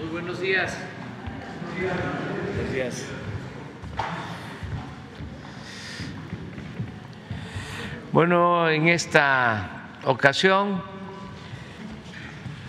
Muy buenos días. Buenos días. Bueno, en esta ocasión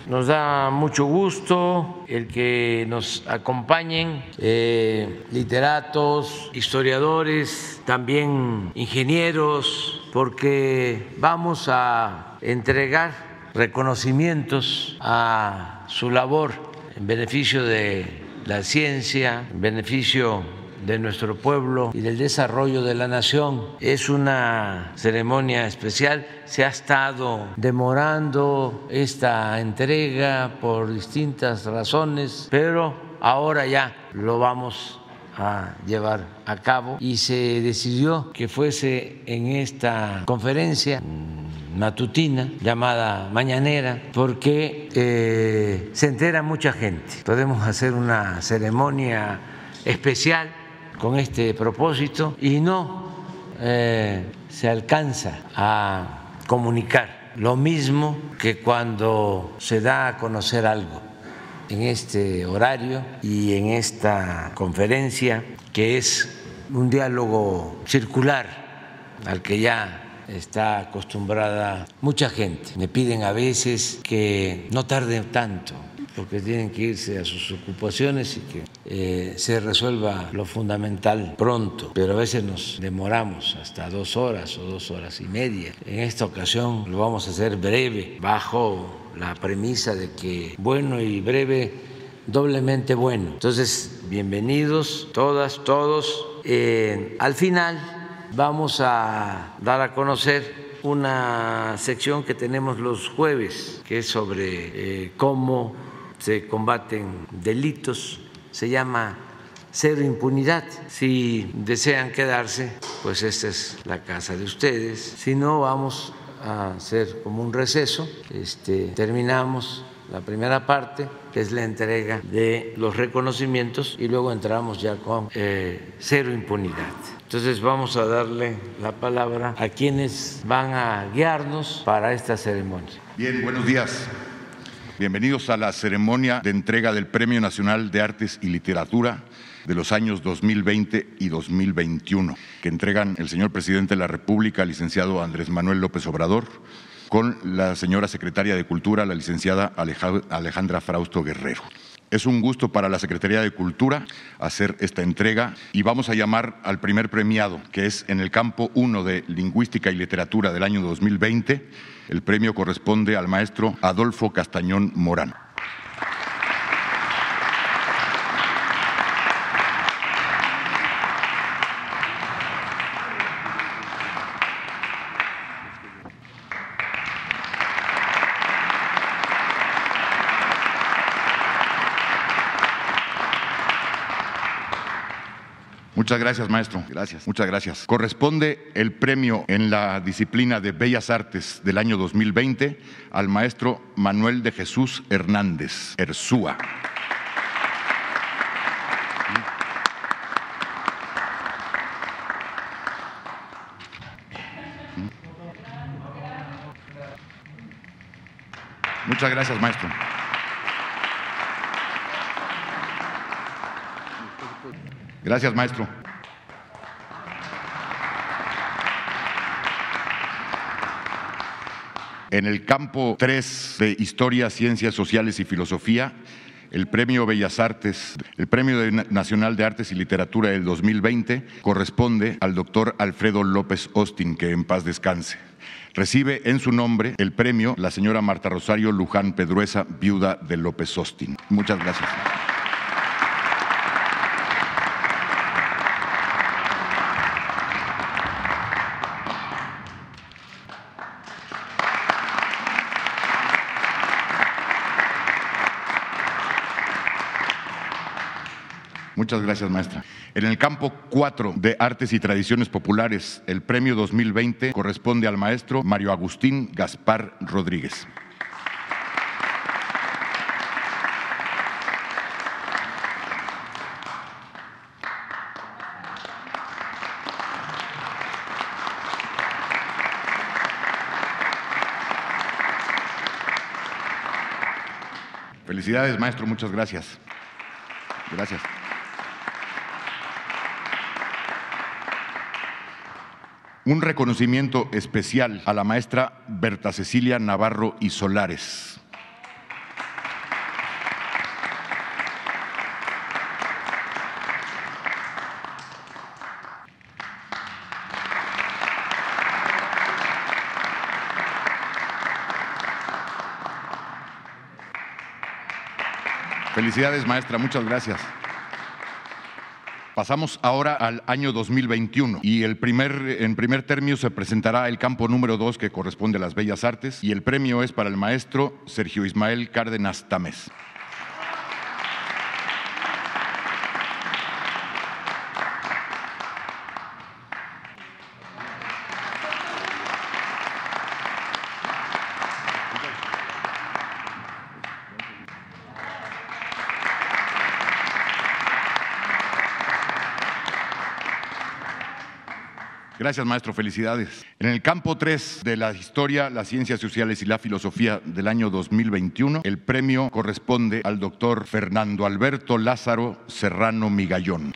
nos da mucho gusto el que nos acompañen eh, literatos, historiadores, también ingenieros, porque vamos a entregar reconocimientos a su labor en beneficio de la ciencia, en beneficio de nuestro pueblo y del desarrollo de la nación. Es una ceremonia especial. Se ha estado demorando esta entrega por distintas razones, pero ahora ya lo vamos a llevar a cabo y se decidió que fuese en esta conferencia matutina llamada mañanera porque eh, se entera mucha gente. Podemos hacer una ceremonia especial con este propósito y no eh, se alcanza a comunicar lo mismo que cuando se da a conocer algo en este horario y en esta conferencia, que es un diálogo circular al que ya está acostumbrada mucha gente. Me piden a veces que no tarde tanto porque tienen que irse a sus ocupaciones y que eh, se resuelva lo fundamental pronto, pero a veces nos demoramos hasta dos horas o dos horas y media. En esta ocasión lo vamos a hacer breve, bajo la premisa de que bueno y breve, doblemente bueno. Entonces, bienvenidos todas, todos. Eh, al final vamos a dar a conocer una sección que tenemos los jueves, que es sobre eh, cómo se combaten delitos, se llama cero impunidad. Si desean quedarse, pues esta es la casa de ustedes. Si no, vamos a hacer como un receso. Este, terminamos la primera parte, que es la entrega de los reconocimientos, y luego entramos ya con eh, cero impunidad. Entonces vamos a darle la palabra a quienes van a guiarnos para esta ceremonia. Bien, buenos días. Bienvenidos a la ceremonia de entrega del Premio Nacional de Artes y Literatura de los años 2020 y 2021, que entregan el señor presidente de la República, licenciado Andrés Manuel López Obrador, con la señora secretaria de Cultura, la licenciada Alejandra Frausto Guerrero. Es un gusto para la Secretaría de Cultura hacer esta entrega y vamos a llamar al primer premiado, que es en el campo 1 de Lingüística y Literatura del año 2020 el premio corresponde al maestro Adolfo Castañón Morán. Muchas gracias, maestro. Gracias. Muchas gracias. Corresponde el premio en la disciplina de Bellas Artes del año 2020 al maestro Manuel de Jesús Hernández, Ersúa. Muchas gracias, maestro. Gracias, maestro. En el campo 3 de Historia, Ciencias Sociales y Filosofía, el Premio Bellas Artes, el Premio Nacional de Artes y Literatura del 2020 corresponde al doctor Alfredo López Austin, que en paz descanse. Recibe en su nombre el premio la señora Marta Rosario Luján Pedruesa, viuda de López Austin. Muchas gracias. Muchas gracias, maestra. En el campo 4 de Artes y Tradiciones Populares, el premio 2020 corresponde al maestro Mario Agustín Gaspar Rodríguez. Felicidades, maestro, muchas gracias. Gracias. Un reconocimiento especial a la maestra Berta Cecilia Navarro y Solares. Felicidades, maestra, muchas gracias. Pasamos ahora al año 2021 y el primer, en primer término se presentará el campo número 2 que corresponde a las Bellas Artes y el premio es para el maestro Sergio Ismael Cárdenas Tamés. Gracias, maestro. Felicidades. En el campo 3 de la historia, las ciencias sociales y la filosofía del año 2021, el premio corresponde al doctor Fernando Alberto Lázaro Serrano Migallón.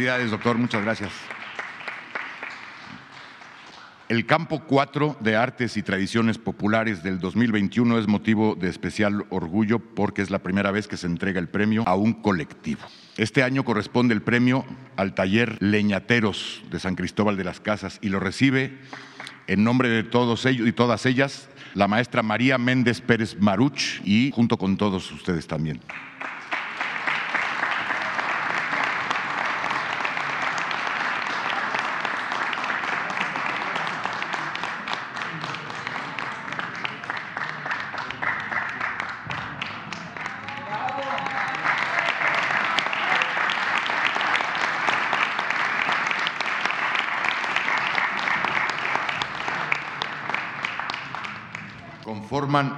Felicidades, doctor. Muchas gracias. El campo 4 de Artes y Tradiciones Populares del 2021 es motivo de especial orgullo porque es la primera vez que se entrega el premio a un colectivo. Este año corresponde el premio al taller Leñateros de San Cristóbal de las Casas y lo recibe en nombre de todos ellos y todas ellas la maestra María Méndez Pérez Maruch y junto con todos ustedes también.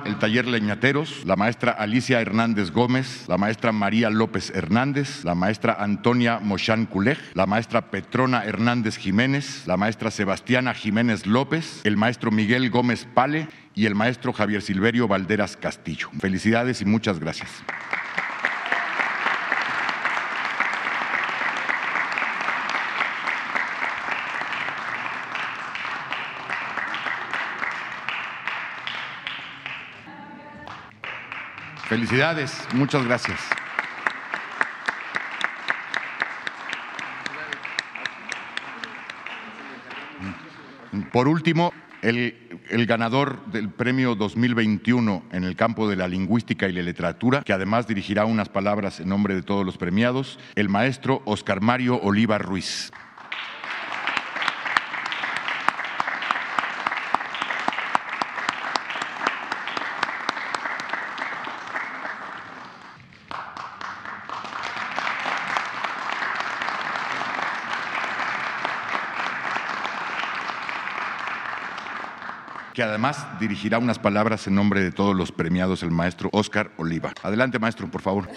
El taller Leñateros, la maestra Alicia Hernández Gómez, la maestra María López Hernández, la maestra Antonia Mochán Culej, la maestra Petrona Hernández Jiménez, la maestra Sebastiana Jiménez López, el maestro Miguel Gómez Pale y el maestro Javier Silverio Valderas Castillo. Felicidades y muchas gracias. Felicidades, muchas gracias. Por último, el, el, ganador del premio 2021 en el campo de la lingüística y la literatura, que además dirigirá unas palabras en nombre de todos los premiados, el maestro Oscar Mario Oliva Ruiz. Además dirigirá unas palabras en nombre de todos los premiados, el maestro Oscar Oliva. Adelante, maestro, por favor.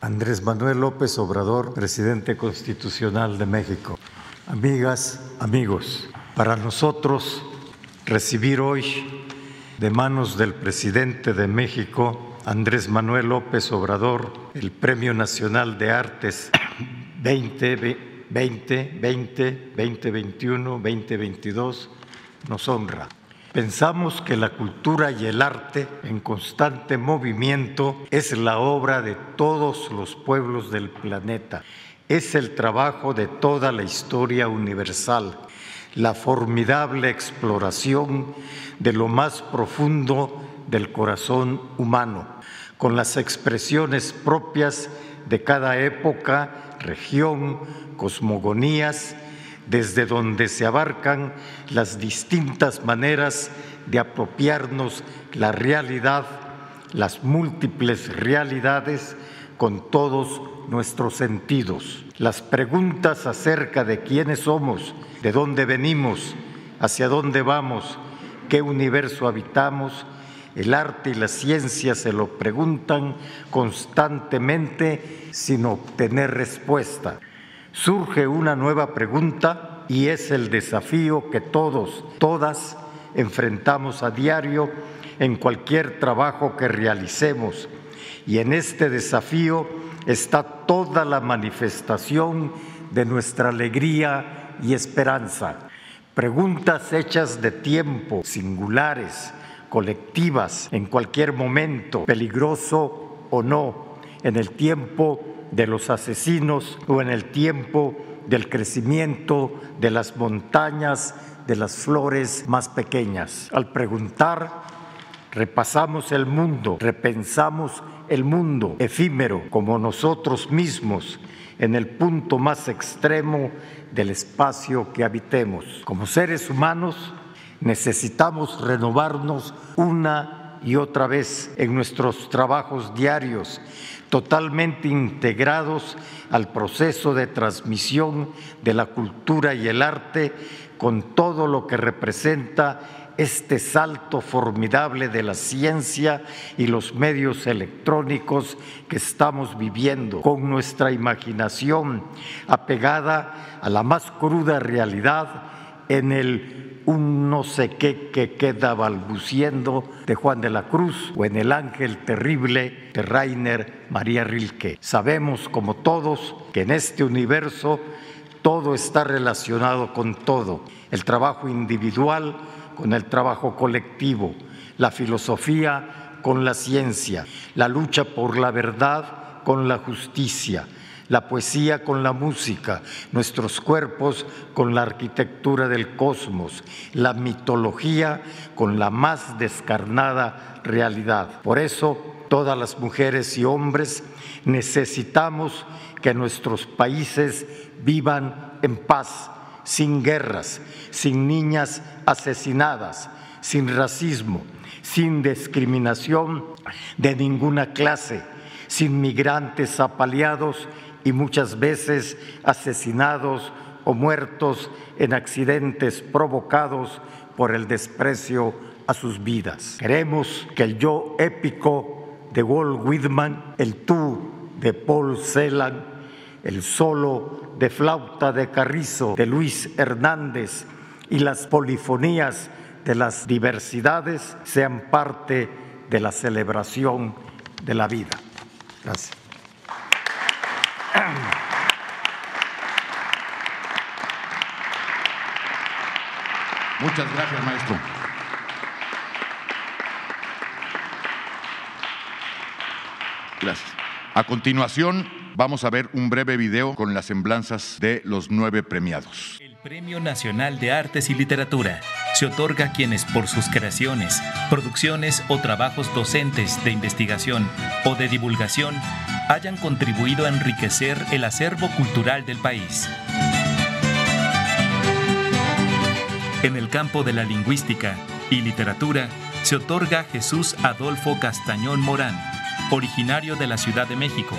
Andrés Manuel López Obrador, presidente constitucional de México. Amigas, amigos, para nosotros recibir hoy de manos del presidente de México, Andrés Manuel López Obrador, el Premio Nacional de Artes 2020 20, 20, 2021, 2022 nos honra. Pensamos que la cultura y el arte en constante movimiento es la obra de todos los pueblos del planeta. Es el trabajo de toda la historia universal, la formidable exploración de lo más profundo del corazón humano, con las expresiones propias de cada época región, cosmogonías, desde donde se abarcan las distintas maneras de apropiarnos la realidad, las múltiples realidades con todos nuestros sentidos. Las preguntas acerca de quiénes somos, de dónde venimos, hacia dónde vamos qué universo habitamos, el arte y la ciencia se lo preguntan constantemente sin obtener respuesta. Surge una nueva pregunta y es el desafío que todos, todas enfrentamos a diario en cualquier trabajo que realicemos. Y en este desafío está toda la manifestación de nuestra alegría y esperanza. Preguntas hechas de tiempo, singulares, colectivas, en cualquier momento, peligroso o no, en el tiempo de los asesinos o en el tiempo del crecimiento de las montañas, de las flores más pequeñas. Al preguntar, repasamos el mundo, repensamos el mundo efímero como nosotros mismos en el punto más extremo del espacio que habitemos. Como seres humanos necesitamos renovarnos una y otra vez en nuestros trabajos diarios, totalmente integrados al proceso de transmisión de la cultura y el arte con todo lo que representa este salto formidable de la ciencia y los medios electrónicos que estamos viviendo, con nuestra imaginación apegada a la más cruda realidad en el un no sé qué que queda balbuciendo de Juan de la Cruz o en el ángel terrible de Rainer María Rilke. Sabemos como todos que en este universo todo está relacionado con todo. El trabajo individual con el trabajo colectivo, la filosofía con la ciencia, la lucha por la verdad con la justicia, la poesía con la música, nuestros cuerpos con la arquitectura del cosmos, la mitología con la más descarnada realidad. Por eso, todas las mujeres y hombres necesitamos que nuestros países vivan en paz sin guerras, sin niñas asesinadas, sin racismo, sin discriminación de ninguna clase, sin migrantes apaleados y muchas veces asesinados o muertos en accidentes provocados por el desprecio a sus vidas. Queremos que el yo épico de Walt Whitman, el tú de Paul Celan, el solo de flauta de carrizo de Luis Hernández y las polifonías de las diversidades sean parte de la celebración de la vida. Gracias. Muchas gracias, maestro. Gracias. A continuación, Vamos a ver un breve video con las semblanzas de los nueve premiados. El Premio Nacional de Artes y Literatura se otorga a quienes por sus creaciones, producciones o trabajos docentes de investigación o de divulgación hayan contribuido a enriquecer el acervo cultural del país. En el campo de la lingüística y literatura se otorga a Jesús Adolfo Castañón Morán, originario de la Ciudad de México,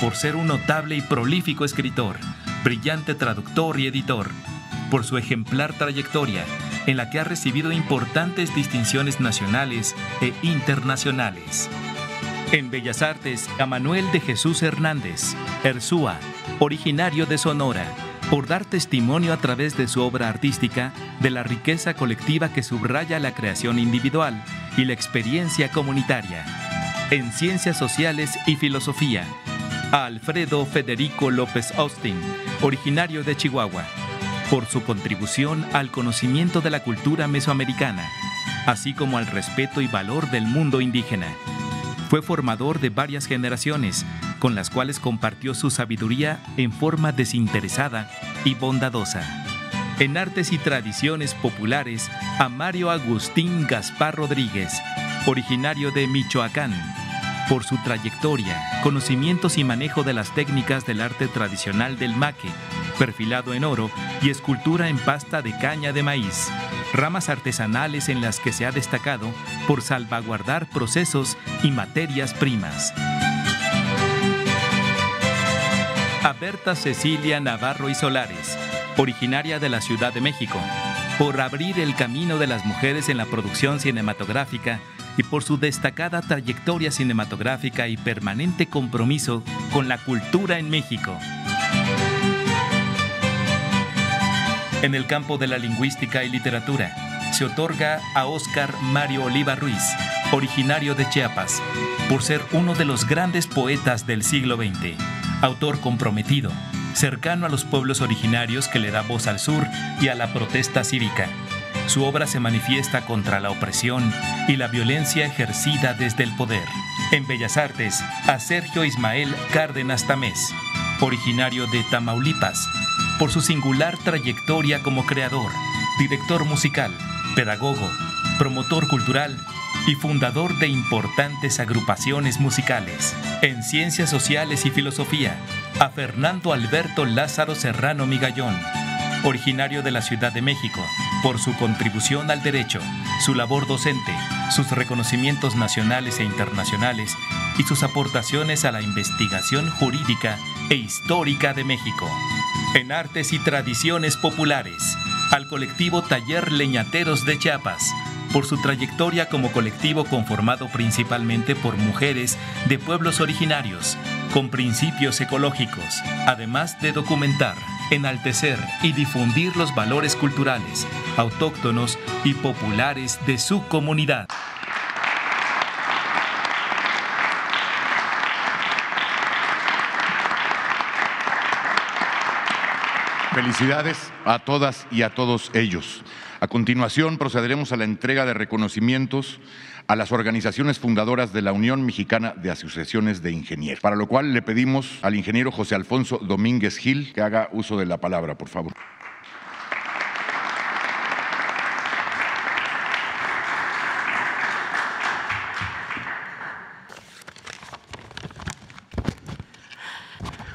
por ser un notable y prolífico escritor, brillante traductor y editor, por su ejemplar trayectoria, en la que ha recibido importantes distinciones nacionales e internacionales. En Bellas Artes, a Manuel de Jesús Hernández, Erzúa, originario de Sonora, por dar testimonio a través de su obra artística de la riqueza colectiva que subraya la creación individual y la experiencia comunitaria. En Ciencias Sociales y Filosofía, a Alfredo Federico López Austin, originario de Chihuahua, por su contribución al conocimiento de la cultura mesoamericana, así como al respeto y valor del mundo indígena. Fue formador de varias generaciones, con las cuales compartió su sabiduría en forma desinteresada y bondadosa. En artes y tradiciones populares, a Mario Agustín Gaspar Rodríguez, originario de Michoacán, por su trayectoria, conocimientos y manejo de las técnicas del arte tradicional del maque, perfilado en oro y escultura en pasta de caña de maíz, ramas artesanales en las que se ha destacado por salvaguardar procesos y materias primas. A Berta Cecilia Navarro y Solares, originaria de la Ciudad de México, por abrir el camino de las mujeres en la producción cinematográfica y por su destacada trayectoria cinematográfica y permanente compromiso con la cultura en México. En el campo de la lingüística y literatura, se otorga a Óscar Mario Oliva Ruiz, originario de Chiapas, por ser uno de los grandes poetas del siglo XX, autor comprometido, cercano a los pueblos originarios que le da voz al sur y a la protesta cívica. Su obra se manifiesta contra la opresión y la violencia ejercida desde el poder. En Bellas Artes, a Sergio Ismael Cárdenas Tamés, originario de Tamaulipas, por su singular trayectoria como creador, director musical, pedagogo, promotor cultural y fundador de importantes agrupaciones musicales. En Ciencias Sociales y Filosofía, a Fernando Alberto Lázaro Serrano Migallón, originario de la Ciudad de México, por su contribución al derecho, su labor docente, sus reconocimientos nacionales e internacionales y sus aportaciones a la investigación jurídica e histórica de México. En artes y tradiciones populares, al colectivo Taller Leñateros de Chiapas, por su trayectoria como colectivo conformado principalmente por mujeres de pueblos originarios, con principios ecológicos, además de documentar, enaltecer y difundir los valores culturales, autóctonos y populares de su comunidad. Felicidades a todas y a todos ellos. A continuación procederemos a la entrega de reconocimientos a las organizaciones fundadoras de la Unión Mexicana de Asociaciones de Ingenieros, para lo cual le pedimos al ingeniero José Alfonso Domínguez Gil que haga uso de la palabra, por favor.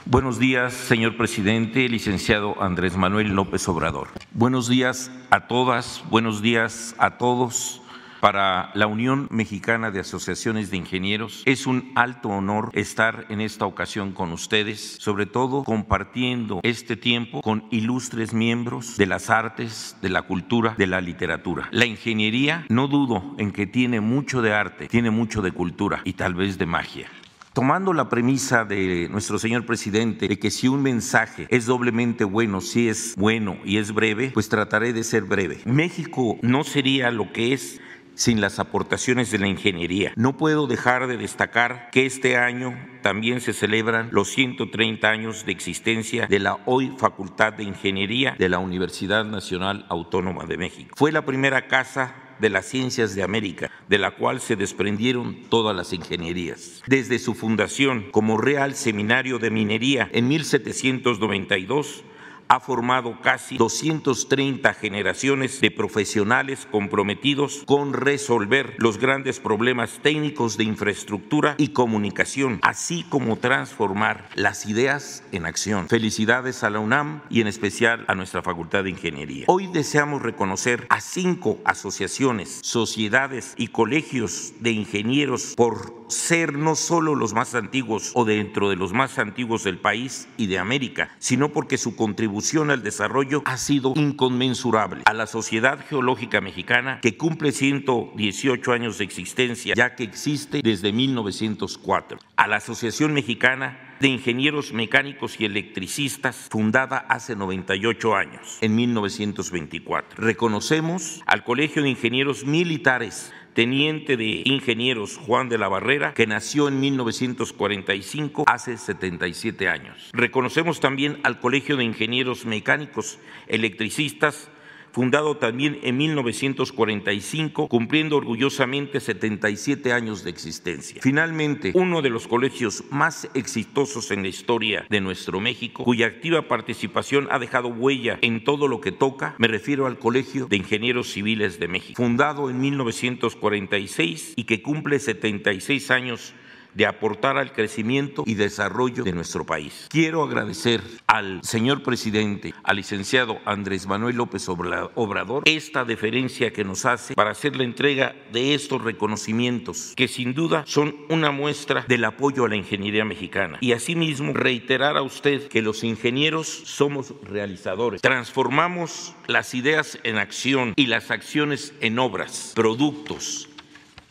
Buenos días, señor presidente, licenciado Andrés Manuel López Obrador. Buenos días a todas, buenos días a todos. Para la Unión Mexicana de Asociaciones de Ingenieros es un alto honor estar en esta ocasión con ustedes, sobre todo compartiendo este tiempo con ilustres miembros de las artes, de la cultura, de la literatura. La ingeniería, no dudo en que tiene mucho de arte, tiene mucho de cultura y tal vez de magia. Tomando la premisa de nuestro señor presidente de que si un mensaje es doblemente bueno, si es bueno y es breve, pues trataré de ser breve. México no sería lo que es sin las aportaciones de la ingeniería. No puedo dejar de destacar que este año también se celebran los 130 años de existencia de la hoy Facultad de Ingeniería de la Universidad Nacional Autónoma de México. Fue la primera casa de las ciencias de América, de la cual se desprendieron todas las ingenierías. Desde su fundación como Real Seminario de Minería en 1792, ha formado casi 230 generaciones de profesionales comprometidos con resolver los grandes problemas técnicos de infraestructura y comunicación, así como transformar las ideas en acción. Felicidades a la UNAM y en especial a nuestra Facultad de Ingeniería. Hoy deseamos reconocer a cinco asociaciones, sociedades y colegios de ingenieros por ser no solo los más antiguos o dentro de los más antiguos del país y de América, sino porque su contribución al desarrollo ha sido inconmensurable. A la Sociedad Geológica Mexicana, que cumple 118 años de existencia, ya que existe desde 1904. A la Asociación Mexicana de Ingenieros Mecánicos y Electricistas, fundada hace 98 años, en 1924. Reconocemos al Colegio de Ingenieros Militares teniente de ingenieros Juan de la Barrera, que nació en 1945, hace 77 años. Reconocemos también al Colegio de Ingenieros Mecánicos Electricistas fundado también en 1945, cumpliendo orgullosamente 77 años de existencia. Finalmente, uno de los colegios más exitosos en la historia de nuestro México, cuya activa participación ha dejado huella en todo lo que toca, me refiero al Colegio de Ingenieros Civiles de México, fundado en 1946 y que cumple 76 años de aportar al crecimiento y desarrollo de nuestro país. Quiero agradecer al señor presidente, al licenciado Andrés Manuel López Obrador, esta deferencia que nos hace para hacer la entrega de estos reconocimientos, que sin duda son una muestra del apoyo a la ingeniería mexicana. Y asimismo, reiterar a usted que los ingenieros somos realizadores. Transformamos las ideas en acción y las acciones en obras, productos,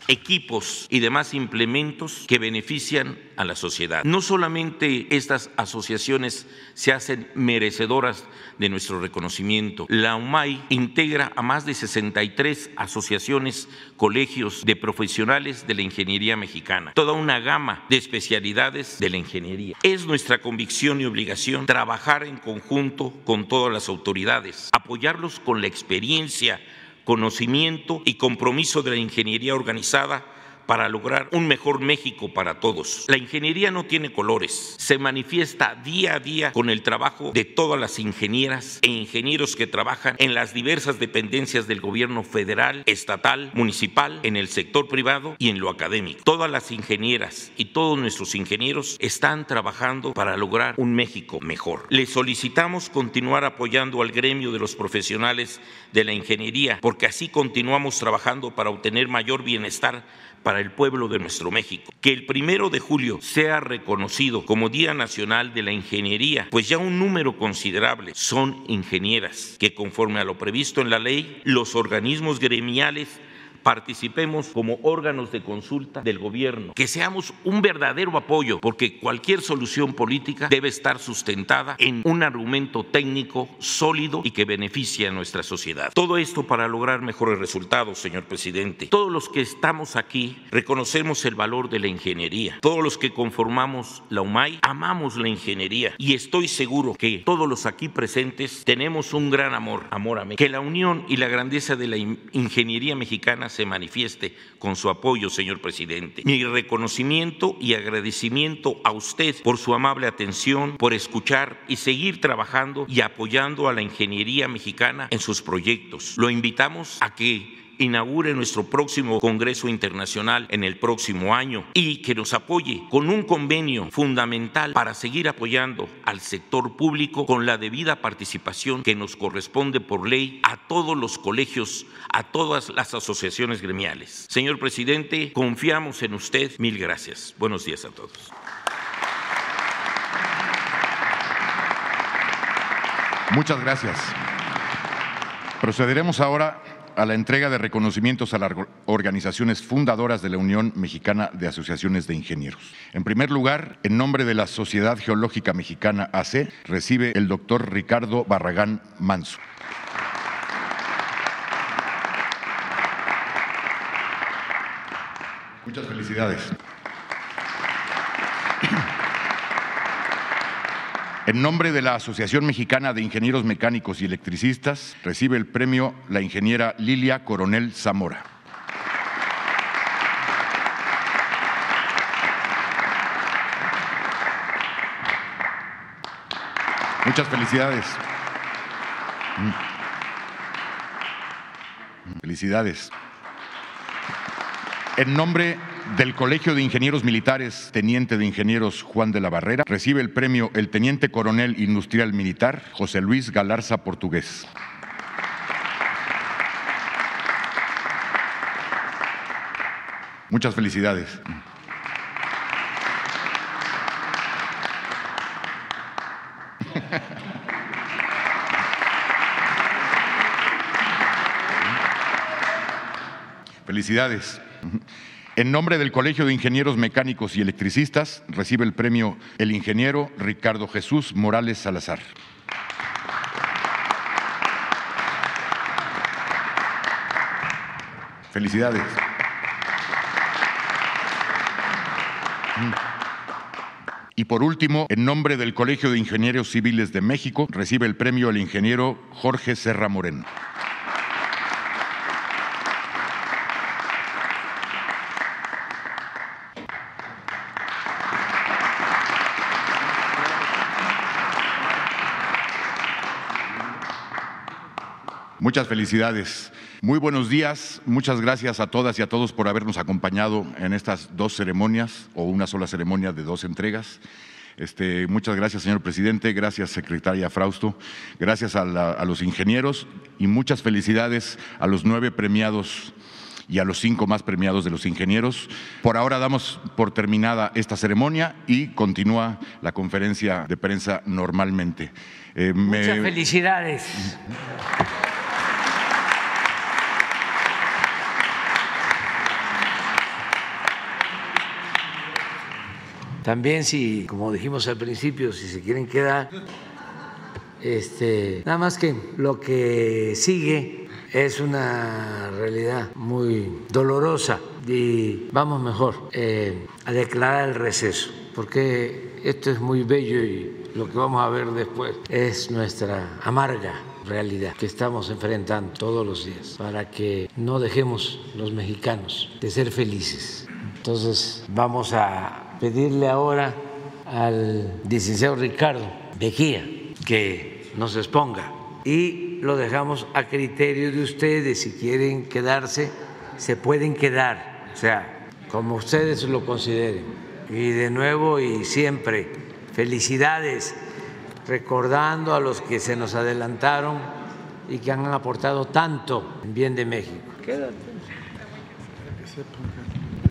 equipos y demás implementos que benefician a la sociedad. No solamente estas asociaciones se hacen merecedoras de nuestro reconocimiento, la UMAI integra a más de 63 asociaciones, colegios de profesionales de la ingeniería mexicana, toda una gama de especialidades de la ingeniería. Es nuestra convicción y obligación trabajar en conjunto con todas las autoridades, apoyarlos con la experiencia, conocimiento y compromiso de la ingeniería organizada para lograr un mejor México para todos. La ingeniería no tiene colores, se manifiesta día a día con el trabajo de todas las ingenieras e ingenieros que trabajan en las diversas dependencias del gobierno federal, estatal, municipal, en el sector privado y en lo académico. Todas las ingenieras y todos nuestros ingenieros están trabajando para lograr un México mejor. Les solicitamos continuar apoyando al gremio de los profesionales de la ingeniería, porque así continuamos trabajando para obtener mayor bienestar para el pueblo de nuestro México. Que el primero de julio sea reconocido como Día Nacional de la Ingeniería, pues ya un número considerable son ingenieras que conforme a lo previsto en la ley, los organismos gremiales participemos como órganos de consulta del gobierno, que seamos un verdadero apoyo, porque cualquier solución política debe estar sustentada en un argumento técnico sólido y que beneficie a nuestra sociedad. Todo esto para lograr mejores resultados, señor presidente. Todos los que estamos aquí reconocemos el valor de la ingeniería. Todos los que conformamos la UMAI amamos la ingeniería y estoy seguro que todos los aquí presentes tenemos un gran amor, amor a México. Que la unión y la grandeza de la ingeniería mexicana se manifieste con su apoyo, señor presidente. Mi reconocimiento y agradecimiento a usted por su amable atención, por escuchar y seguir trabajando y apoyando a la ingeniería mexicana en sus proyectos. Lo invitamos a que inaugure nuestro próximo Congreso Internacional en el próximo año y que nos apoye con un convenio fundamental para seguir apoyando al sector público con la debida participación que nos corresponde por ley a todos los colegios, a todas las asociaciones gremiales. Señor presidente, confiamos en usted. Mil gracias. Buenos días a todos. Muchas gracias. Procederemos ahora a la entrega de reconocimientos a las organizaciones fundadoras de la Unión Mexicana de Asociaciones de Ingenieros. En primer lugar, en nombre de la Sociedad Geológica Mexicana AC, recibe el doctor Ricardo Barragán Manso. Muchas felicidades. En nombre de la Asociación Mexicana de Ingenieros Mecánicos y Electricistas, recibe el premio la ingeniera Lilia Coronel Zamora. Muchas felicidades. Felicidades. En nombre del Colegio de Ingenieros Militares, Teniente de Ingenieros Juan de la Barrera, recibe el premio el Teniente Coronel Industrial Militar José Luis Galarza Portugués. Muchas felicidades. Felicidades. En nombre del Colegio de Ingenieros Mecánicos y Electricistas, recibe el premio el ingeniero Ricardo Jesús Morales Salazar. Felicidades. Y por último, en nombre del Colegio de Ingenieros Civiles de México, recibe el premio el ingeniero Jorge Serra Moreno. Muchas felicidades. Muy buenos días, muchas gracias a todas y a todos por habernos acompañado en estas dos ceremonias o una sola ceremonia de dos entregas. Este, muchas gracias, señor presidente, gracias, secretaria Frausto, gracias a, los ingenieros y muchas felicidades a los nueve premiados y a los cinco más premiados de los ingenieros. Por ahora damos por terminada esta ceremonia y continúa la conferencia de prensa normalmente. Eh, Muchas felicidades. También si, como dijimos al principio, si se quieren quedar, este, nada más que lo que sigue es una realidad muy dolorosa y vamos mejor eh, a declarar el receso, porque esto es muy bello y lo que vamos a ver después es nuestra amarga realidad que estamos enfrentando todos los días para que no dejemos los mexicanos de ser felices. Entonces vamos a pedirle ahora al licenciado Ricardo Mejía que nos exponga y lo dejamos a criterio de ustedes. Si quieren quedarse, se pueden quedar, o sea, como ustedes lo consideren. Y de nuevo y siempre, felicidades, recordando a los que se nos adelantaron y que han aportado tanto en bien de México. Quédate.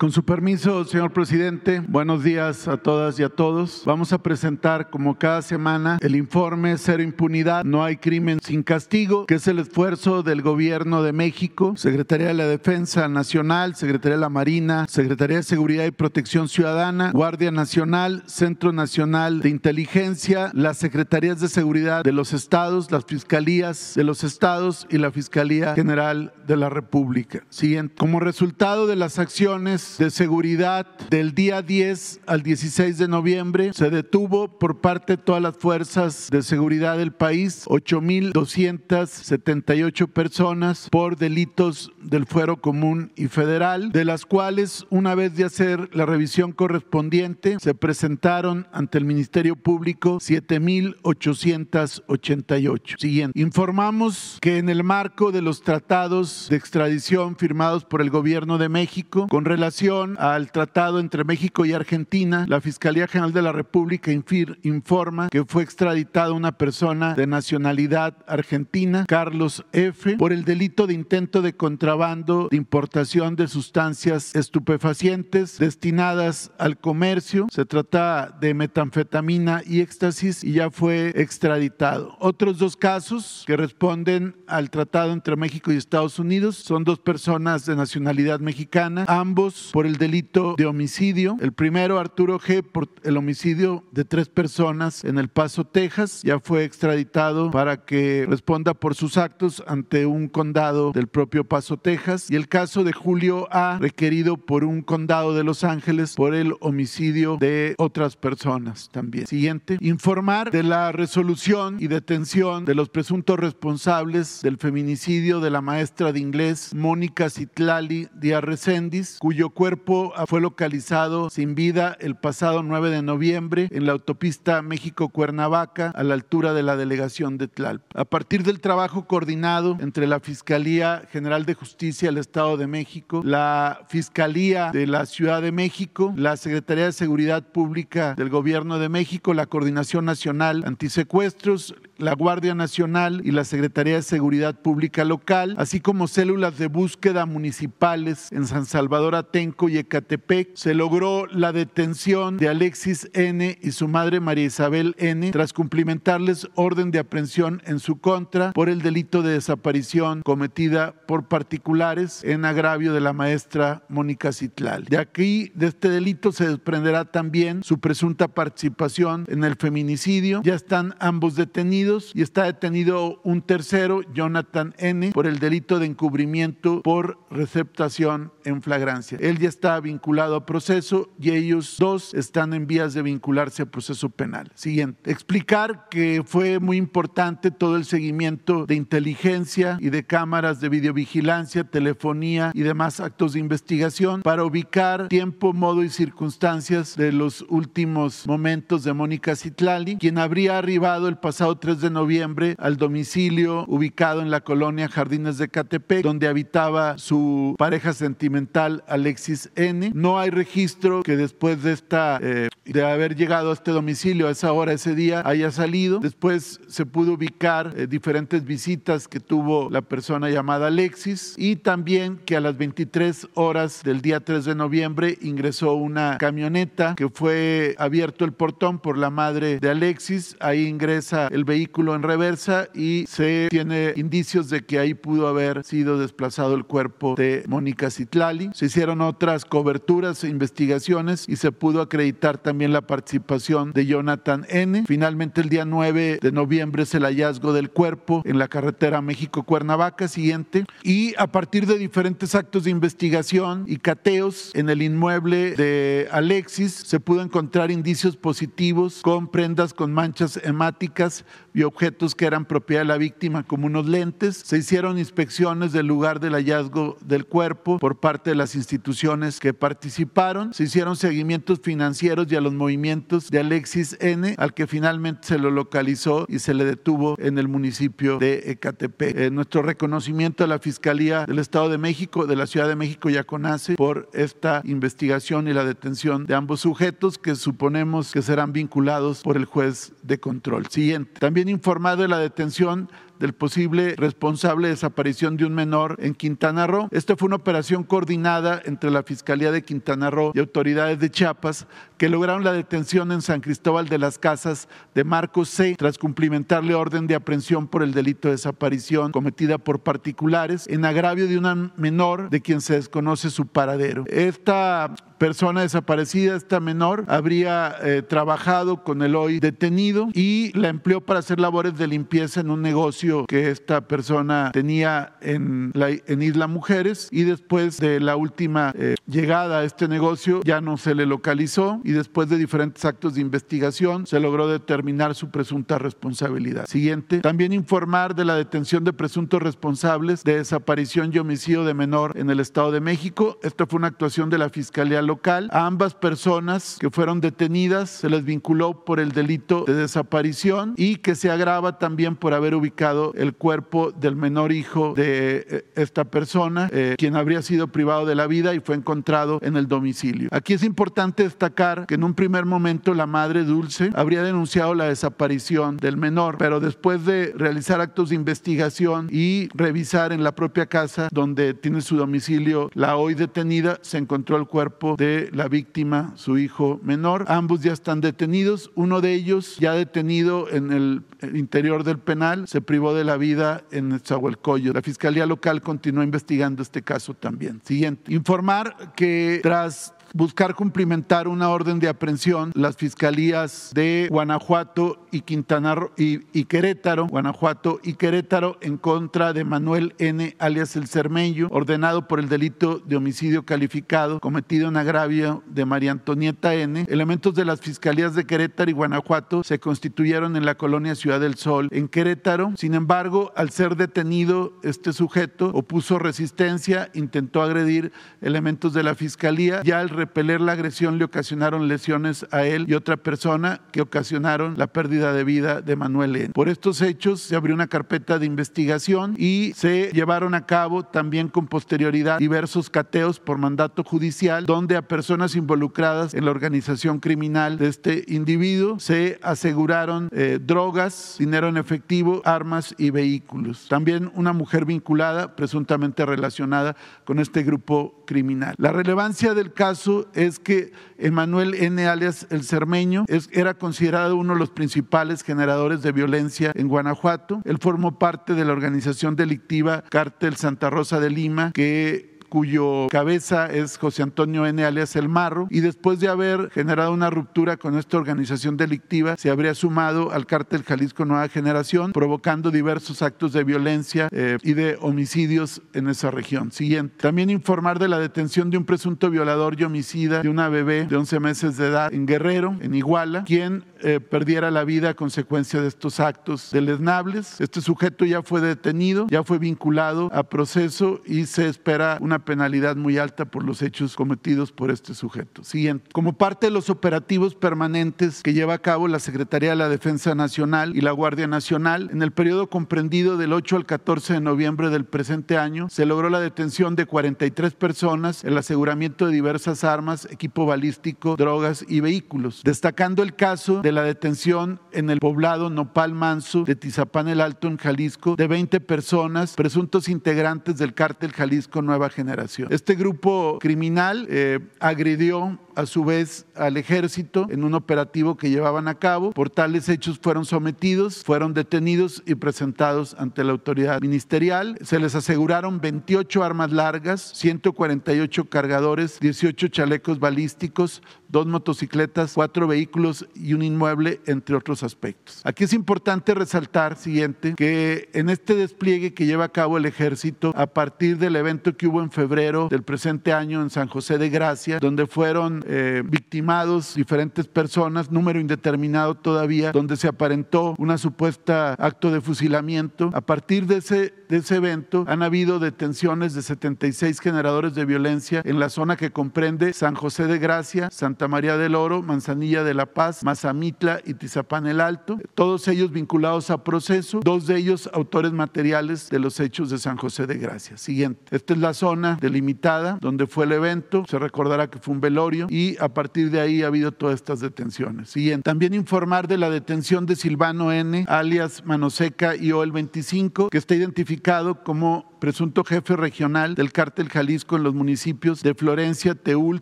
Con su permiso, señor presidente, buenos días a todas y a todos. Vamos a presentar, como cada semana, el informe Cero Impunidad, No hay crimen sin castigo, que es el esfuerzo del Gobierno de México, Secretaría de la Defensa Nacional, Secretaría de la Marina, Secretaría de Seguridad y Protección Ciudadana, Guardia Nacional, Centro Nacional de Inteligencia, las Secretarías de Seguridad de los estados, las fiscalías de los estados y la Fiscalía General de la República. Siguiente. Como resultado de las acciones de seguridad del día 10 al 16 de noviembre se detuvo por parte de todas las fuerzas de seguridad del país 8.278 personas por delitos del fuero común y federal, de las cuales una vez de hacer la revisión correspondiente se presentaron ante el Ministerio Público 7.888. Siguiente. Informamos que en el marco de los tratados de extradición firmados por el gobierno de México con relación al tratado entre México y Argentina, la Fiscalía General de la República informa que fue extraditada una persona de nacionalidad argentina, Carlos F., por el delito de intento de contrabando de importación de sustancias estupefacientes destinadas al comercio. Se trata de metanfetamina y éxtasis y ya fue extraditado. Otros dos casos que responden al tratado entre México y Estados Unidos son dos personas de nacionalidad mexicana, ambos por el delito de homicidio. El primero, Arturo G., por el homicidio de tres personas en El Paso, Texas. Ya fue extraditado para que responda por sus actos ante un condado del propio Paso, Texas. Y el caso de Julio A., requerido por un condado de Los Ángeles por el homicidio de otras personas también. Siguiente. Informar de la resolución y detención de los presuntos responsables del feminicidio de la maestra de inglés Mónica Citlali Díaz Recendis, cuyo cuerpo fue localizado sin vida el pasado 9 de noviembre en la autopista México-Cuernavaca a la altura de la delegación de Tlalpa. A partir del trabajo coordinado entre la Fiscalía General de Justicia del Estado de México, la Fiscalía de la Ciudad de México, la Secretaría de Seguridad Pública del Gobierno de México, la Coordinación Nacional Antisecuestros, la Guardia Nacional y la Secretaría de Seguridad Pública Local, así como células de búsqueda municipales en San Salvador Atenco, y Ecatepec, se logró la detención de Alexis N. y su madre María Isabel N. tras cumplimentarles orden de aprehensión en su contra por el delito de desaparición cometida por particulares en agravio de la maestra Mónica Citlal. De aquí, de este delito, se desprenderá también su presunta participación en el feminicidio. Ya están ambos detenidos y está detenido un tercero, Jonathan N., por el delito de encubrimiento por receptación en flagrancia. Él ya está vinculado a proceso y ellos dos están en vías de vincularse a proceso penal. Siguiente. Explicar que fue muy importante todo el seguimiento de inteligencia y de cámaras de videovigilancia, telefonía y demás actos de investigación para ubicar tiempo, modo y circunstancias de los últimos momentos de Mónica Citlali, quien habría arribado el pasado 3 de noviembre al domicilio ubicado en la colonia Jardines de Catepec, donde habitaba su pareja sentimental Alexis N. No hay registro que después de esta eh, de haber llegado a este domicilio a esa hora, ese día, haya salido. Después se pudo ubicar eh, diferentes visitas que tuvo la persona llamada Alexis y también que a las 23 horas del día 3 de noviembre ingresó una camioneta que fue abierto el portón por la madre de Alexis. Ahí ingresa el vehículo en reversa y se tiene indicios de que ahí pudo haber sido desplazado el cuerpo de Mónica Citlali. Se hicieron otras coberturas e investigaciones y se pudo acreditar también la participación de Jonathan N. Finalmente el día 9 de noviembre es el hallazgo del cuerpo en la carretera México-Cuernavaca siguiente y a partir de diferentes actos de investigación y cateos en el inmueble de Alexis se pudo encontrar indicios positivos con prendas con manchas hemáticas y objetos que eran propiedad de la víctima como unos lentes. Se hicieron inspecciones del lugar del hallazgo del cuerpo por parte de las instituciones que participaron. Se hicieron seguimientos financieros y a los movimientos de Alexis N, al que finalmente se lo localizó y se le detuvo en el municipio de Ecatepec. Eh, nuestro reconocimiento a la Fiscalía del Estado de México, de la Ciudad de México ya conoce por esta investigación y la detención de ambos sujetos que suponemos que serán vinculados por el juez de control. Siguiente. También informado de la detención del posible responsable de desaparición de un menor en Quintana Roo. Esta fue una operación coordinada entre la Fiscalía de Quintana Roo y autoridades de Chiapas que lograron la detención en San Cristóbal de las Casas de Marcos C. tras cumplimentarle orden de aprehensión por el delito de desaparición cometida por particulares en agravio de una menor de quien se desconoce su paradero. Esta persona desaparecida, esta menor, habría eh, trabajado con el hoy detenido y la empleó para hacer labores de limpieza en un negocio que esta persona tenía en, la, en Isla Mujeres y después de la última eh, llegada a este negocio ya no se le localizó y después de diferentes actos de investigación se logró determinar su presunta responsabilidad. Siguiente, también informar de la detención de presuntos responsables de desaparición y homicidio de menor en el Estado de México. Esta fue una actuación de la Fiscalía Local. A ambas personas que fueron detenidas se les vinculó por el delito de desaparición y que se agrava también por haber ubicado el cuerpo del menor hijo de eh, esta persona, eh, quien habría sido privado de la vida y fue encontrado en el domicilio. Aquí es importante destacar que en un primer momento la madre Dulce habría denunciado la desaparición del menor, pero después de realizar actos de investigación y revisar en la propia casa donde tiene su domicilio la hoy detenida, se encontró el cuerpo de la víctima, su hijo menor. Ambos ya están detenidos. Uno de ellos ya detenido en el interior del penal, se privó de la vida en Zahualcoyo. La Fiscalía Local continúa investigando este caso también. Siguiente. Informar que tras buscar cumplimentar una orden de aprehensión las fiscalías de Guanajuato y Quintana Roo y, Querétaro, Guanajuato y Querétaro en contra de Manuel N. alias El Cermeño, ordenado por el delito de homicidio calificado cometido en agravio de María Antonieta N. Elementos de las fiscalías de Querétaro y Guanajuato se constituyeron en la colonia Ciudad del Sol en Querétaro. Sin embargo, al ser detenido este sujeto opuso resistencia, intentó agredir elementos de la fiscalía. Ya al repeler la agresión le ocasionaron lesiones a él y otra persona que ocasionaron la pérdida de vida de Manuel N. Por estos hechos se abrió una carpeta de investigación y se llevaron a cabo también con posterioridad diversos cateos por mandato judicial donde a personas involucradas en la organización criminal de este individuo se aseguraron eh, drogas, dinero en efectivo, armas y vehículos. También una mujer vinculada, presuntamente relacionada con este grupo criminal. La relevancia del caso es que Emanuel N. alias El Cermeño era considerado uno de los principales generadores de violencia en Guanajuato. Él formó parte de la organización delictiva Cártel Santa Rosa de Lima, que cuyo cabeza es José Antonio N. alias El Marro, y después de haber generado una ruptura con esta organización delictiva, se habría sumado al cártel Jalisco Nueva Generación, provocando diversos actos de violencia eh, y de homicidios en esa región. Siguiente. También informar de la detención de un presunto violador y homicida de una bebé de 11 meses de edad en Guerrero, en Iguala, quien eh, perdiera la vida a consecuencia de estos actos deleznables. Este sujeto ya fue detenido, ya fue vinculado a proceso y se espera una penalidad muy alta por los hechos cometidos por este sujeto. Siguiente. Como parte de los operativos permanentes que lleva a cabo la Secretaría de la Defensa Nacional y la Guardia Nacional, en el periodo comprendido del 8 al 14 de noviembre del presente año, se logró la detención de 43 personas, el aseguramiento de diversas armas, equipo balístico, drogas y vehículos, destacando el caso de la detención en el poblado Nopal Manso de Tizapán el Alto en Jalisco de 20 personas, presuntos integrantes del cártel Jalisco Nueva Generación. Este grupo criminal eh, agredió a su vez al ejército en un operativo que llevaban a cabo. Por tales hechos fueron sometidos, fueron detenidos y presentados ante la autoridad ministerial. Se les aseguraron 28 armas largas, 148 cargadores, 18 chalecos balísticos, dos motocicletas, cuatro vehículos y un inmueble, entre otros aspectos. Aquí es importante resaltar, siguiente, que en este despliegue que lleva a cabo el ejército a partir del evento que hubo en febrero del presente año en San José de Gracia, donde fueron eh, victimados diferentes personas, número indeterminado todavía, donde se aparentó una supuesta acto de fusilamiento. A partir de ese, de ese evento han habido detenciones de 76 generadores de violencia en la zona que comprende San José de Gracia, Santa María del Oro, Manzanilla de la Paz, Mazamitla y Tizapán el Alto, todos ellos vinculados a proceso, dos de ellos autores materiales de los hechos de San José de Gracia. Siguiente. Esta es la zona delimitada donde fue el evento, se recordará que fue un velorio y a partir de ahí ha habido todas estas detenciones. Siguiente. También informar de la detención de Silvano N, alias Manoseca y el 25, que está identificado como presunto jefe regional del cártel Jalisco en los municipios de Florencia, Teúl,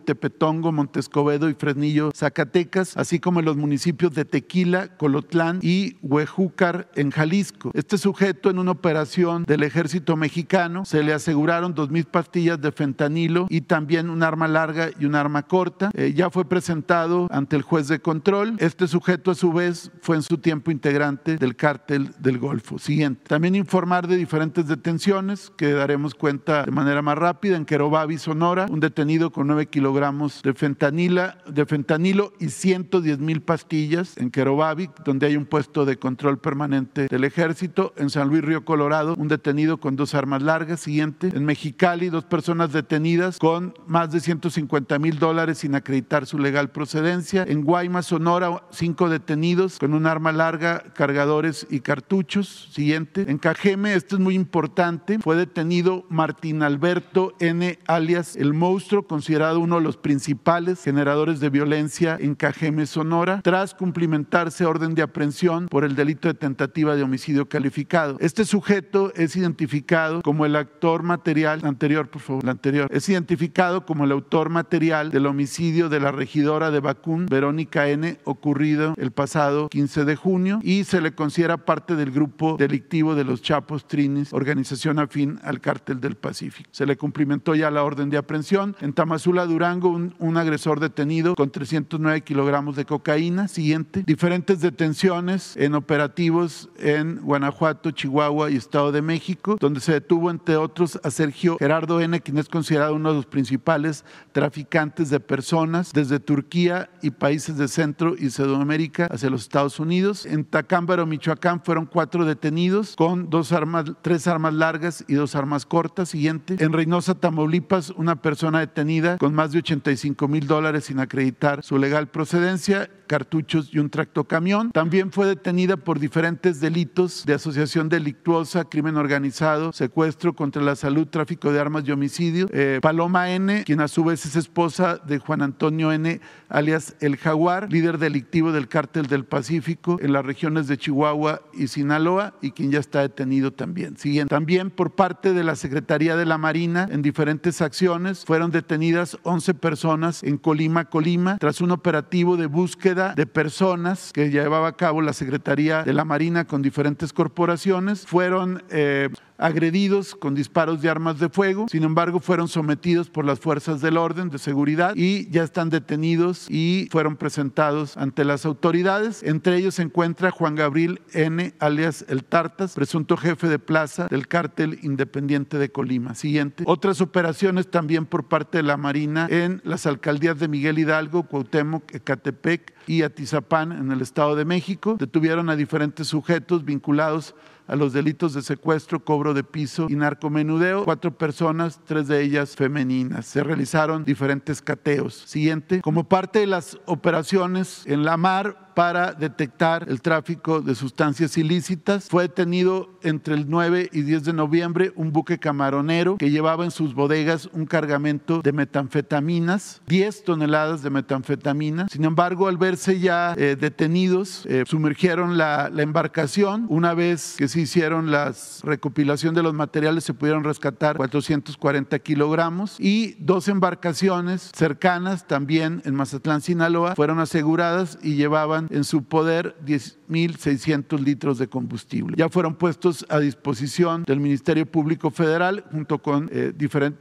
Tepetongo, Montescobedo y Fresnillo, Zacatecas, así como en los municipios de Tequila, Colotlán y Huejúcar en Jalisco. Este sujeto en una operación del ejército mexicano se le aseguraron dos mil pastillas de fentanilo y también un arma larga y un arma corta. Eh, ya fue presentado ante el juez de control. Este sujeto a su vez fue en su tiempo integrante del cártel del Golfo. Siguiente. También informar de diferentes detenciones que daremos cuenta de manera más rápida. En Querobabi, Sonora, un detenido con 9 kilogramos de, fentanila, de fentanilo y 110 mil pastillas. En Querobabi, donde hay un puesto de control permanente del ejército. En San Luis Río Colorado, un detenido con dos armas largas. Siguiente. En Mexicali, dos personas detenidas con más de 150 mil dólares sin acreditar su legal procedencia. En Guaymas, Sonora, cinco detenidos con un arma larga, cargadores y cartuchos. Siguiente. En Cajeme, esto es muy importante, fue detenido Martín Alberto N., alias El Monstruo, considerado uno de los principales generadores de violencia en Cajeme, Sonora, tras cumplimentarse orden de aprehensión por el delito de tentativa de homicidio calificado. Este sujeto es identificado como el actor material, anterior, por favor, la anterior, es identificado como el autor material del homicidio de la regidora de Bacún, Verónica N., ocurrido el pasado 15 de junio, y se le considera parte del grupo delictivo de los Chapos Trinis, organización afín al cártel del Pacífico. Se le cumplimentó ya la orden de aprehensión. En Tamazula, Durango, un, agresor detenido con 309 kilogramos de cocaína. Siguiente. Diferentes detenciones en operativos en Guanajuato, Chihuahua y Estado de México, donde se detuvo, entre otros, a Sergio Gerardo N., quien es considerado uno de los principales traficantes de personas desde Turquía y países de Centro y Sudamérica hacia los Estados Unidos. En Tacámbaro, Michoacán, fueron cuatro detenidos con dos armas, tres armas largas y armas cortas. Siguiente. En Reynosa, Tamaulipas, una persona detenida con más de 85 mil dólares sin acreditar su legal procedencia cartuchos y un tractocamión. También fue detenida por diferentes delitos de asociación delictuosa, crimen organizado, secuestro contra la salud, tráfico de armas y homicidio. Eh, Paloma N., quien a su vez es esposa de Juan Antonio N., alias El Jaguar, líder delictivo del cártel del Pacífico en las regiones de Chihuahua y Sinaloa, y quien ya está detenido también. Siguiente. También por parte de la Secretaría de la Marina, en diferentes acciones, fueron detenidas 11 personas en Colima, Colima, tras un operativo de búsqueda de personas que llevaba a cabo la Secretaría de la Marina con diferentes corporaciones. Fueron eh, agredidos con disparos de armas de fuego, sin embargo fueron sometidos por las fuerzas del orden de seguridad y ya están detenidos y fueron presentados ante las autoridades. Entre ellos se encuentra Juan Gabriel N., alias El Tartas, presunto jefe de plaza del cártel independiente de Colima. Siguiente. Otras operaciones también por parte de la Marina en las alcaldías de Miguel Hidalgo, Cuauhtémoc, Ecatepec y Atizapán en el Estado de México. Detuvieron a diferentes sujetos vinculados a los delitos de secuestro, cobro de piso y narcomenudeo. Cuatro personas, tres de ellas femeninas. Se realizaron diferentes cateos. Siguiente. Como parte de las operaciones en la mar, para detectar el tráfico de sustancias ilícitas. Fue detenido entre el 9 y 10 de noviembre un buque camaronero que llevaba en sus bodegas un cargamento de metanfetaminas, 10 toneladas de metanfetamina. Sin embargo, al verse ya eh, detenidos, eh, sumergieron la, la, embarcación. Una vez que se hicieron la recopilación de los materiales, se pudieron rescatar 440 kilogramos y dos embarcaciones cercanas, también en Mazatlán, Sinaloa, fueron aseguradas y llevaban en su poder 10.600 litros de combustible. Ya fueron puestos a disposición del Ministerio Público Federal junto con eh,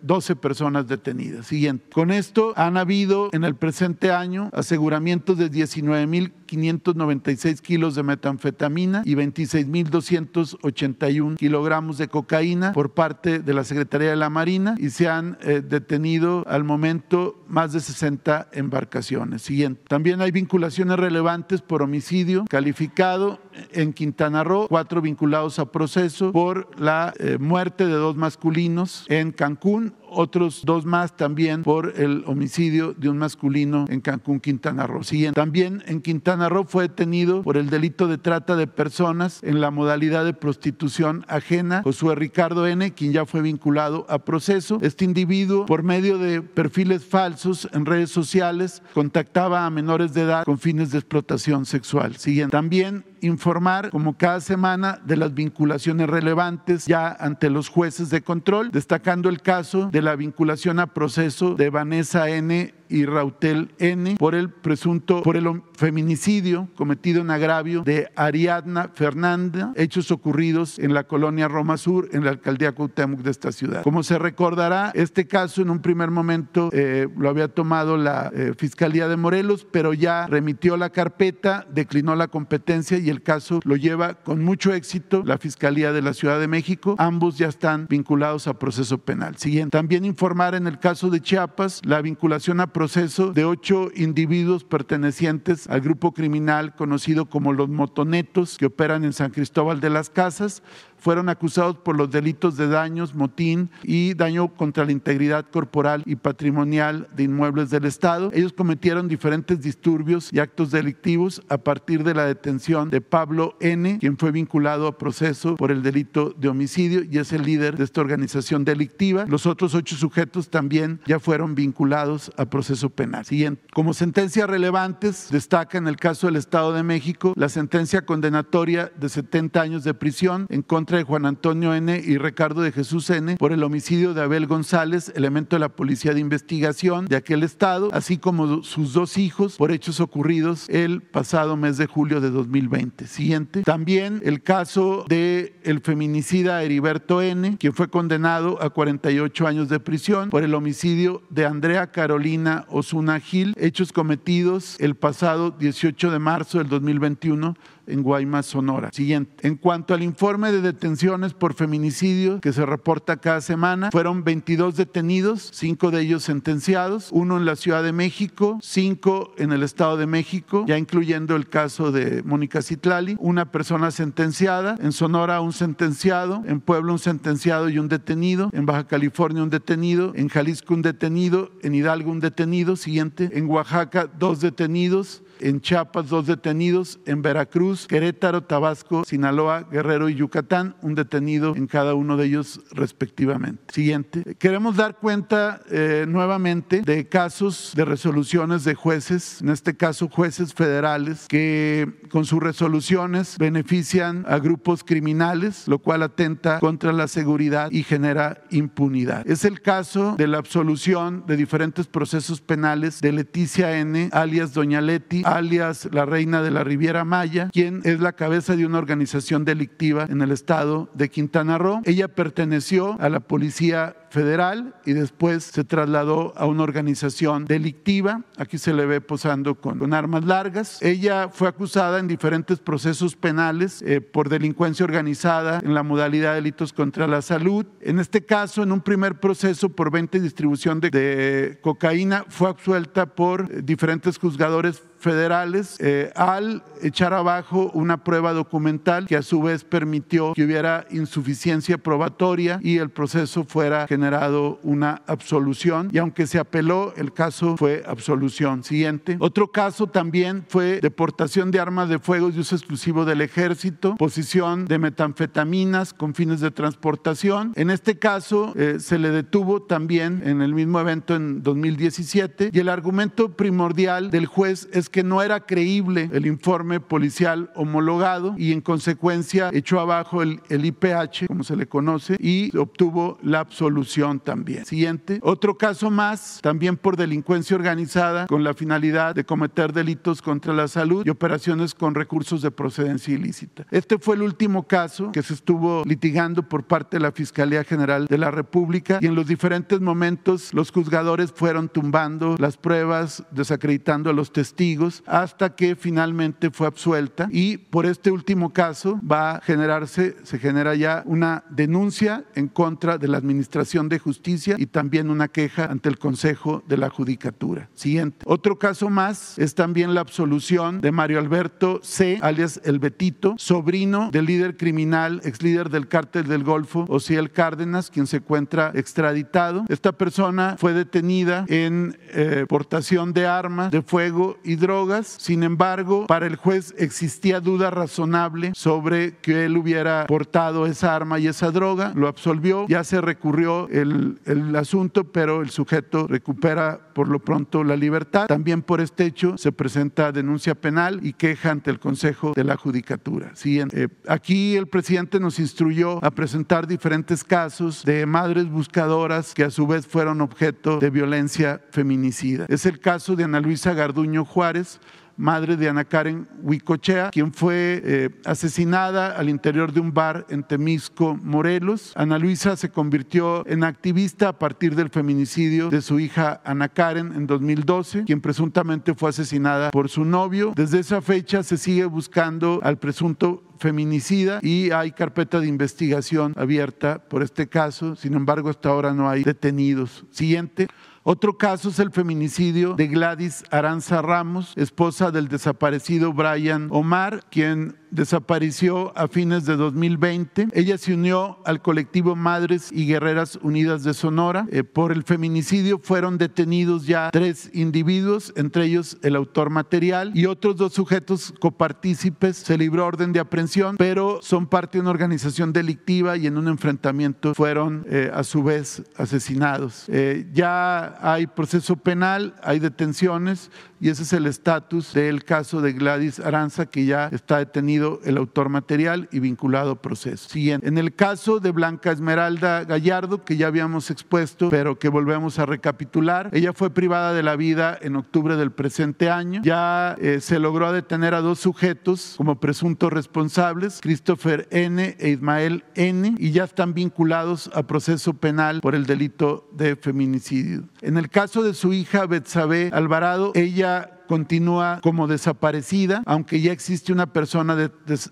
12 personas detenidas. Siguiente. Con esto han habido en el presente año aseguramientos de 19.596 kilos de metanfetamina y 26.281 kilogramos de cocaína por parte de la Secretaría de la Marina y se han eh, detenido al momento más de 60 embarcaciones. Siguiente. También hay vinculaciones relevantes por homicidio calificado en Quintana Roo, cuatro vinculados a proceso por la eh, muerte de dos masculinos en Cancún, otros dos más también por el homicidio de un masculino en Cancún, Quintana Roo. Siguiente. También en Quintana Roo fue detenido por el delito de trata de personas en la modalidad de prostitución ajena Josué Ricardo N., quien ya fue vinculado a proceso. Este individuo, por medio de perfiles falsos en redes sociales, contactaba a menores de edad con fines de explotación sexual. Siguiente. También informar como cada semana de las vinculaciones relevantes ya ante los jueces de control, destacando el caso de la vinculación a proceso de Vanessa N. y Rautel N. por el presunto, por el feminicidio cometido en agravio de Ariadna Fernanda, hechos ocurridos en la colonia Roma Sur, en la alcaldía Cuauhtémoc de esta ciudad. Como se recordará, este caso en un primer momento eh, lo había tomado la eh, Fiscalía de Morelos, pero ya remitió la carpeta, declinó la competencia y el caso lo lleva con mucho éxito la Fiscalía de la Ciudad de México. Ambos ya están vinculados a proceso penal. Siguiente. También informar en el caso de Chiapas la vinculación a proceso de ocho individuos pertenecientes al grupo criminal conocido como los motonetos que operan en San Cristóbal de las Casas fueron acusados por los delitos de daños, motín y daño contra la integridad corporal y patrimonial de inmuebles del Estado. Ellos cometieron diferentes disturbios y actos delictivos a partir de la detención de Pablo N., quien fue vinculado a proceso por el delito de homicidio y es el líder de esta organización delictiva. Los otros ocho sujetos también ya fueron vinculados a proceso penal. Siguiente. Como sentencias relevantes, destaca en el caso del Estado de México la sentencia condenatoria de 70 años de prisión en contra de Juan Antonio N. y Ricardo de Jesús N. por el homicidio de Abel González, elemento de la Policía de Investigación de aquel estado, así como sus dos hijos por hechos ocurridos el pasado mes de julio de 2020. Siguiente. También el caso de el feminicida Heriberto N., quien fue condenado a 48 años de prisión por el homicidio de Andrea Carolina Osuna Gil, hechos cometidos el pasado 18 de marzo del 2021 en Guaymas, Sonora. Siguiente. En cuanto al informe de detenciones por feminicidio que se reporta cada semana, fueron 22 detenidos, cinco de ellos sentenciados, uno en la Ciudad de México, cinco en el Estado de México, ya incluyendo el caso de Mónica Citlali, una persona sentenciada, en Sonora un sentenciado, en Puebla un sentenciado y un detenido, en Baja California un detenido, en Jalisco un detenido, en Hidalgo un detenido, siguiente, en Oaxaca dos detenidos, en Chiapas dos detenidos, en Veracruz, Querétaro, Tabasco, Sinaloa, Guerrero y Yucatán, un detenido en cada uno de ellos respectivamente. Siguiente. Queremos dar cuenta eh, nuevamente de casos de resoluciones de jueces, en este caso jueces federales, que con sus resoluciones benefician a grupos criminales, lo cual atenta contra la seguridad y genera impunidad. Es el caso de la absolución de diferentes procesos penales de Leticia N., alias Doña Leti, alias la reina de la Riviera Maya, quien es la cabeza de una organización delictiva en el estado de Quintana Roo. Ella perteneció a la policía federal y después se trasladó a una organización delictiva. Aquí se le ve posando con, armas largas. Ella fue acusada en diferentes procesos penales eh, por delincuencia organizada en la modalidad de delitos contra la salud. En este caso, en un primer proceso por venta y distribución de cocaína, fue absuelta por diferentes juzgadores federales eh, al echar abajo una prueba documental que a su vez permitió que hubiera insuficiencia probatoria y el proceso fuera generado una absolución y aunque se apeló el caso fue absolución. Siguiente. Otro caso también fue deportación de armas de fuego de uso exclusivo del ejército, posición de metanfetaminas con fines de transportación. En este caso eh, se le detuvo también en el mismo evento en 2017 y el argumento primordial del juez es que no era creíble el informe policial homologado y en consecuencia echó abajo el, el IPH, como se le conoce, y obtuvo la absolución también. Siguiente. Otro caso más, también por delincuencia organizada con la finalidad de cometer delitos contra la salud y operaciones con recursos de procedencia ilícita. Este fue el último caso que se estuvo litigando por parte de la Fiscalía General de la República y en los diferentes momentos los juzgadores fueron tumbando las pruebas, desacreditando a los testigos hasta que finalmente fue absuelta y por este último caso va a generarse, se genera ya una denuncia en contra de la Administración de Justicia y también una queja ante el Consejo de la Judicatura. Siguiente. Otro caso más es también la absolución de Mario Alberto C., alias El Betito, sobrino del líder criminal, ex líder del cártel del Golfo, Ociel Cárdenas, quien se encuentra extraditado. Esta persona fue detenida en eh, portación de armas de fuego y. Sin embargo, para el juez existía duda razonable sobre que él hubiera portado esa arma y esa droga. Lo absolvió, ya se recurrió el, el asunto, pero el sujeto recupera por lo pronto la libertad. También por este hecho se presenta denuncia penal y queja ante el Consejo de la Judicatura. Siguiente. Eh, aquí el presidente nos instruyó a presentar diferentes casos de madres buscadoras que a su vez fueron objeto de violencia feminicida. Es el caso de Ana Luisa Garduño Juárez madre de Ana Karen Huicochea, quien fue eh, asesinada al interior de un bar en Temisco, Morelos. Ana Luisa se convirtió en activista a partir del feminicidio de su hija Ana Karen en 2012, quien presuntamente fue asesinada por su novio. Desde esa fecha se sigue buscando al presunto feminicida y hay carpeta de investigación abierta por este caso. Sin embargo, hasta ahora no hay detenidos. Siguiente. Otro caso es el feminicidio de Gladys Aranza Ramos, esposa del desaparecido Brian Omar, quien desapareció a fines de 2020. Ella se unió al colectivo Madres y Guerreras Unidas de Sonora. Eh, por el feminicidio fueron detenidos ya tres individuos, entre ellos el autor material y otros dos sujetos copartícipes. Se libró orden de aprehensión, pero son parte de una organización delictiva y en un enfrentamiento fueron eh, a su vez asesinados. Eh, ya hay proceso penal, hay detenciones y ese es el estatus del caso de Gladys Aranza que ya está detenido el autor material y vinculado proceso. Siguiente. En el caso de Blanca Esmeralda Gallardo, que ya habíamos expuesto, pero que volvemos a recapitular, ella fue privada de la vida en octubre del presente año. Ya eh, se logró detener a dos sujetos como presuntos responsables, Christopher N. e Ismael N., y ya están vinculados a proceso penal por el delito de feminicidio. En el caso de su hija Betsabe Alvarado, ella continúa como desaparecida, aunque ya existe una persona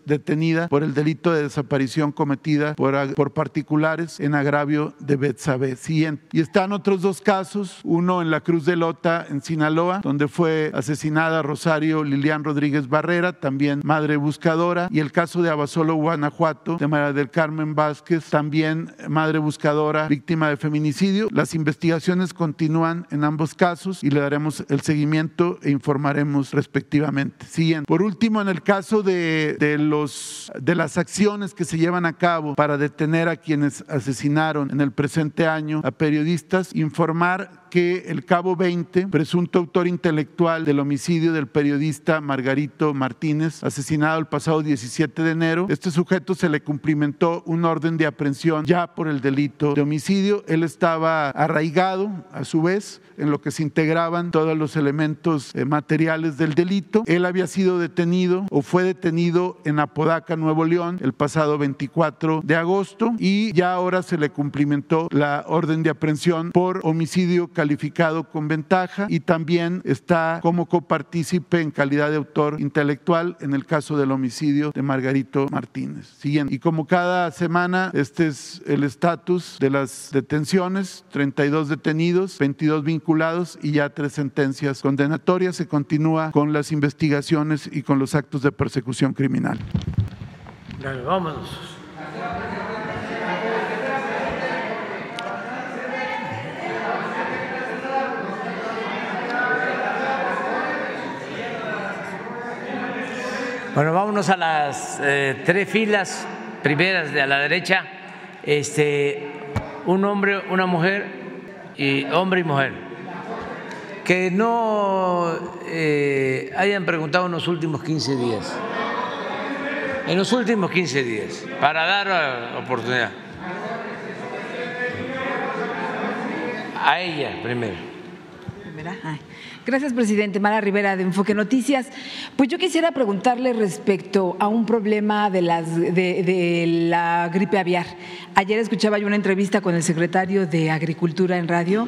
detenida por el delito de desaparición cometida por, por particulares en agravio de Betsabe. Siguiente. Y están otros dos casos, uno en la Cruz de Lota, en Sinaloa, donde fue asesinada Rosario Lilian Rodríguez Barrera, también madre buscadora, y el caso de Abasolo, Guanajuato, de María del Carmen Vázquez, también madre buscadora, víctima de feminicidio. Las investigaciones continúan en ambos casos y le daremos el seguimiento e información informaremos respectivamente. Siguiente. Por último, en el caso de, de, los, de las acciones que se llevan a cabo para detener a quienes asesinaron en el presente año a periodistas, informar que el cabo 20, presunto autor intelectual del homicidio del periodista Margarito Martínez, asesinado el pasado 17 de enero, este sujeto se le cumplimentó un orden de aprehensión ya por el delito de homicidio. Él estaba arraigado, a su vez, en lo que se integraban todos los elementos eh, materiales del delito. Él había sido detenido o fue detenido en Apodaca, Nuevo León, el pasado 24 de agosto y ya ahora se le cumplimentó la orden de aprehensión por homicidio calificado con ventaja y también está como copartícipe en calidad de autor intelectual en el caso del homicidio de Margarito Martínez. Siguiente. Y como cada semana, este es el estatus de las detenciones, 32 detenidos, 22 vinculados y ya tres sentencias condenatorias. Se continúa con las investigaciones y con los actos de persecución criminal. Dale, vámonos. Bueno, vámonos a las eh, tres filas primeras de a la derecha. Este, un hombre, una mujer y hombre y mujer. Que no eh, hayan preguntado en los últimos 15 días. En los últimos 15 días, para dar eh, oportunidad. A ella primero. Gracias, presidente. Mara Rivera de Enfoque Noticias. Pues yo quisiera preguntarle respecto a un problema de, las, de, de la gripe aviar. Ayer escuchaba yo una entrevista con el secretario de Agricultura en radio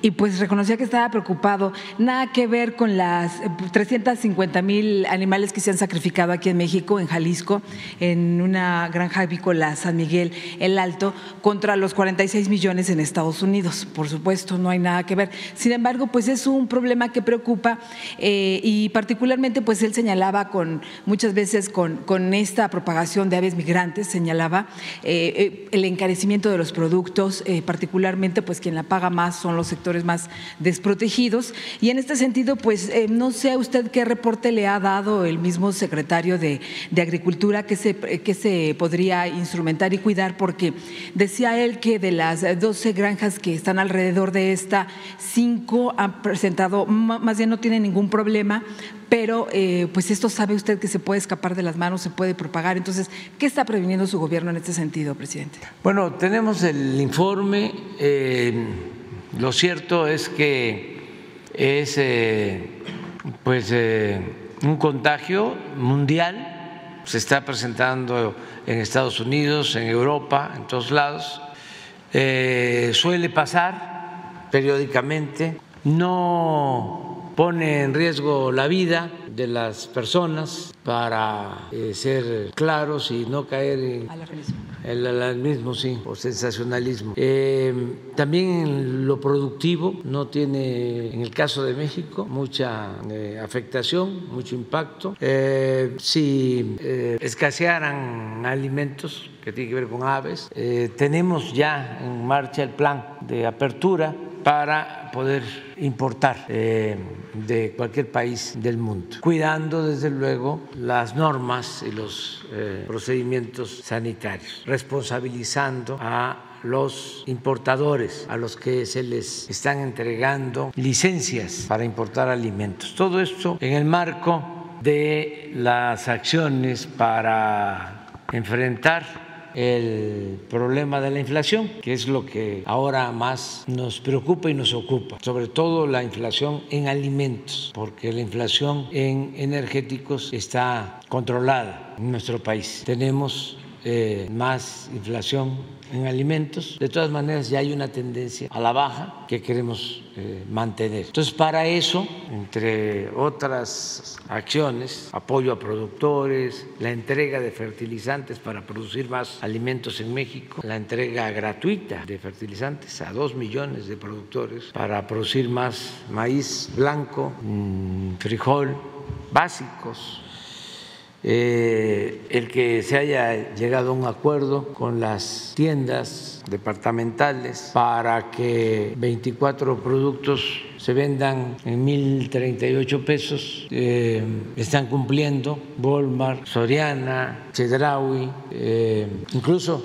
y pues reconocía que estaba preocupado. Nada que ver con las 350 mil animales que se han sacrificado aquí en México, en Jalisco, en una granja avícola San Miguel el Alto, contra los 46 millones en Estados Unidos. Por supuesto, no hay nada que ver. Sin embargo, pues es un problema que preocupa eh, y particularmente pues él señalaba con muchas veces con, con esta propagación de aves migrantes, señalaba eh, eh, el encarecimiento de los productos, eh, particularmente pues quien la paga más son los sectores más desprotegidos. Y en este sentido, pues eh, no sé a usted qué reporte le ha dado el mismo secretario de, de Agricultura que se, que se podría instrumentar y cuidar, porque decía él que de las 12 granjas que están alrededor de esta, cinco han presentado, más bien no tienen ningún problema, pero eh, pues esto sabe usted que se puede escapar de las manos, se puede propagar. Entonces, ¿qué está previniendo su gobierno en este sentido, presidente? Bueno, tenemos el informe. Eh, lo cierto es que es eh, pues un contagio mundial. Se está presentando en Estados Unidos, en Europa, en todos lados. Suele pasar periódicamente. No pone en riesgo la vida de las personas para eh, ser claros y no caer en el alarmismo, sí, o sensacionalismo. Eh, también en lo productivo no tiene, en el caso de México, mucha eh, afectación, mucho impacto. Si escasearan alimentos que tiene que ver con aves, tenemos ya en marcha el plan de apertura para poder importar eh, de cualquier país del mundo, cuidando desde luego las normas y los eh, procedimientos sanitarios, responsabilizando a los importadores a los que se les están entregando licencias para importar alimentos. Todo esto en el marco de las acciones para enfrentar el problema de la inflación, que es lo que ahora más nos preocupa y nos ocupa, sobre todo la inflación en alimentos, porque la inflación en energéticos está controlada en nuestro país. Tenemos eh, más inflación en alimentos. De todas maneras, ya hay una tendencia a la baja que queremos eh, mantener. Entonces, para eso, entre otras acciones, apoyo a productores, la entrega de fertilizantes para producir más alimentos en México, la entrega gratuita de fertilizantes a dos millones de productores para producir más maíz blanco, mm, frijol, básicos eh, el que se haya llegado a un acuerdo con las tiendas departamentales para que 24 productos se vendan en 1.038 pesos, eh, están cumpliendo Walmart, Soriana, Chedraui, eh, incluso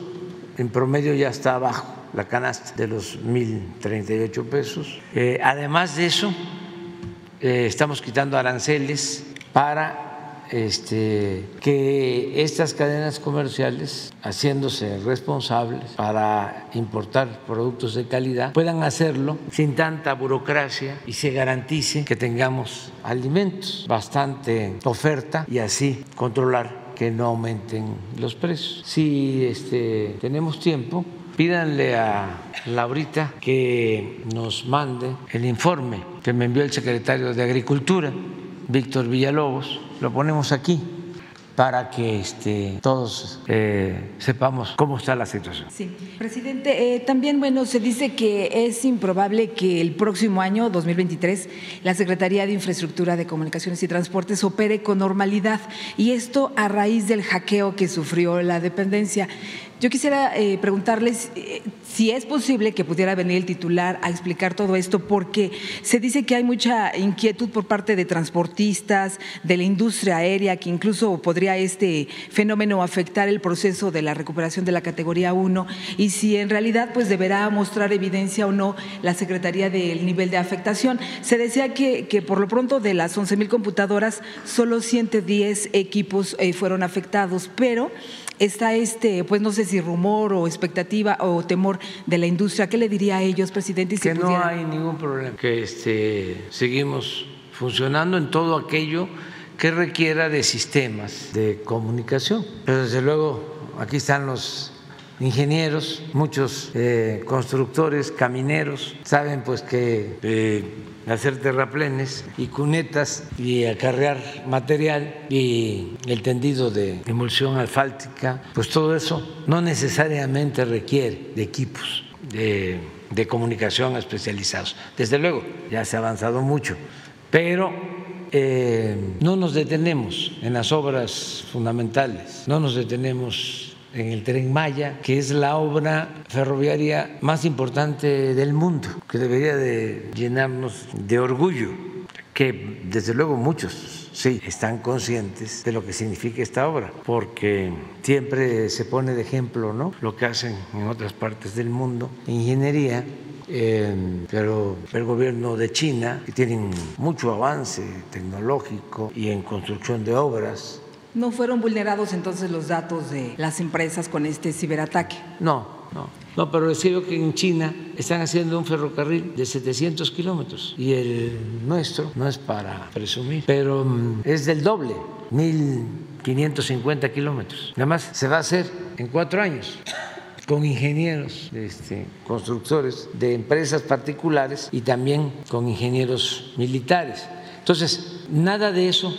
en promedio ya está abajo la canasta de los 1.038 pesos. Eh, además de eso, estamos quitando aranceles para este, que estas cadenas comerciales, haciéndose responsables para importar productos de calidad, puedan hacerlo sin tanta burocracia y se garantice que tengamos alimentos, bastante oferta y así controlar que no aumenten los precios. Si este, tenemos tiempo, pídanle a Laurita que nos mande el informe que me envió el secretario de Agricultura, Víctor Villalobos, lo ponemos aquí para que este, todos eh, sepamos cómo está la situación. Sí, presidente, eh, también bueno, se dice que es improbable que el próximo año, 2023, la Secretaría de Infraestructura de Comunicaciones y Transportes opere con normalidad y esto a raíz del hackeo que sufrió la dependencia. Yo quisiera eh, preguntarles eh, si es posible que pudiera venir el titular a explicar todo esto, porque se dice que hay mucha inquietud por parte de transportistas, de la industria aérea, que incluso podría este fenómeno afectar el proceso de la recuperación de la categoría 1, y si en realidad pues deberá mostrar evidencia o no la Secretaría del nivel de afectación. Se decía que, que por lo pronto de las 11 mil computadoras, solo 110 equipos eh, fueron afectados, pero está este, pues no sé si rumor o expectativa o temor de la industria. ¿Qué le diría a ellos, presidente? que no hay ningún problema, que este, seguimos funcionando en todo aquello que requiera de sistemas de comunicación. Pero desde luego aquí están los ingenieros, muchos eh, constructores, camineros, saben pues que eh, hacer terraplenes y cunetas y acarrear material y el tendido de emulsión asfáltica, pues todo eso no necesariamente requiere de equipos de, de comunicación especializados. Desde luego, ya se ha avanzado mucho, pero eh, no nos detenemos en las obras fundamentales, no nos detenemos en el tren Maya, que es la obra ferroviaria más importante del mundo, que debería de llenarnos de orgullo, que desde luego muchos sí están conscientes de lo que significa esta obra, porque siempre se pone de ejemplo ¿no? lo que hacen en otras partes del mundo, ingeniería, eh, pero el gobierno de China, que tienen mucho avance tecnológico y en construcción de obras, ¿No fueron vulnerados entonces los datos de las empresas con este ciberataque? No, no. No, pero decía que en China están haciendo un ferrocarril de 700 kilómetros y el nuestro no es para presumir, pero mm, es del doble, 1.550 kilómetros. Nada más se va a hacer en cuatro años con ingenieros, este, constructores de empresas particulares y también con ingenieros militares. Entonces, nada de eso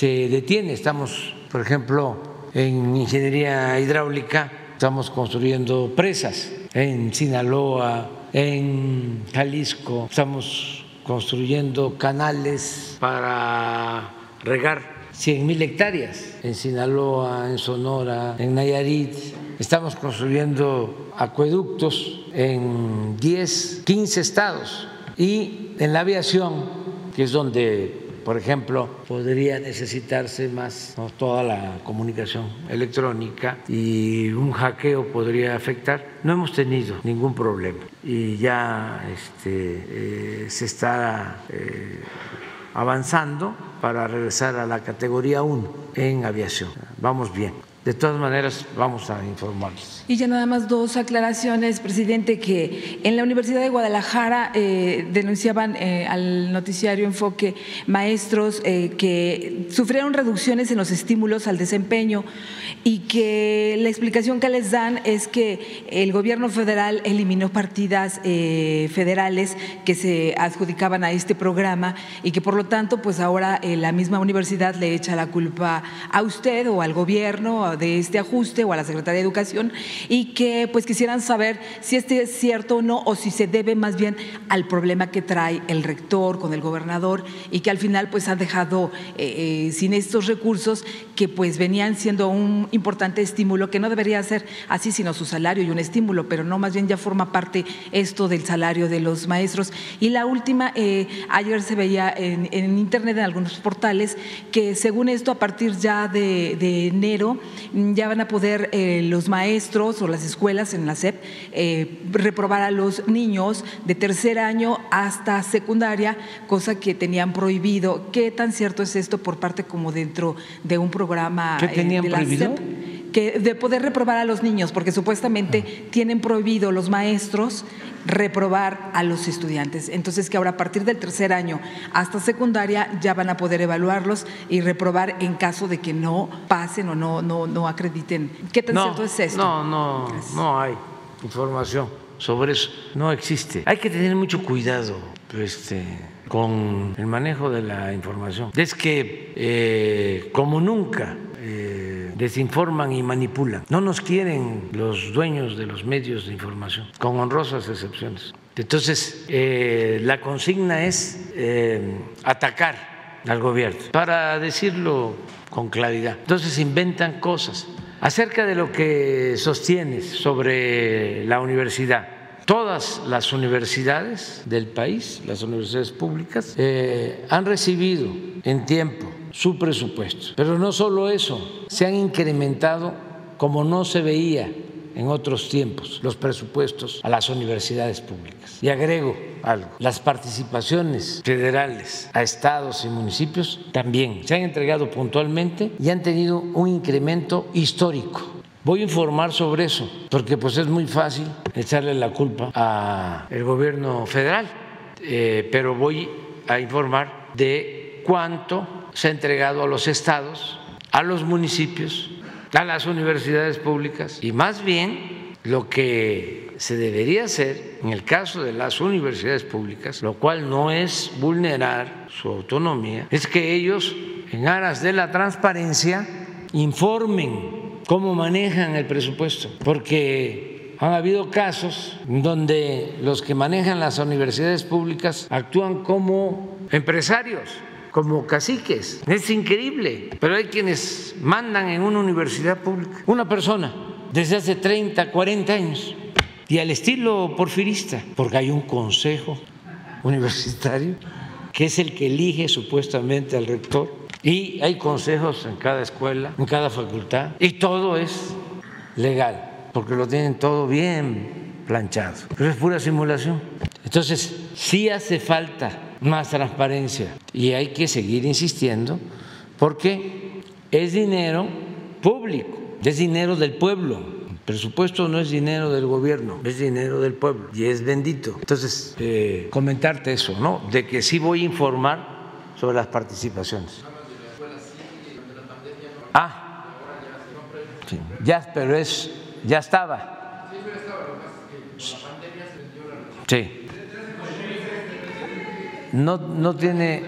se detiene. Estamos, por ejemplo, en ingeniería hidráulica, estamos construyendo presas en Sinaloa, en Jalisco, estamos construyendo canales para regar 100 mil hectáreas en Sinaloa, en Sonora, en Nayarit. Estamos construyendo acueductos en 10, 15 estados. Y en la aviación, que es donde por ejemplo, podría necesitarse más toda la comunicación electrónica y un hackeo podría afectar. No hemos tenido ningún problema y ya este, eh, se está eh, avanzando para regresar a la categoría 1 en aviación. Vamos bien. De todas maneras, vamos a informarles. Y ya nada más dos aclaraciones, presidente, que en la Universidad de Guadalajara eh, denunciaban eh, al noticiario Enfoque maestros eh, que sufrieron reducciones en los estímulos al desempeño y que la explicación que les dan es que el gobierno federal eliminó partidas federales que se adjudicaban a este programa y que por lo tanto, pues ahora la misma universidad le echa la culpa a usted o al gobierno de este ajuste o a la Secretaría de Educación y que pues quisieran saber si este es cierto o no o si se debe más bien al problema que trae el rector con el gobernador y que al final pues ha dejado eh, eh, sin estos recursos que pues venían siendo un importante estímulo que no debería ser así sino su salario y un estímulo pero no más bien ya forma parte esto del salario de los maestros. Y la última eh, ayer se veía en, internet en algunos portales que según esto a partir ya de enero ya van a poder eh, los maestros o las escuelas en la SEP eh, reprobar a los niños de tercer año hasta secundaria, cosa que tenían prohibido. ¿Qué tan cierto es esto por parte como dentro de un programa ¿Qué tenían de la prohibido? SEP? Que de poder reprobar a los niños, porque supuestamente Ah. tienen prohibido los maestros reprobar a los estudiantes. Entonces que ahora a partir del tercer año hasta secundaria ya van a poder evaluarlos y reprobar en caso de que no pasen o no, no, no acrediten. ¿Qué tan cierto es esto? No, no, no hay información sobre eso. No existe. Hay que tener mucho cuidado este, con el manejo de la información. Es que, eh, como nunca, eh, desinforman y manipulan. No nos quieren los dueños de los medios de información, con honrosas excepciones. Entonces, eh, la consigna es eh, atacar al gobierno, para decirlo con claridad. Entonces inventan cosas acerca de lo que sostienes sobre la universidad. Todas las universidades del país, las universidades públicas, eh, han recibido en tiempo su presupuesto. Pero no solo eso, se han incrementado como no se veía en otros tiempos los presupuestos a las universidades públicas. Y agrego algo, las participaciones federales a estados y municipios también se han entregado puntualmente y han tenido un incremento histórico. Voy a informar sobre eso, porque pues es muy fácil echarle la culpa al gobierno federal, eh, pero voy a informar de cuánto se ha entregado a los estados, a los municipios, a las universidades públicas y más bien lo que se debería hacer en el caso de las universidades públicas, lo cual no es vulnerar su autonomía, es que ellos, en aras de la transparencia, informen cómo manejan el presupuesto, porque han habido casos donde los que manejan las universidades públicas actúan como empresarios como caciques. Es increíble, pero hay quienes mandan en una universidad pública, una persona desde hace 30, 40 años, y al estilo porfirista, porque hay un consejo universitario que es el que elige supuestamente al rector, y hay consejos en cada escuela, en cada facultad, y todo es legal, porque lo tienen todo bien planchado, pero es pura simulación. Entonces, sí hace falta más transparencia y hay que seguir insistiendo porque es dinero público, es dinero del pueblo. El presupuesto no es dinero del gobierno, es dinero del pueblo y es bendito. Entonces, eh, comentarte eso, ¿no? De que sí voy a informar sobre las participaciones. Ah, sí, ya, pero es, ya estaba. Sí no, no tiene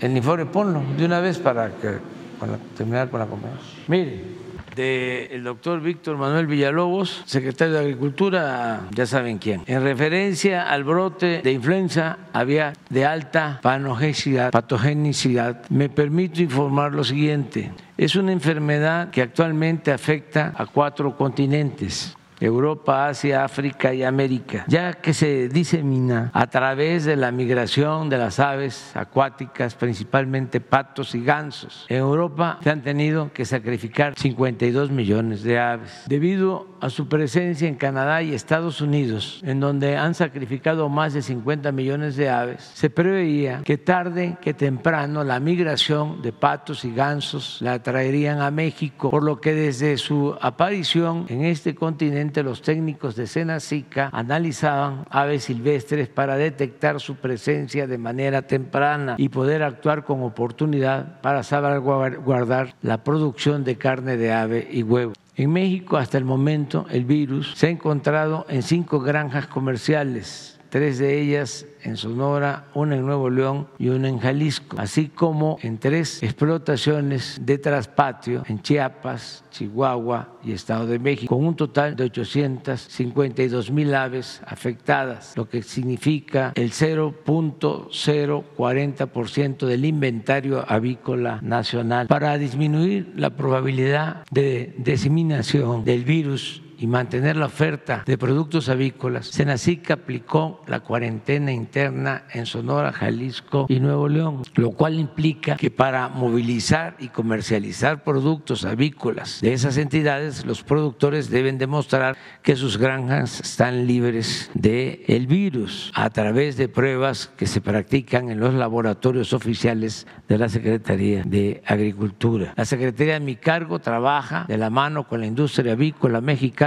el informe, ponlo de una vez para que, para terminar con la compañía. Mire, del doctor Víctor Manuel Villalobos, secretario de Agricultura, ya saben quién, en referencia al brote de influenza aviar de alta patogenicidad, me permito informar lo siguiente. Es una enfermedad que actualmente afecta a cuatro continentes Europa, Asia, África y América, ya que se disemina a través de la migración de las aves acuáticas, principalmente patos y gansos. En Europa se han tenido que sacrificar 52 millones de aves debido a su presencia en Canadá y Estados Unidos, en donde han sacrificado más de 50 millones de aves. Se preveía que tarde que temprano la migración de patos y gansos la traerían a México, por lo que desde su aparición en este continente los técnicos de Senacica analizaban aves silvestres para detectar su presencia de manera temprana y poder actuar con oportunidad para salvaguardar la producción de carne de ave y huevo. En México hasta el momento el virus se ha encontrado en cinco granjas comerciales, tres de ellas en Sonora, una en Nuevo León y una en Jalisco, así como en tres explotaciones de traspatio en Chiapas, Chihuahua y Estado de México, con un total de 852 mil aves afectadas, lo que significa el 0.040% del inventario avícola nacional. Para disminuir la probabilidad de diseminación del virus y mantener la oferta de productos avícolas, Senacica aplicó la cuarentena interna en Sonora, Jalisco y Nuevo León, lo cual implica que para movilizar y comercializar productos avícolas de esas entidades, los productores deben demostrar que sus granjas están libres del el virus a través de pruebas que se practican en los laboratorios oficiales de la Secretaría de Agricultura. La Secretaría de mi cargo trabaja de la mano con la industria avícola mexicana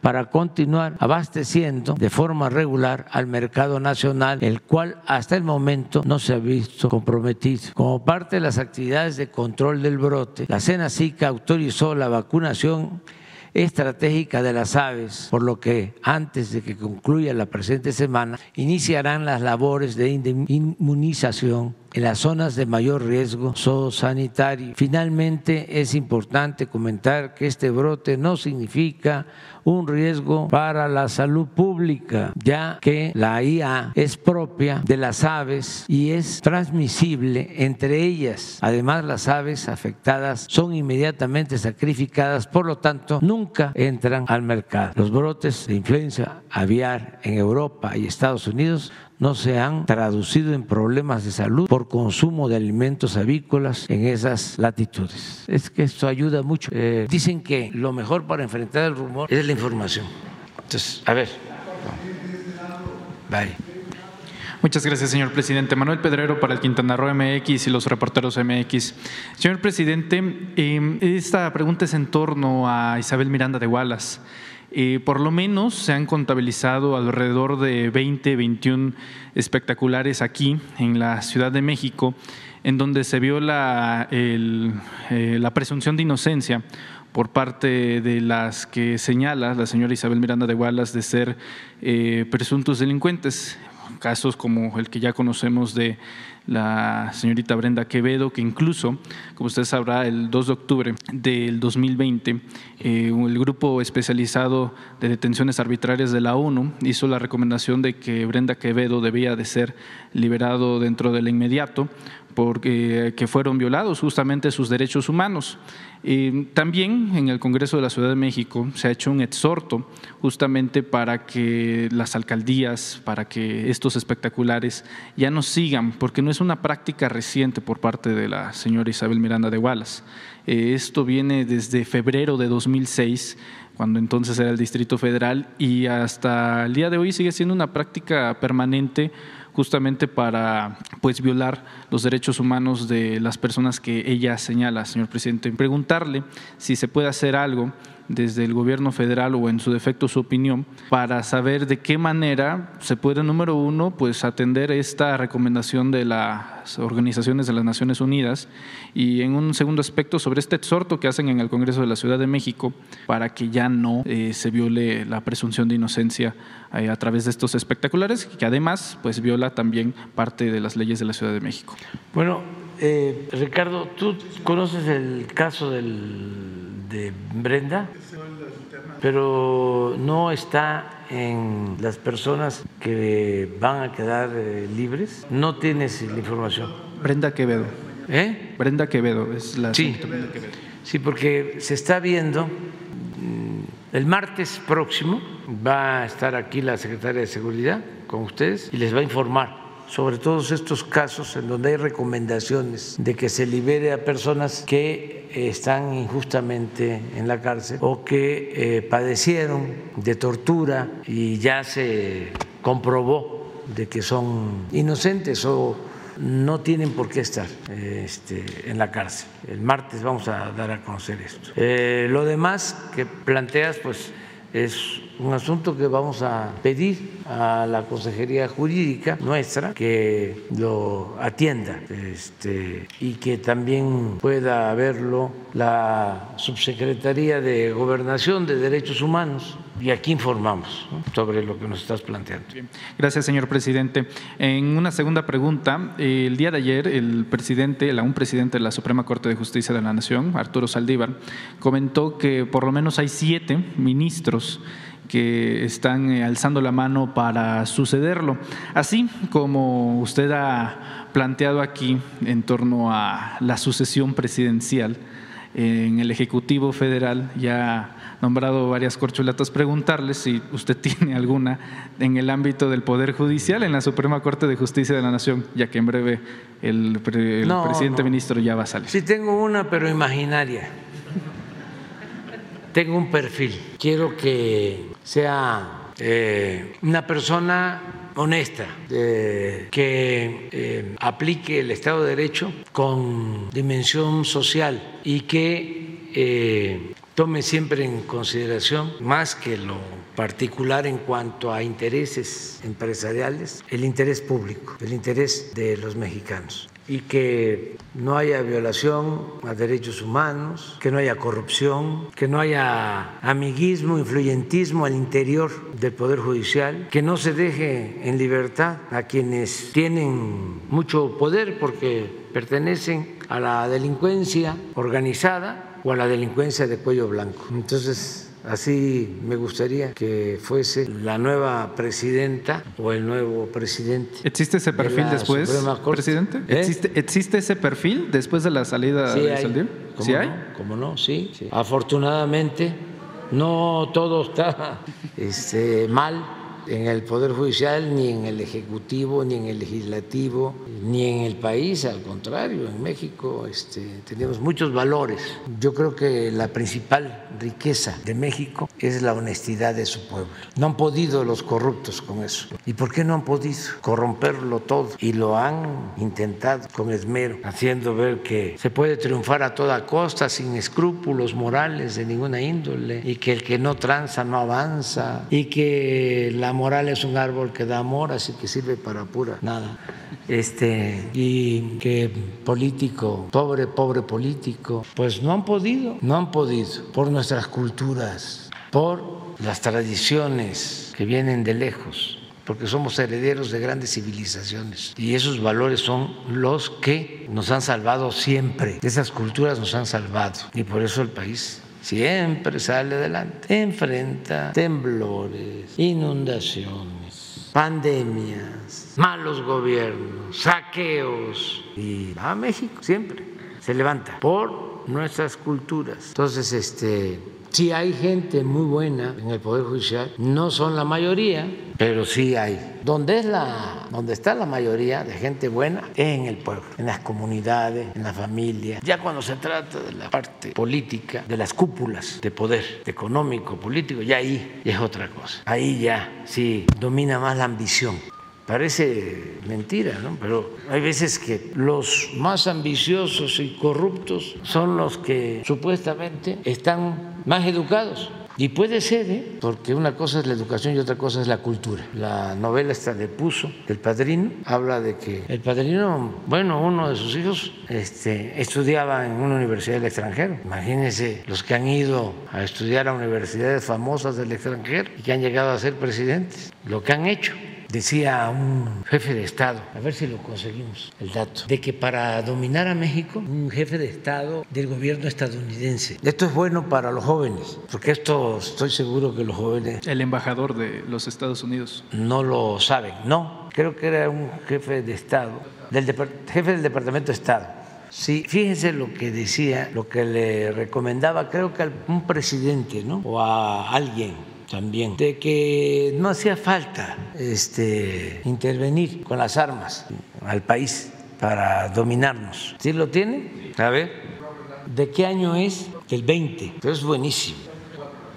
para continuar abasteciendo de forma regular al mercado nacional, el cual hasta el momento no se ha visto comprometido. Como parte de las actividades de control del brote, la SICA autorizó la vacunación estratégica de las aves, por lo que antes de que concluya la presente semana iniciarán las labores de inmunización en las zonas de mayor riesgo zoosanitario. Finalmente, es importante comentar que este brote no significa un riesgo para la salud pública, ya que la IA es propia de las aves y es transmisible entre ellas. Además, las aves afectadas son inmediatamente sacrificadas, por lo tanto, nunca entran al mercado. Los brotes de influenza aviar en Europa y Estados Unidos no se han traducido en problemas de salud por consumo de alimentos avícolas en esas latitudes. Es que esto ayuda mucho. Eh, dicen que lo mejor para enfrentar el rumor es la información. Entonces, a ver. Bye. Muchas gracias, señor presidente. Manuel Pedrero para el Quintana Roo MX y los reporteros MX. Señor presidente, em, esta pregunta es en torno a Isabel Miranda de Wallace. Por lo menos se han contabilizado alrededor de 20, 21 espectaculares aquí en la Ciudad de México, en donde se viola eh, la presunción de inocencia por parte de las que señala la señora Isabel Miranda de Wallace de ser eh, presuntos delincuentes, casos como el que ya conocemos de la señorita Brenda Quevedo, que incluso, como usted sabrá, el 2 de octubre del 2020, eh, el grupo especializado de detenciones arbitrarias de la ONU hizo la recomendación de que Brenda Quevedo debía de ser liberado dentro del inmediato porque que fueron violados justamente sus derechos humanos. También en el Congreso de la Ciudad de México se ha hecho un exhorto justamente para que las alcaldías, para que estos espectaculares ya no sigan, porque no es una práctica reciente por parte de la señora Isabel Miranda de Wallace. Eh, esto viene desde febrero de 2006 cuando entonces era el Distrito Federal, y hasta el día de hoy sigue siendo una práctica permanente justamente para pues violar los derechos humanos de las personas que ella señala, señor presidente. Preguntarle si se puede hacer algo desde el gobierno federal o en su defecto su opinión para saber de qué manera se puede, número uno, pues atender esta recomendación de las organizaciones de las Naciones Unidas y en un segundo aspecto sobre este exhorto que hacen en el Congreso de la Ciudad de México para que ya no eh, se viole la presunción de inocencia eh, a través de estos espectaculares que además pues viola también parte de las leyes de la Ciudad de México. Bueno, eh, Ricardo, ¿tú conoces el caso del de Brenda, pero no está en las personas que van a quedar eh, libres. No tienes la información. Brenda Quevedo. ¿Eh? Brenda Quevedo es la. Sí, sí, porque se está viendo. Mm, el martes próximo va a estar aquí la secretaria de Seguridad con ustedes y les va a informar sobre todos estos casos en donde hay recomendaciones de que se libere a personas que están injustamente en la cárcel o que eh, padecieron de tortura y ya se comprobó de que son inocentes o no tienen por qué estar este, en la cárcel. El martes vamos a dar a conocer esto. Eh, lo demás que planteas, pues es un asunto que vamos a pedir a la Consejería Jurídica nuestra que lo atienda este, y que también pueda verlo la Subsecretaría de Gobernación de Derechos Humanos y aquí informamos sobre lo que nos estás planteando. Gracias, señor presidente. En una segunda pregunta, el día de ayer el presidente, el aún presidente de la Suprema Corte de Justicia de la Nación, Arturo Saldívar, comentó que por lo menos hay siete ministros que están eh, alzando la mano para sucederlo. Así como usted ha planteado aquí en torno a la sucesión presidencial, en el Ejecutivo Federal ya nombrado varias corchulatas, preguntarles si usted tiene alguna en el ámbito del Poder Judicial en la Suprema Corte de Justicia de la Nación, ya que en breve el, presidente ministro ya va a salir. Sí, tengo una, pero imaginaria. Tengo un perfil. Quiero que sea eh, una persona honesta, que eh, aplique el Estado de Derecho con dimensión social y que eh, tome siempre en consideración, más que lo particular en cuanto a intereses empresariales, el interés público, el interés de los mexicanos y que no haya violación a derechos humanos, que no haya corrupción, que no haya amiguismo, influyentismo al interior del Poder Judicial, que no se deje en libertad a quienes tienen mucho poder porque pertenecen a la delincuencia organizada o a la delincuencia de cuello blanco. Entonces, Así me gustaría que fuese la nueva presidenta o el nuevo presidente. ¿Existe ese perfil después, presidente? ¿Eh? ¿Existe, ¿Existe, ese perfil después de la salida de Saldívar? ¿Sí hay? ¿Cómo no? Sí, sí. Afortunadamente, no todo está este, mal en el Poder Judicial, ni en el Ejecutivo, ni en el Legislativo, ni en el país, al contrario, en México este, tenemos muchos valores. Yo creo que la principal riqueza de México es la honestidad de su pueblo. No han podido los corruptos con eso. ¿Y por qué no han podido corromperlo todo? Y lo han intentado con esmero, haciendo ver que se puede triunfar a toda costa, sin escrúpulos morales de ninguna índole, y que el que no tranza no avanza, y que la moral es un árbol que da amor, así que sirve para pura nada. Este, y que político, pobre, pobre político, pues no han podido, no han podido, por nuestras culturas, por las tradiciones que vienen de lejos porque somos herederos de grandes civilizaciones y esos valores son los que nos han salvado siempre, esas culturas nos han salvado y por eso el país siempre sale adelante. Enfrenta temblores, inundaciones, pandemias, malos gobiernos, saqueos y va a México siempre. Se levanta por nuestras culturas. Entonces, este Sí hay gente muy buena en el Poder Judicial, no son la mayoría, pero sí hay. Donde, es la, donde está la mayoría de gente buena es en el pueblo, en las comunidades, en la familia. Ya cuando se trata de la parte política, de las cúpulas de poder económico, político, ya ahí es otra cosa. Ahí ya sí domina más la ambición Parece mentira, ¿no? Pero hay veces que los más ambiciosos y corruptos son los que supuestamente están más educados. Y puede ser, ¿eh? porque una cosa es la educación y otra cosa es la cultura. La novela esta de Puso, El Padrino, habla de que el padrino, bueno, uno de sus hijos este, estudiaba en una universidad del extranjero. Imagínense los que han ido a estudiar a universidades famosas del extranjero y que han llegado a ser presidentes, lo que han hecho decía un jefe de Estado, a ver si lo conseguimos, el dato, de que para dominar a México, un jefe de Estado del gobierno estadounidense. Esto es bueno para los jóvenes, porque esto estoy seguro que los jóvenes... El embajador de los Estados Unidos. No lo saben, no, creo que era un jefe de Estado, del jefe del Departamento de Estado. Sí, fíjense lo que decía, lo que le recomendaba, creo que a un presidente, ¿no? O a alguien también, de que no hacía falta este, intervenir con las armas al país para dominarnos. ¿Sí lo tiene? A ver, ¿de qué año es? El 20. Pero es buenísimo.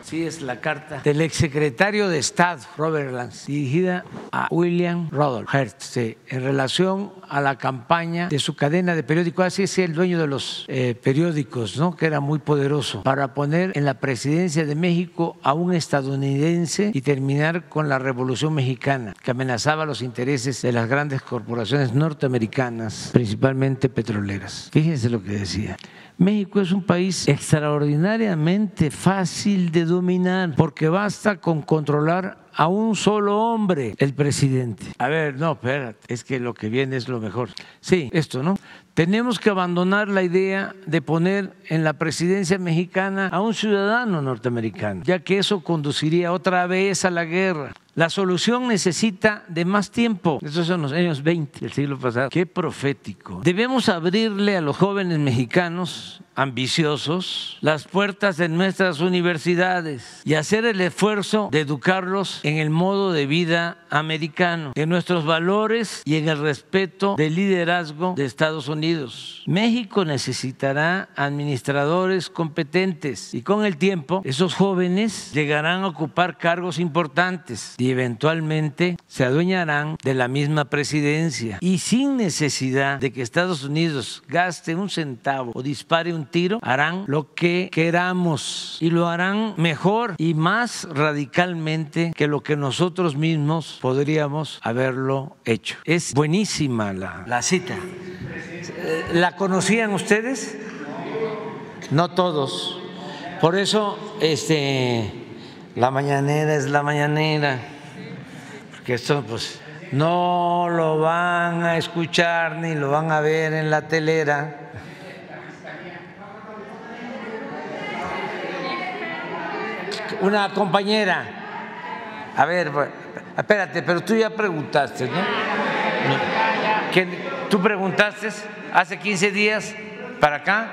Sí, es la carta del exsecretario de Estado, Robert Lance, dirigida a William Rudolph Hertz, en relación a la campaña de su cadena de periódicos. Así es el dueño de los eh, periódicos, ¿no? que era muy poderoso, para poner en la presidencia de México a un estadounidense y terminar con la revolución mexicana, que amenazaba los intereses de las grandes corporaciones norteamericanas, principalmente petroleras. Fíjense lo que decía. México es un país extraordinariamente fácil de dominar porque basta con controlar a un solo hombre, el presidente. A ver, no, espérate, es que lo que viene es lo mejor. Sí, esto, ¿no? Tenemos que abandonar la idea de poner en la presidencia mexicana a un ciudadano norteamericano, ya que eso conduciría otra vez a la guerra. La solución necesita de más tiempo. Esos son los años 20 del siglo pasado. Qué profético. Debemos abrirle a los jóvenes mexicanos ambiciosos las puertas de nuestras universidades y hacer el esfuerzo de educarlos en el modo de vida americano, en nuestros valores y en el respeto del liderazgo de Estados Unidos. México necesitará administradores competentes y con el tiempo esos jóvenes llegarán a ocupar cargos importantes y eventualmente se adueñarán de la misma presidencia y sin necesidad de que Estados Unidos gaste un centavo o dispare un tiro, harán lo que queramos y lo harán mejor y más radicalmente que lo que nosotros mismos podríamos haberlo hecho. Es buenísima la, la cita. ¿La conocían ustedes? No todos. Por eso, este, la mañanera es la mañanera, porque esto, pues, no lo van a escuchar ni lo van a ver en la telera. Una compañera, a ver, espérate, pero tú ya preguntaste, ¿no? ¿Tú preguntaste hace 15 días para acá?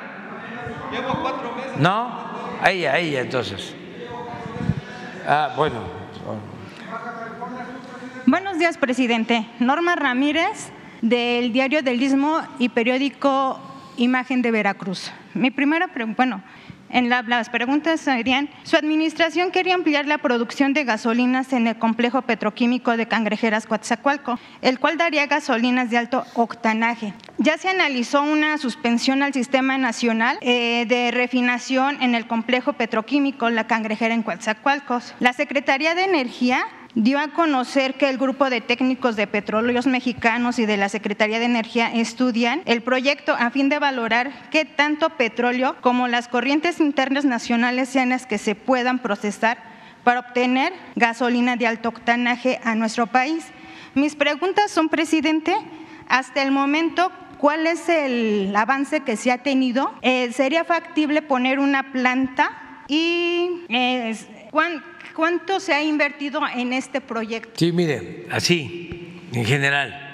Llevo cuatro meses. ¿No? A ella, a ella entonces. Ah, bueno. Buenos días, presidente. Norma Ramírez, del Diario del Istmo y periódico Imagen de Veracruz. Mi primera pregunta, bueno, en las preguntas serían, su administración quería ampliar la producción de gasolinas en el complejo petroquímico de Cangrejeras Coatzacoalco, el cual daría gasolinas de alto octanaje. Ya se analizó una suspensión al sistema nacional eh, de refinación en el complejo petroquímico La Cangrejera en Coatzacoalcos. La Secretaría de Energía dio a conocer que el grupo de técnicos de petróleos mexicanos y de la Secretaría de Energía estudian el proyecto a fin de valorar qué tanto petróleo como las corrientes internas nacionales sean las que se puedan procesar para obtener gasolina de alto octanaje a nuestro país. Mis preguntas son, presidente, hasta el momento, ¿cuál es el avance que se ha tenido? Eh, ¿Sería factible poner una planta? ¿Y eh, ¿Cuánto se ha invertido en este proyecto? Sí, mire, así, en general.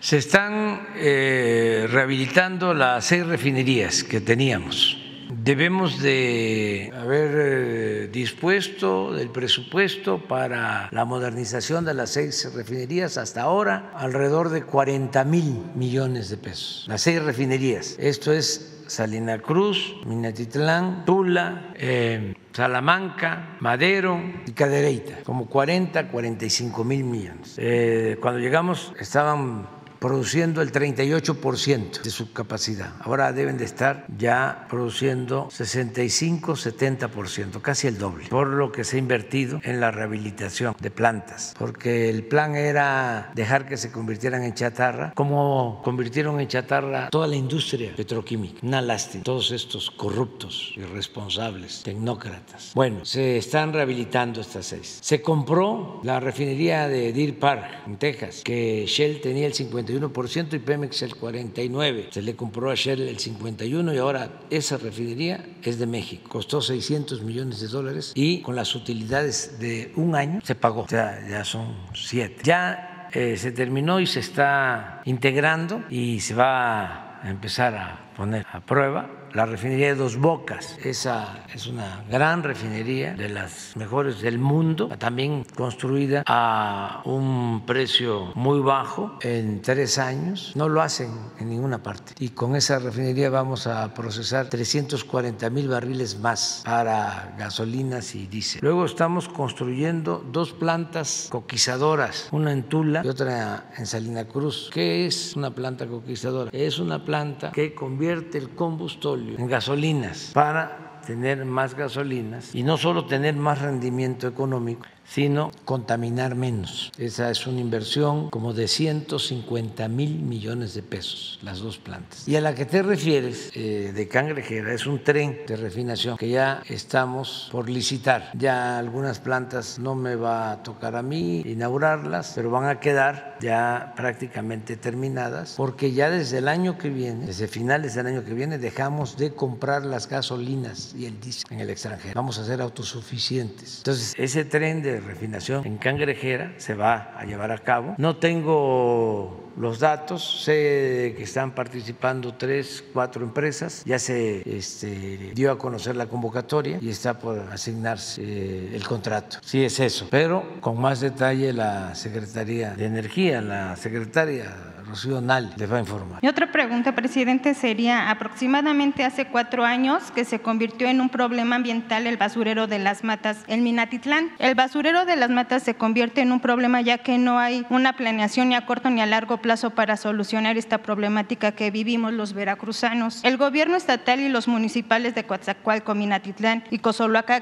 Se están eh, rehabilitando las seis refinerías que teníamos. Debemos de haber eh, dispuesto del presupuesto para la modernización de las seis refinerías hasta ahora alrededor de 40 mil millones de pesos. Las seis refinerías. Esto es Salina Cruz, Minatitlán, Tula, eh, Salamanca, Madero y Cadereyta, como 40, 45 mil millones. Eh, cuando llegamos estaban produciendo el 38% de su capacidad. Ahora deben de estar ya produciendo 65, 70%, casi el doble, por lo que se ha invertido en la rehabilitación de plantas, porque el plan era dejar que se convirtieran en chatarra, como convirtieron en chatarra toda la industria petroquímica. Una lástima, todos estos corruptos, irresponsables, tecnócratas. Bueno, se están rehabilitando estas seis. Se compró la refinería de Deer Park, en Texas, que Shell tenía el 50 y Pemex el 49%. Se le compró a Shell el 51% y ahora esa refinería es de México. Costó 600 millones de dólares y con las utilidades de un año se pagó. O sea, ya son siete. Ya eh, se terminó y se está integrando y se va a empezar a poner a prueba la refinería de Dos Bocas. Esa es una gran refinería de las mejores del mundo, también construida a un precio muy bajo en tres años. No lo hacen en ninguna parte. Y con esa refinería vamos a procesar 340 mil barriles más para gasolinas y diésel. Luego estamos construyendo dos plantas coquizadoras, una en Tula y otra en Salina Cruz. ¿Qué es una planta coquizadora? Es una planta que convierte el combustible en gasolinas para tener más gasolinas y no solo tener más rendimiento económico, sino contaminar menos. Esa es una inversión como de 150 mil millones de pesos, las dos plantas. Y a la que te refieres, eh, de Cangrejera, es un tren de refinación que ya estamos por licitar. Ya algunas plantas no me va a tocar a mí inaugurarlas, pero van a quedar ya prácticamente terminadas, porque ya desde el año que viene, desde finales del año que viene, dejamos de comprar las gasolinas y el diésel en el extranjero. Vamos a ser autosuficientes. Entonces, ese tren de de refinación en Cangrejera se va a llevar a cabo. No tengo los datos, sé que están participando tres, cuatro empresas, ya se este, dio a conocer la convocatoria y está por asignarse eh, el contrato. Sí es eso, pero con más detalle la Secretaría de Energía, la secretaria Rocío Nal les va a informar. Y otra pregunta, presidente, sería aproximadamente hace cuatro años que se convirtió en un problema ambiental el basurero de las matas en Minatitlán. El basurero de las matas se convierte en un problema ya que no hay una planeación ni a corto ni a largo plazo para solucionar esta problemática que vivimos los veracruzanos. El gobierno estatal y los municipales de Coatzacoalco, Minatitlán y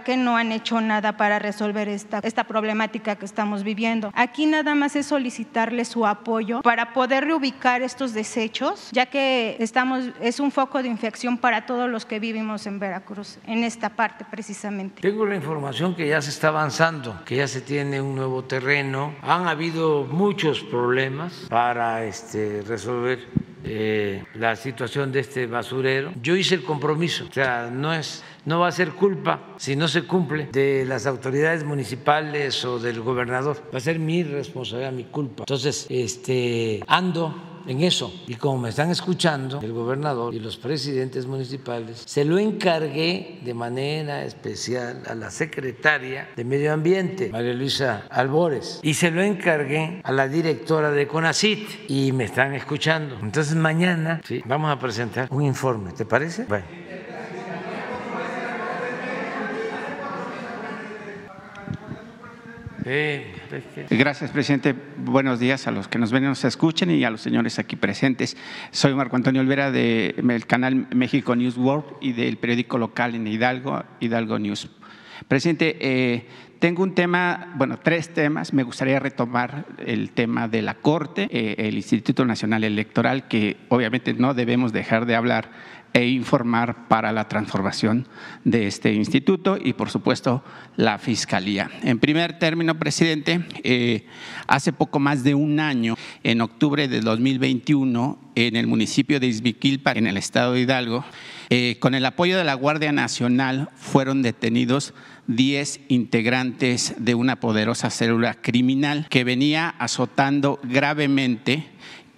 que no han hecho nada para resolver esta, esta problemática que estamos viviendo. Aquí nada más es solicitarle su apoyo para poder ubicar estos desechos, ya que estamos, es un foco de infección para todos los que vivimos en Veracruz, en esta parte precisamente. Tengo la información que ya se está avanzando, que ya se tiene un nuevo terreno. Han habido muchos problemas para este, resolver eh, la situación de este basurero. Yo hice el compromiso, o sea, no es no va a ser culpa si no se cumple de las autoridades municipales o del gobernador, va a ser mi responsabilidad, mi culpa. Entonces, este ando en eso. Y como me están escuchando el gobernador y los presidentes municipales, se lo encargué de manera especial a la secretaria de Medio Ambiente, María Luisa Albores, y se lo encargué a la directora de CONACIT y me están escuchando. Entonces mañana sí, vamos a presentar un informe, ¿te parece? Bueno. Gracias, presidente. Buenos días a los que nos ven y nos escuchen y a los señores aquí presentes. Soy Marco Antonio Olvera del canal México News World y del periódico local en Hidalgo, Hidalgo News. Presidente, eh, tengo un tema, bueno, tres temas. Me gustaría retomar el tema de la Corte, eh, el Instituto Nacional Electoral, que obviamente no debemos dejar de hablar e informar para la transformación de este instituto y, por supuesto, la Fiscalía. En primer término, presidente, eh, hace poco más de un año, en octubre de 2021, en el municipio de Izmiquilpa, en el estado de Hidalgo, eh, con el apoyo de la Guardia Nacional, fueron detenidos 10 integrantes de una poderosa célula criminal que venía azotando gravemente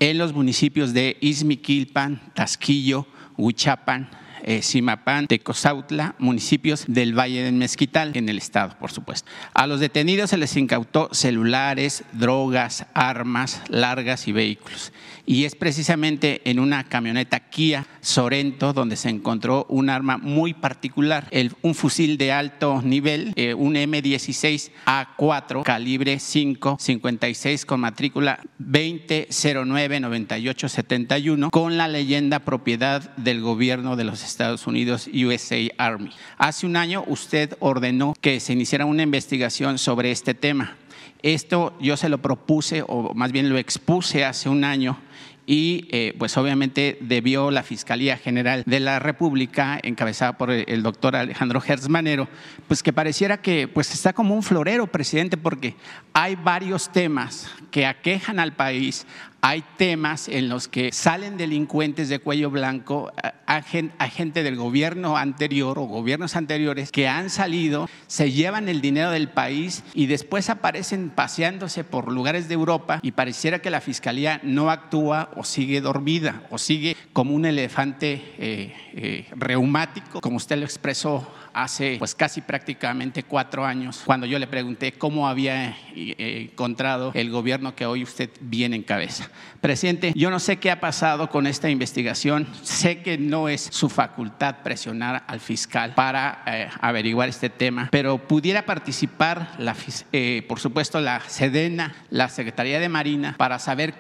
en los municipios de Izmiquilpan, Tasquillo, Huichapan, eh, Simapán, Tecozautla, municipios del Valle del Mezquital, en el estado, por supuesto. A los detenidos se les incautó celulares, drogas, armas largas y vehículos. Y es precisamente en una camioneta Kia Sorento donde se encontró un arma muy particular, un fusil de alto nivel, eh, un M16A4 calibre 5, 56 con matrícula 20099871 con la leyenda propiedad del gobierno de los Estados Unidos, USA Army. Hace un año usted ordenó que se iniciara una investigación sobre este tema. Esto yo se lo propuse, o más bien lo expuse hace un año y eh, pues obviamente debió la Fiscalía General de la República, encabezada por el doctor Alejandro Gersmanero, pues que pareciera que pues está como un florero, presidente, porque hay varios temas que aquejan al país, hay temas en los que salen delincuentes de cuello blanco, gente del gobierno anterior o gobiernos anteriores que han salido, se llevan el dinero del país y después aparecen paseándose por lugares de Europa y pareciera que la fiscalía no actúa o sigue dormida o sigue como un elefante eh, eh, reumático, como usted lo expresó hace pues casi prácticamente cuatro años, cuando yo le pregunté cómo había eh, encontrado el gobierno que hoy usted viene en cabeza. Presidente, yo no sé qué ha pasado con esta investigación, sé que no es su facultad presionar al fiscal para eh, averiguar este tema, pero pudiera participar, la, eh, por supuesto, la Sedena, la Secretaría de Marina, para saber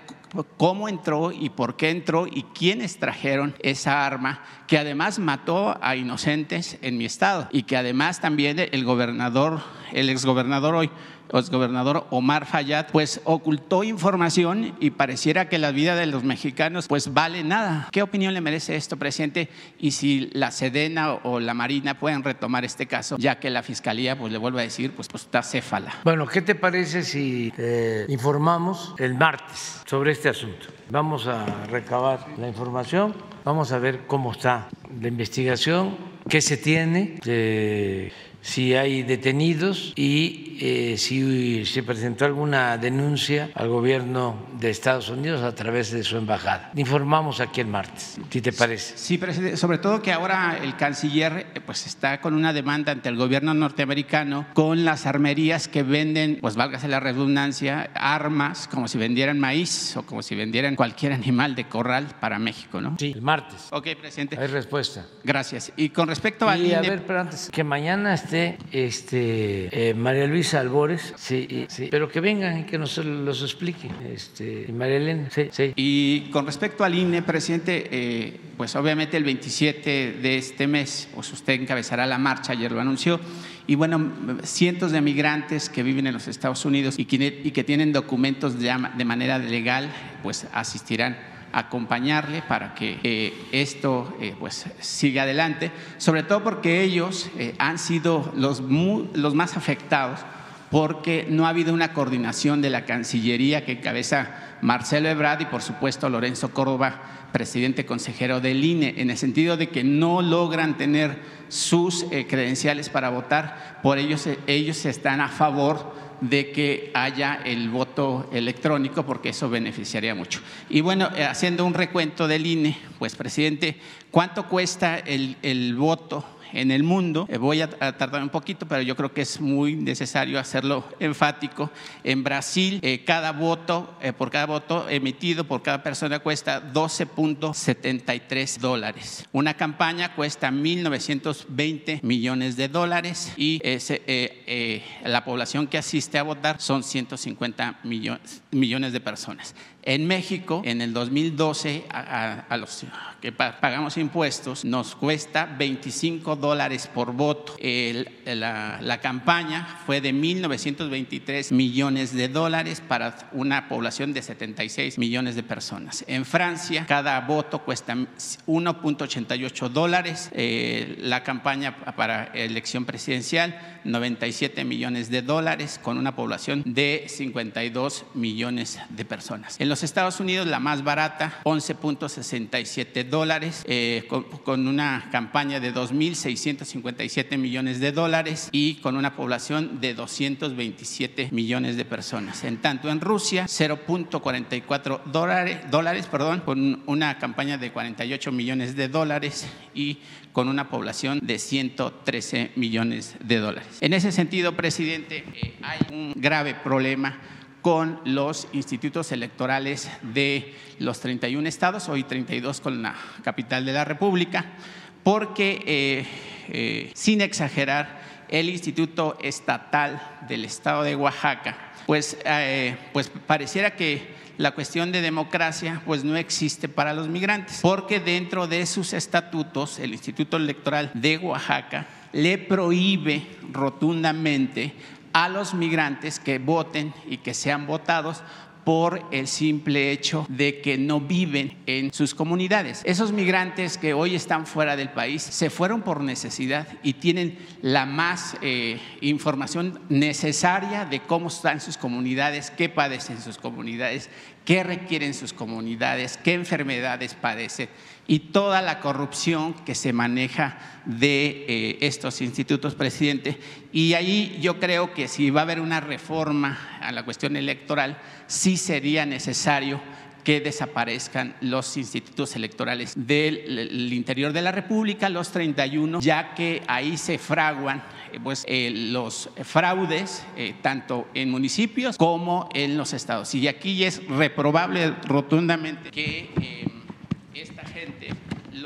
cómo entró y por qué entró y quiénes trajeron esa arma que además mató a inocentes en mi estado y que además también el gobernador, el exgobernador hoy, gobernador Omar Fayad, pues ocultó información y pareciera que la vida de los mexicanos pues vale nada. ¿Qué opinión le merece esto, presidente? Y si la Sedena o la Marina pueden retomar este caso, ya que la Fiscalía, pues le vuelvo a decir, pues, pues está céfala. Bueno, ¿qué te parece si eh, informamos el martes sobre este asunto? Vamos a recabar la información, vamos a ver cómo está la investigación, qué se tiene. Eh, si hay detenidos y eh, si se presentó alguna denuncia al gobierno de Estados Unidos a través de su embajada. Informamos aquí el martes, si te parece. Sí, presidente, sobre todo que ahora el canciller eh, pues está con una demanda ante el gobierno norteamericano con las armerías que venden, pues válgase la redundancia, armas como si vendieran maíz o como si vendieran cualquier animal de corral para México, ¿no? Sí, el martes. Ok, presidente. Hay respuesta. Gracias. Y con respecto al Y a ver, pero antes, que mañana este, eh, María Luisa Albores, sí, sí, pero que vengan y que nos los explique, este, María Elena, sí, sí. Y con respecto al INE, presidente, eh, pues obviamente el 27 de este mes, pues usted encabezará la marcha, ayer lo anunció, y bueno, cientos de migrantes que viven en los Estados Unidos y que, tienen documentos de manera legal, pues asistirán acompañarle para que eh, esto eh, pues siga adelante, sobre todo porque ellos eh, han sido los, los más afectados porque no ha habido una coordinación de la Cancillería que encabeza Marcelo Ebrard y por supuesto Lorenzo Córdoba, presidente consejero del INE, en el sentido de que no logran tener sus credenciales para votar, por ellos ellos están a favor de que haya el voto electrónico porque eso beneficiaría mucho. Y bueno, eh, haciendo un recuento del INE, pues presidente, ¿cuánto cuesta el, el voto en el mundo. Eh, Voy a, tardar un poquito, pero yo creo que es muy necesario hacerlo enfático. En Brasil, eh, cada voto, eh, por cada voto emitido por cada persona cuesta 12.73 dólares. Una campaña cuesta 1.920 millones de dólares y la población que asiste a votar son 150 millones, millones de personas. En México, en el 2012, a, a- a los que pa- pagamos impuestos, nos cuesta 25 dólares por voto. La, campaña fue de 1.923 millones de dólares para una población de 76 millones de personas. En Francia, cada voto cuesta 1.88 dólares. Eh, la campaña para elección presidencial, 97 millones de dólares, con una población de 52 millones de personas. Los Estados Unidos, la más barata, 11.67 dólares, eh, con, una campaña de 2.657 millones de dólares y con una población de 227 millones de personas. En tanto, en Rusia, 0.44 dólares, dólares perdón, con una campaña de 48 millones de dólares y con una población de 113 millones de dólares. En ese sentido, presidente, eh, hay un grave problema con los institutos electorales de los 31 estados, hoy 32 con la capital de la República, porque, eh, eh, sin exagerar, el Instituto Estatal del Estado de Oaxaca, pues, eh, pues pareciera que la cuestión de democracia pues no existe para los migrantes, porque dentro de sus estatutos el Instituto Electoral de Oaxaca le prohíbe rotundamente a los migrantes que voten y que sean votados por el simple hecho de que no viven en sus comunidades. Esos migrantes que hoy están fuera del país se fueron por necesidad y tienen la más eh, información necesaria de cómo están sus comunidades, qué padecen sus comunidades, qué requieren sus comunidades, qué enfermedades padecen y toda la corrupción que se maneja de eh, estos institutos, presidente. Y ahí yo creo que si va a haber una reforma a la cuestión electoral, sí sería necesario que desaparezcan los institutos electorales del el interior de la República, los 31, ya que ahí se fraguan eh, pues, eh, los fraudes, eh, tanto en municipios como en los estados. Y aquí es reprobable rotundamente que esta gente,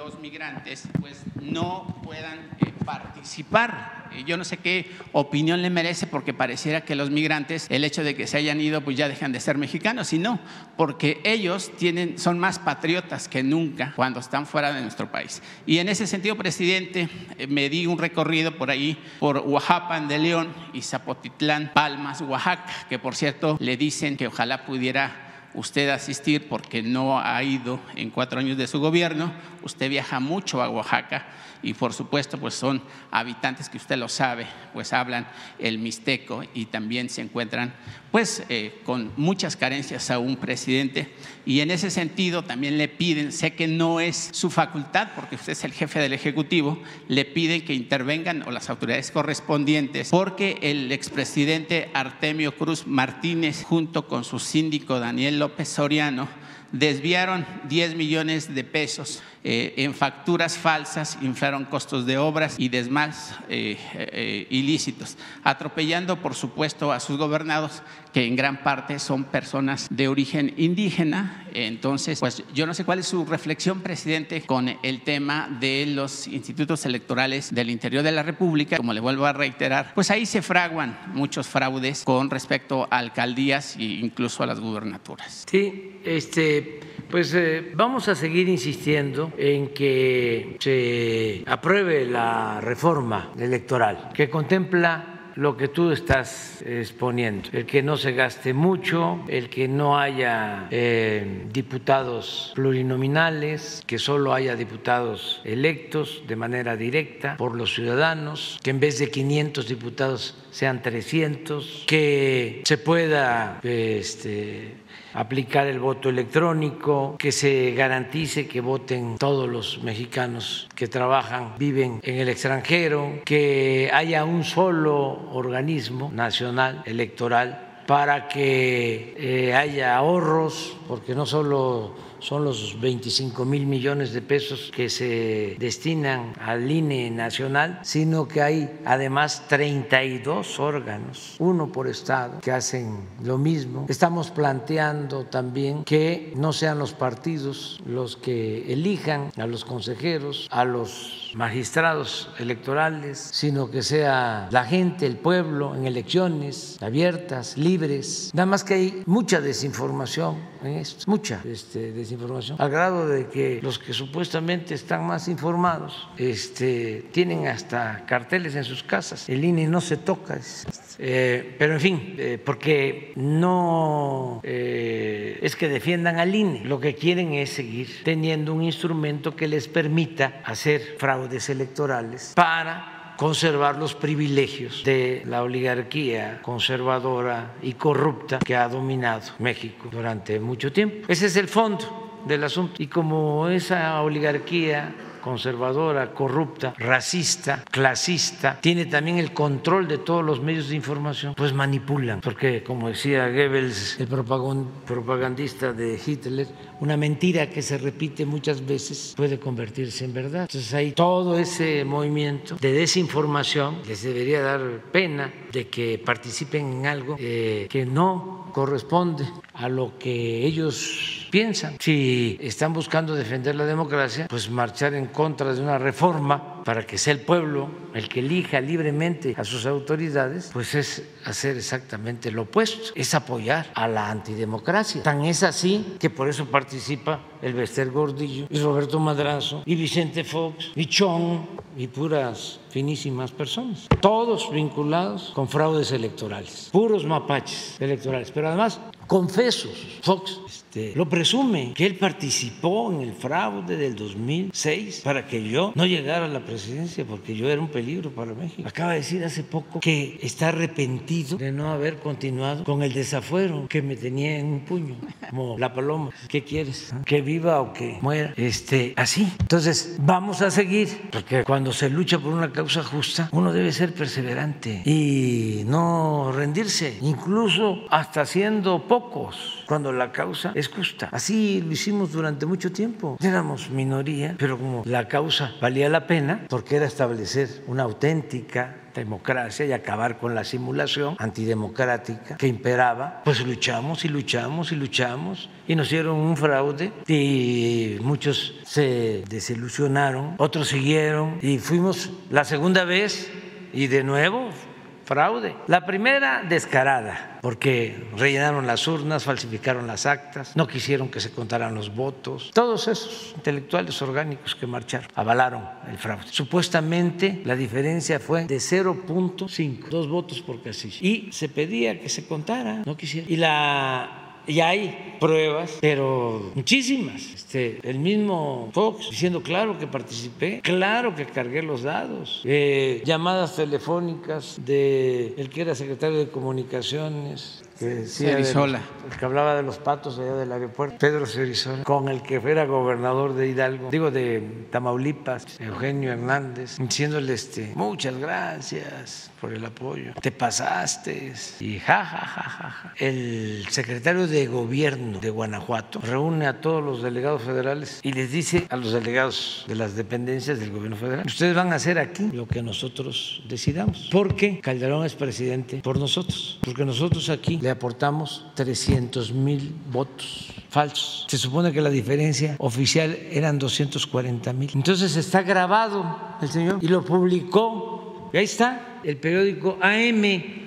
los migrantes, pues no puedan eh, participar. Eh, Yo no sé qué opinión le merece porque pareciera que los migrantes, el hecho de que se hayan ido, pues ya dejan de ser mexicanos, y no, porque ellos tienen, son más patriotas que nunca cuando están fuera de nuestro país. Y en ese sentido, presidente, eh, me di un recorrido por ahí, por Oaxaca de León y Zapotitlán, Palmas, Oaxaca, que por cierto le dicen que ojalá pudiera usted asistir porque no ha ido en cuatro años de su gobierno. Usted viaja mucho a Oaxaca y por supuesto pues son habitantes que usted lo sabe, pues hablan el mixteco y también se encuentran pues eh, con muchas carencias a un presidente. Y en ese sentido también le piden, sé que no es su facultad porque usted es el jefe del Ejecutivo, le piden que intervengan o las autoridades correspondientes porque el expresidente Artemio Cruz Martínez junto con su síndico Daniel López Soriano desviaron 10 millones de pesos eh, en facturas falsas, inflaron costos de obras y demás eh, eh, ilícitos, atropellando por supuesto a sus gobernados, que en gran parte son personas de origen indígena. Entonces, pues yo no sé cuál es su reflexión, presidente, con el tema de los institutos electorales del interior de la República. Como le vuelvo a reiterar, pues ahí se fraguan muchos fraudes con respecto a alcaldías e incluso a las gubernaturas. Sí, este, pues vamos a seguir insistiendo en que se apruebe la reforma electoral que contempla lo que tú estás exponiendo, el que no se gaste mucho, el que no haya eh, diputados plurinominales, que solo haya diputados electos de manera directa por los ciudadanos, que en vez de 500 diputados sean 300, que se pueda este, aplicar el voto electrónico, que se garantice que voten todos los mexicanos que trabajan, viven en el extranjero, que haya un solo organismo nacional electoral para que eh, haya ahorros, porque no solo son los 25 mil millones de pesos que se destinan al INE nacional, sino que hay además 32 órganos, uno por estado, que hacen lo mismo. Estamos planteando también que no sean los partidos los que elijan a los consejeros, a los magistrados electorales, sino que sea la gente, el pueblo, en elecciones abiertas, libres. Nada más que hay mucha desinformación en esto, mucha este, desinformación, al grado de que los que supuestamente están más informados este, tienen hasta carteles en sus casas. El INE no se toca. Eh, pero en fin, eh, porque no eh, es que defiendan al INE, lo que quieren es seguir teniendo un instrumento que les permita hacer fraudes electorales para conservar los privilegios de la oligarquía conservadora y corrupta que ha dominado México durante mucho tiempo. Ese es el fondo del asunto. Y como esa oligarquía conservadora, corrupta, racista, clasista, tiene también el control de todos los medios de información, pues manipulan, porque como decía Goebbels, el propagandista de Hitler, una mentira que se repite muchas veces puede convertirse en verdad. Entonces hay todo ese movimiento de desinformación, les debería dar pena de que participen en algo eh, que no corresponde a lo que ellos piensan. Si están buscando defender la democracia, pues marchar en contra de una reforma para que sea el pueblo el que elija libremente a sus autoridades, pues es hacer exactamente lo opuesto, es apoyar a la antidemocracia. Tan es así que por eso participa el Bester Gordillo y Roberto Madrazo y Vicente Fox y Chong y puras finísimas personas, todos vinculados con fraudes electorales, puros mapaches electorales, pero además confesos. Fox este, lo presume, que él participó en el fraude del 2006 para que yo no llegara a la presidencia porque yo era un peligro para México. Acaba de decir hace poco que está arrepentido de no haber continuado con el desafuero que me tenía en un puño, como la paloma. ¿Qué quieres? ¿Que viva o que muera? Este, así. Entonces, vamos a seguir, porque cuando se lucha por una causa justa, uno debe ser perseverante y no rendirse, incluso hasta siendo pocos, cuando la causa es justa. Así lo hicimos durante mucho tiempo. Éramos minoría, pero como la causa valía la pena, porque era establecer una auténtica democracia y acabar con la simulación antidemocrática que imperaba, pues luchamos y luchamos y luchamos y nos dieron un fraude y muchos se desilusionaron, otros siguieron y fuimos la segunda vez y de nuevo fraude. La primera, descarada, porque rellenaron las urnas, falsificaron las actas, no quisieron que se contaran los votos. Todos esos intelectuales orgánicos que marcharon avalaron el fraude. Supuestamente la diferencia fue de 0.5, dos votos por casilla. Y se pedía que se contara, no quisieron. Y la y hay pruebas, pero muchísimas. Este, el mismo Fox diciendo, claro que participé, claro que cargué los dados, eh, llamadas telefónicas de el que era secretario de comunicaciones, que decía de los- Cerizola. el que hablaba de los patos allá del aeropuerto, Pedro Cerizola, con el que era gobernador de Hidalgo, digo de Tamaulipas, Eugenio Hernández, diciéndole este, muchas gracias por el apoyo, te pasaste y ja, ja, ja, ja, ja. El secretario de gobierno de Guanajuato reúne a todos los delegados federales y les dice a los delegados de las dependencias del gobierno federal, ustedes van a hacer aquí lo que nosotros decidamos, porque Calderón es presidente por nosotros, porque nosotros aquí le aportamos 300 mil votos falsos. Se supone que la diferencia oficial eran 240 mil. Entonces está grabado el señor y lo publicó. Y ahí está el periódico AM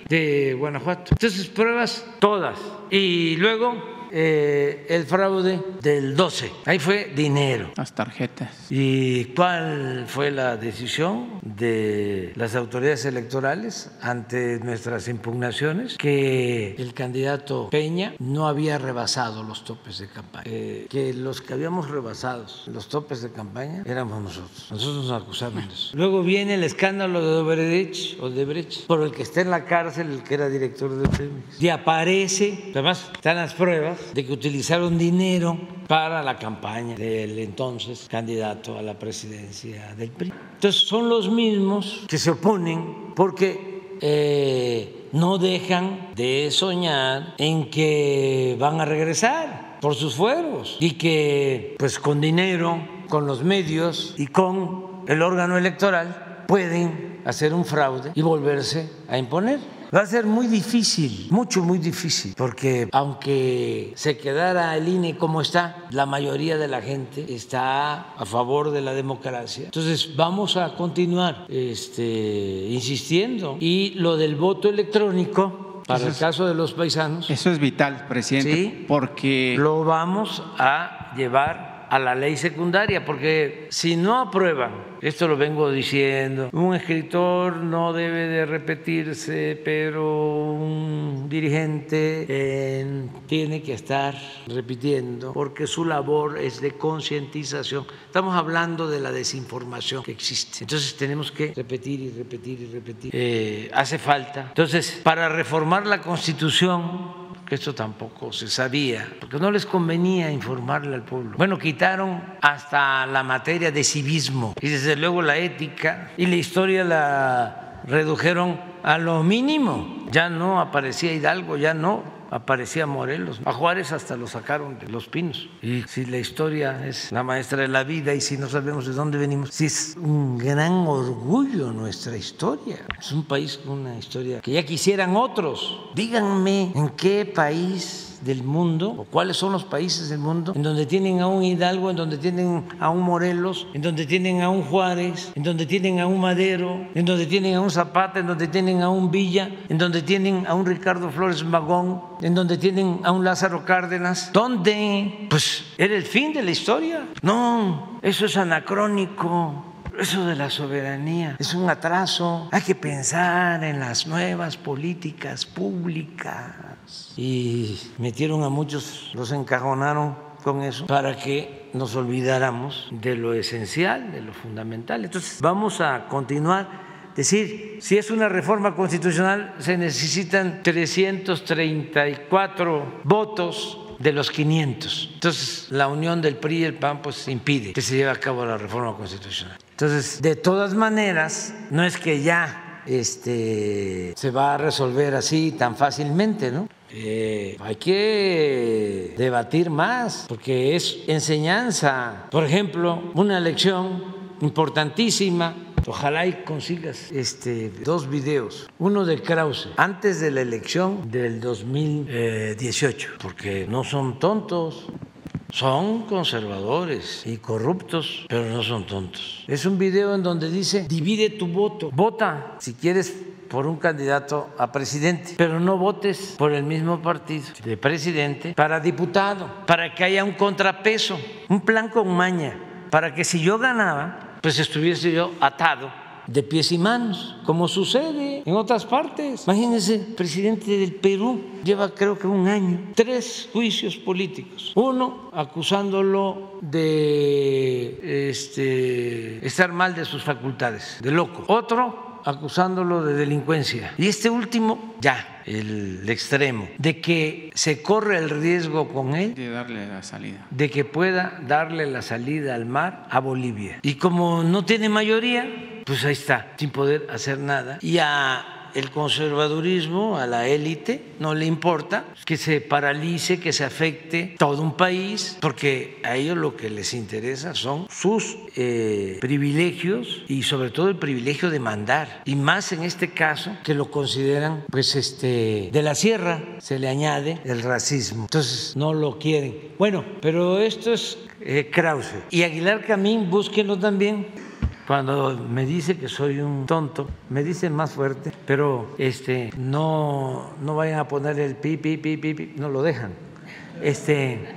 de Guanajuato. Entonces pruebas todas. Y luego eh, el fraude del 12. Ahí fue dinero. Las tarjetas. ¿Y cuál fue la decisión de las autoridades electorales ante nuestras impugnaciones? Que el candidato Peña no había rebasado los topes de campaña, Eh, que los que habíamos rebasado los topes de campaña éramos nosotros. Nosotros nos acusaron de eso. Luego viene el escándalo de Odebrecht, Odebrecht, por el que está en la cárcel el que era director de Pemex. Y aparece, además están las pruebas de que utilizaron dinero para la campaña del entonces candidato a la presidencia del PRI. Entonces son los mismos que se oponen porque eh, no dejan de soñar en que van a regresar por sus fueros y que pues con dinero, con los medios y con el órgano electoral pueden hacer un fraude y volverse a imponer. Va a ser muy difícil, mucho, muy difícil, porque aunque se quedara el INE como está, la mayoría de la gente está a favor de la democracia. Entonces vamos a continuar este, insistiendo. Y lo del voto electrónico, para Eso el caso de los paisanos, Eso es vital, presidente, Sí. porque lo vamos a llevar a la ley secundaria, porque si no aprueban, esto lo vengo diciendo, un escritor no debe de repetirse, pero un dirigente tiene que estar repitiendo, porque su labor es de concientización. Estamos hablando de la desinformación que existe. Entonces tenemos que repetir y repetir y repetir. Eh, hace falta. Entonces, para reformar la Constitución, esto tampoco se sabía, porque no les convenía informarle al pueblo. Bueno, quitaron hasta la materia de civismo y desde luego la ética y la historia la redujeron a lo mínimo. Ya no aparecía Hidalgo, ya no aparecía Morelos. A Juárez hasta lo sacaron de los pinos. Y si la historia es la maestra de la vida y si no sabemos de dónde venimos, si es un gran orgullo nuestra historia. Es un país con una historia que ya quisieran otros. Díganme en qué país del mundo o cuáles son los países del mundo en donde tienen a un Hidalgo, en donde tienen a un Morelos, en donde tienen a un Juárez, en donde tienen a un Madero, en donde tienen a un Zapata, en donde tienen a un Villa, en donde tienen a un Ricardo Flores Magón, en donde tienen a un Lázaro Cárdenas. ¿Dónde? Pues era el fin de la historia. No, eso es anacrónico. Eso de la soberanía es un atraso. Hay que pensar en las nuevas políticas públicas. Y metieron a muchos, los encajonaron con eso para que nos olvidáramos de lo esencial, de lo fundamental. Entonces, vamos a continuar. Decir, si es una reforma constitucional, se necesitan 334 votos de los 500. Entonces, la unión del PRI y el PAN pues impide que se lleve a cabo la reforma constitucional. Entonces, de todas maneras, no es que ya este, se va a resolver así tan fácilmente, ¿no? Eh, hay que debatir más, porque es enseñanza. Por ejemplo, una lección importantísima Ojalá y consigas este, dos videos. Uno de Krause, antes de la elección del 2018, porque no son tontos. Son conservadores y corruptos, pero no son tontos. Es un video en donde dice, divide tu voto, vota si quieres por un candidato a presidente, pero no votes por el mismo partido de presidente para diputado, para que haya un contrapeso, un plan con maña, para que si yo ganaba, pues estuviese yo atado de pies y manos, como sucede en otras partes. Imagínense, el presidente del Perú lleva creo que un año, tres juicios políticos. Uno acusándolo de este, estar mal de sus facultades, de loco. Otro acusándolo de delincuencia. Y este último, ya, el extremo, de que se corre el riesgo con él de darle la salida. de que pueda darle la salida al mar a Bolivia. Y como no tiene mayoría, pues ahí está, sin poder hacer nada. Y a el conservadurismo, a la élite, no le importa que se paralice, que se afecte todo un país, porque a ellos lo que les interesa son sus eh, privilegios y sobre todo el privilegio de mandar. Y más en este caso que lo consideran, pues, este, de la sierra se le añade el racismo. Entonces no lo quieren. Bueno, pero esto es eh, Krause. Y Aguilar Camín, búsquenlo también cuando me dice que soy un tonto, me dice más fuerte, pero este no no vayan a poner el pi pi pi pi, pi no lo dejan. Este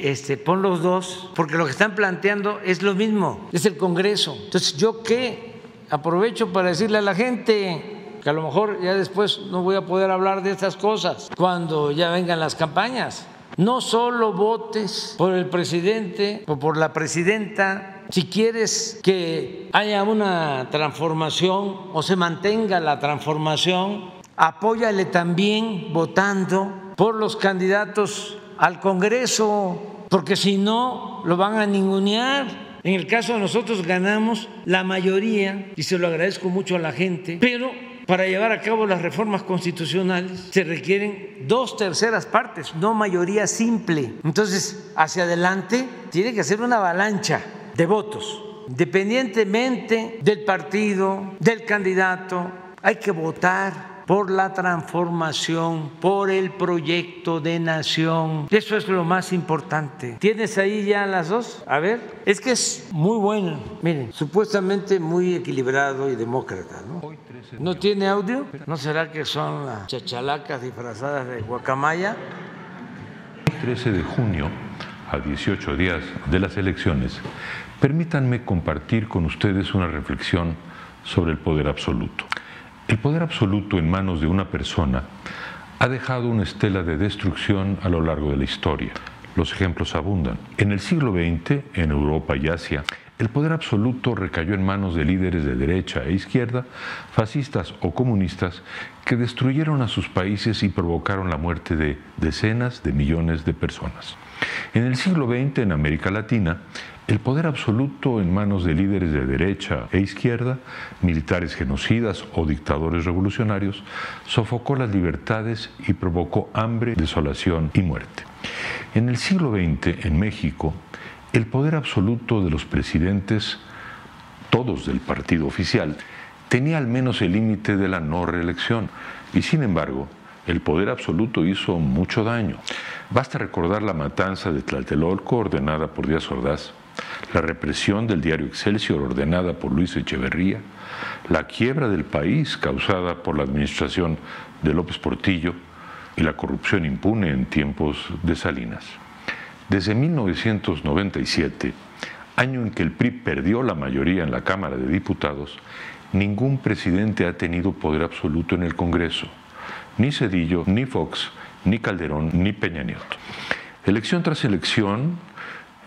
este pon los dos porque lo que están planteando es lo mismo, es el Congreso. Entonces, ¿yo qué? Aprovecho para decirle a la gente que a lo mejor ya después no voy a poder hablar de estas cosas cuando ya vengan las campañas. No solo votes por el presidente o por la presidenta si quieres que haya una transformación o se mantenga la transformación, apóyale también votando por los candidatos al Congreso, porque si no, lo van a ningunear. En el caso de nosotros ganamos la mayoría, y se lo agradezco mucho a la gente, pero para llevar a cabo las reformas constitucionales se requieren dos terceras partes, no mayoría simple. Entonces, hacia adelante tiene que ser una avalancha de votos, independientemente del partido, del candidato, hay que votar por la transformación, por el proyecto de nación. Eso es lo más importante. ¿Tienes ahí ya las dos? A ver, es que es muy bueno. Miren, supuestamente muy equilibrado y demócrata, ¿no? ¿No tiene audio? ¿No será que son las chachalacas disfrazadas de guacamaya? 13 de junio, a 18 días de las elecciones, Permítanme compartir con ustedes una reflexión sobre el poder absoluto. El poder absoluto en manos de una persona ha dejado una estela de destrucción a lo largo de la historia. Los ejemplos abundan. En el siglo XX, en Europa y Asia, el poder absoluto recayó en manos de líderes de derecha e izquierda, fascistas o comunistas, que destruyeron a sus países y provocaron la muerte de decenas de millones de personas. En el siglo XX, en América Latina, el poder absoluto en manos de líderes de derecha e izquierda, militares genocidas o dictadores revolucionarios, sofocó las libertades y provocó hambre, desolación y muerte. En el siglo XX, en México, el poder absoluto de los presidentes, todos del partido oficial, tenía al menos el límite de la no reelección y sin embargo, el poder absoluto hizo mucho daño. Basta recordar la matanza de Tlatelolco ordenada por Díaz Ordaz, la represión del diario Excelsior ordenada por Luis Echeverría, la quiebra del país causada por la administración de López Portillo y la corrupción impune en tiempos de Salinas. Desde 1997, año en que el PRI perdió la mayoría en la Cámara de Diputados, ningún presidente ha tenido poder absoluto en el Congreso, ni Cedillo, ni Fox, ni Calderón, ni Peña Nieto. Elección tras elección,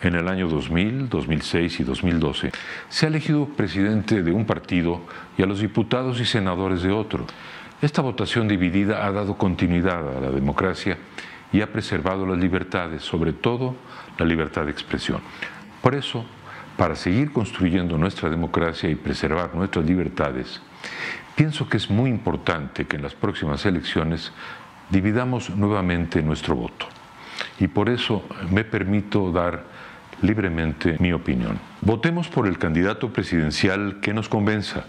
en el año 2000, 2006 y 2012, se ha elegido presidente de un partido y a los diputados y senadores de otro. Esta votación dividida ha dado continuidad a la democracia y ha preservado las libertades, sobre todo la libertad de expresión. Por eso, para seguir construyendo nuestra democracia y preservar nuestras libertades, pienso que es muy importante que en las próximas elecciones dividamos nuevamente nuestro voto. Y por eso me permito dar libremente mi opinión. Votemos por el candidato presidencial que nos convenza,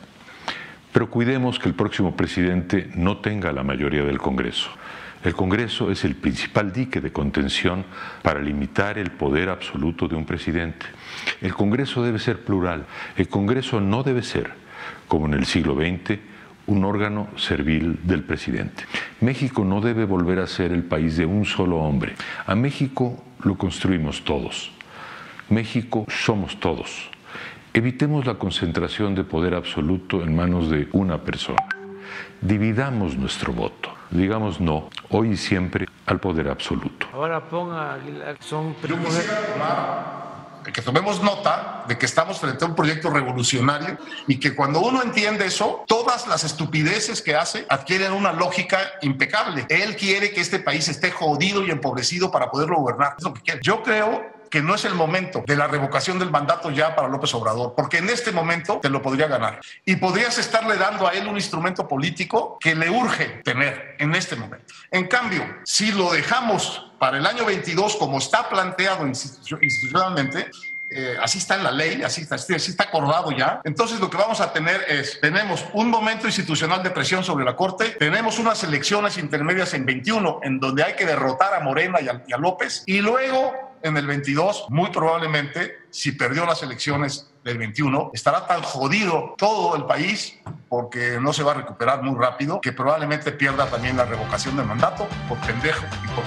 pero cuidemos que el próximo presidente no tenga la mayoría del Congreso. El Congreso es el principal dique de contención para limitar el poder absoluto de un presidente. El Congreso debe ser plural. El Congreso no debe ser, como en el siglo XX, un órgano servil del presidente. México no debe volver a ser el país de un solo hombre. A México lo construimos todos. México somos todos. Evitemos la concentración de poder absoluto en manos de una persona. Dividamos nuestro voto. Digamos no, hoy y siempre, al poder absoluto. Ahora ponga Aguilar, son Yo quisiera tomar que tomemos nota de que estamos frente a un proyecto revolucionario y que cuando uno entiende eso, todas las estupideces que hace adquieren una lógica impecable. Él quiere que este país esté jodido y empobrecido para poderlo gobernar. Es lo que quiere. Yo creo que no es el momento de la revocación del mandato ya para López Obrador, porque en este momento te lo podría ganar. Y podrías estarle dando a él un instrumento político que le urge tener en este momento. En cambio, si lo dejamos para el año 22 como está planteado institucionalmente, eh, así está en la ley, así está, así está acordado ya. Entonces lo que vamos a tener es, tenemos un momento institucional de presión sobre la Corte, tenemos unas elecciones intermedias en 21 en donde hay que derrotar a Morena y a, y a López, y luego en el 22, muy probablemente, si perdió las elecciones del 21, estará tan jodido todo el país porque no se va a recuperar muy rápido que probablemente pierda también la revocación del mandato por pendejo y por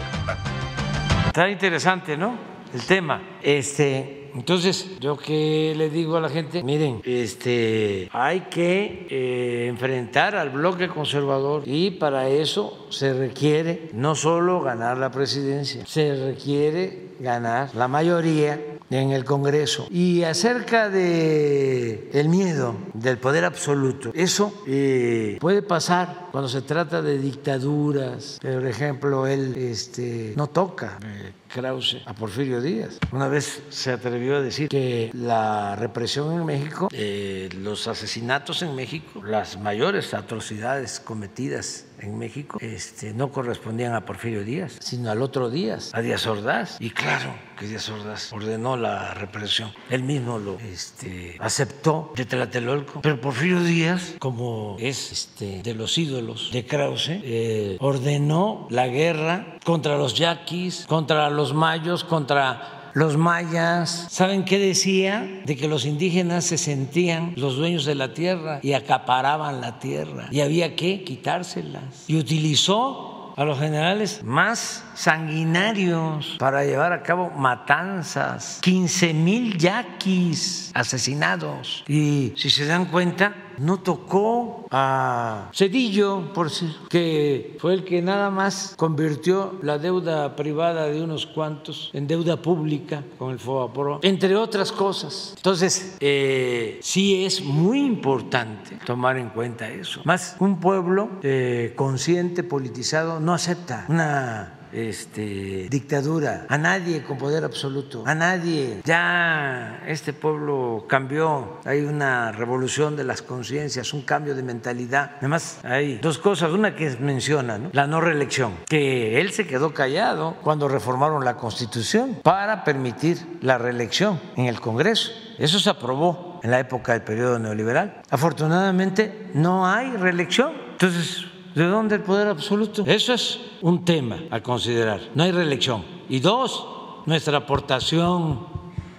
Está interesante, ¿no? El tema. Este, entonces, yo que le digo a la gente, miren, este, hay que eh, enfrentar al bloque conservador y para eso se requiere no solo ganar la presidencia, se requiere ganar la mayoría en el Congreso. Y acerca de el miedo del poder absoluto, eso eh, puede pasar cuando se trata de dictaduras. Por ejemplo, él este, no toca. Eh, Krause a Porfirio Díaz. Una vez se atrevió a decir que la represión en México, eh, los asesinatos en México, las mayores atrocidades cometidas en México este, no correspondían a Porfirio Díaz, sino al otro Díaz, a Díaz Ordaz. Y claro que Díaz Ordaz ordenó la represión. Él mismo lo este, aceptó de Tlatelolco. Pero Porfirio Díaz, como es este, de los ídolos de Krause, eh, ordenó la guerra contra los yaquis, contra los mayos, contra los mayas, ¿saben qué decía? De que los indígenas se sentían los dueños de la tierra y acaparaban la tierra y había que quitárselas. Y utilizó a los generales más sanguinarios para llevar a cabo matanzas, 15 mil yaquis asesinados. Y si se dan cuenta, no tocó a Cedillo, por decir, que fue el que nada más convirtió la deuda privada de unos cuantos en deuda pública con el FOBAPRO, entre otras cosas. Entonces, eh, sí es muy importante tomar en cuenta eso. Más un pueblo eh, consciente, politizado, no acepta una este, dictadura, a nadie con poder absoluto, a nadie. Ya este pueblo cambió, hay una revolución de las conciencias, un cambio de mentalidad. Además, hay dos cosas, una que menciona, la no reelección, que él se quedó callado cuando reformaron la constitución para permitir la reelección en el Congreso. Eso se aprobó en la época del periodo neoliberal. Afortunadamente no hay reelección. Entonces, ¿De dónde el poder absoluto? Eso es un tema a considerar. No hay reelección. Y dos, nuestra aportación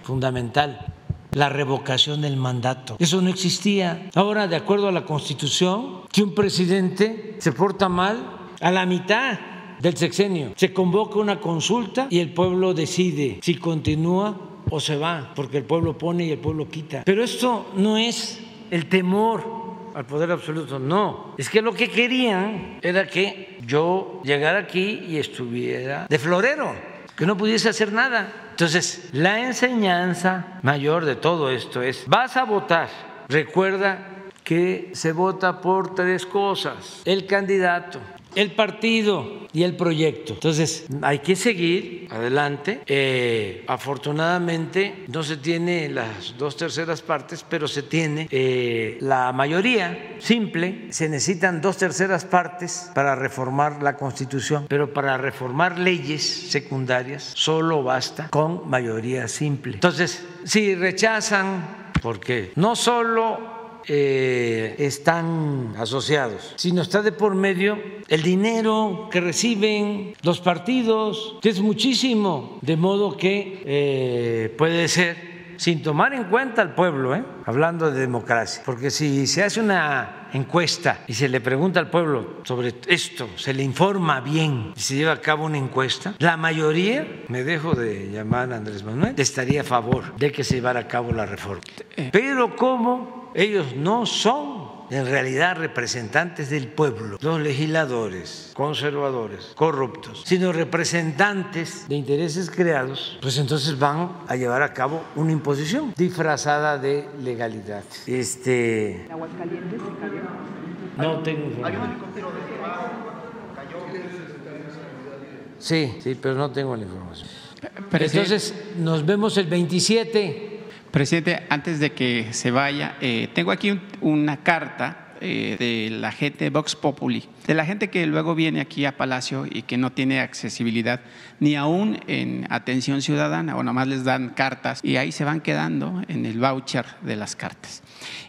fundamental, la revocación del mandato. Eso no existía. Ahora, de acuerdo a la Constitución, si un presidente se porta mal, a la mitad del sexenio se convoca una consulta y el pueblo decide si continúa o se va, porque el pueblo pone y el pueblo quita. Pero esto no es el temor al poder absoluto. No, es que lo que querían era que yo llegara aquí y estuviera de florero, que no pudiese hacer nada. Entonces, la enseñanza mayor de todo esto es, vas a votar, recuerda que se vota por tres cosas, el candidato, el partido y el proyecto. Entonces, hay que seguir adelante. Eh, afortunadamente, no se tiene las dos terceras partes, pero se tiene eh, la mayoría simple. Se necesitan dos terceras partes para reformar la Constitución, pero para reformar leyes secundarias solo basta con mayoría simple. Entonces, si rechazan, porque no solo eh, están asociados, sino está de por medio el dinero que reciben los partidos, que es muchísimo, de modo que eh, puede ser sin tomar en cuenta al pueblo, ¿eh? hablando de democracia, porque si se hace una encuesta y se le pregunta al pueblo sobre esto, se le informa bien y se lleva a cabo una encuesta, la mayoría, me dejo de llamar a Andrés Manuel, estaría a favor de que se llevara a cabo la reforma. Eh. Pero como ellos no son en realidad representantes del pueblo, los legisladores, conservadores, corruptos, sino representantes de intereses creados, pues entonces van a llevar a cabo una imposición disfrazada de legalidad. Este. Aguascalientes cayó. No tengo información. Sí, sí, pero no tengo la información. Entonces, nos vemos el 27. Presidente, antes de que se vaya, eh, tengo aquí una carta eh, de la gente de Vox Populi, de la gente que luego viene aquí a Palacio y que no tiene accesibilidad ni aún en atención ciudadana o nomás les dan cartas y ahí se van quedando en el voucher de las cartas.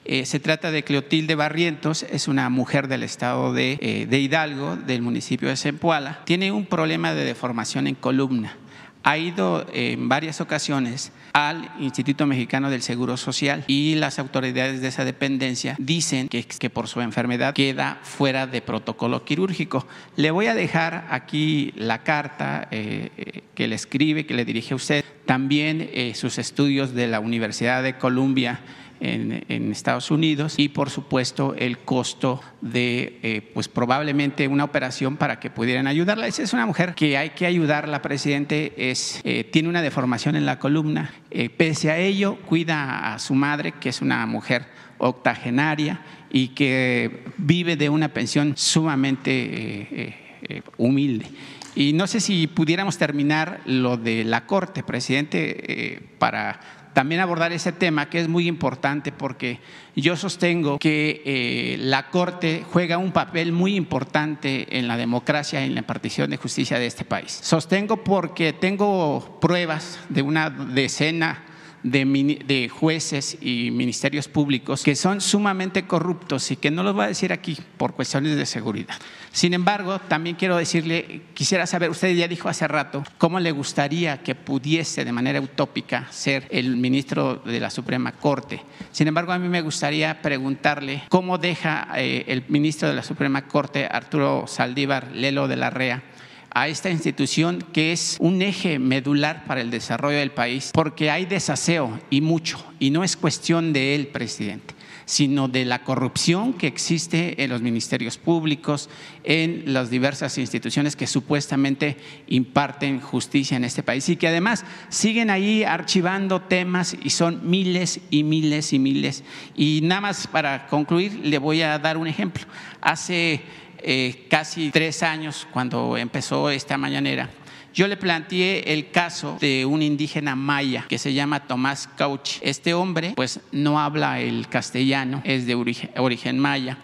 Eh, se trata de Cleotilde Barrientos, es una mujer del estado de, de Hidalgo, del municipio de Zempoala. Tiene un problema de deformación en columna ha ido en varias ocasiones al Instituto Mexicano del Seguro Social y las autoridades de esa dependencia dicen que, que, por su enfermedad queda fuera de protocolo quirúrgico. Le voy a dejar aquí la carta eh, eh, que le escribe, que le dirige a usted, también eh, sus estudios de la Universidad de Columbia en, Estados Unidos y por supuesto el costo de eh, pues probablemente una operación para que pudieran ayudarla. Esa es una mujer que hay que ayudarla, presidente, es, eh, tiene una deformación en la columna, eh, pese a ello cuida a su madre, que es una mujer octogenaria y que vive de una pensión sumamente humilde. Y no sé si pudiéramos terminar lo de la Corte, presidente, para también abordar ese tema que es muy importante porque yo sostengo que eh, la Corte juega un papel muy importante en la democracia y en la impartición de justicia de este país. Sostengo porque tengo pruebas de una decena de, jueces y ministerios públicos que son sumamente corruptos y que no los voy a decir aquí por cuestiones de seguridad. Sin embargo, también quiero decirle, quisiera saber, usted ya dijo hace rato, cómo le gustaría que pudiese de manera utópica ser el ministro de la Suprema Corte. Sin embargo, a mí me gustaría preguntarle cómo deja eh, el ministro de la Suprema Corte, Arturo Saldívar Lelo de la Rea, a esta institución que es un eje medular para el desarrollo del país, porque hay desaseo y mucho, y no es cuestión de él, presidente sino de la corrupción que existe en los ministerios públicos, en las diversas instituciones que supuestamente imparten justicia en este país y que además siguen ahí archivando temas y son miles y miles y miles. Y nada más para concluir, le voy a dar un ejemplo. Hace eh, casi tres años, cuando empezó esta mañanera, yo le planteé el caso de un indígena maya que se llama Tomás Cauchi. Este hombre, pues, no habla el castellano, es de origen, maya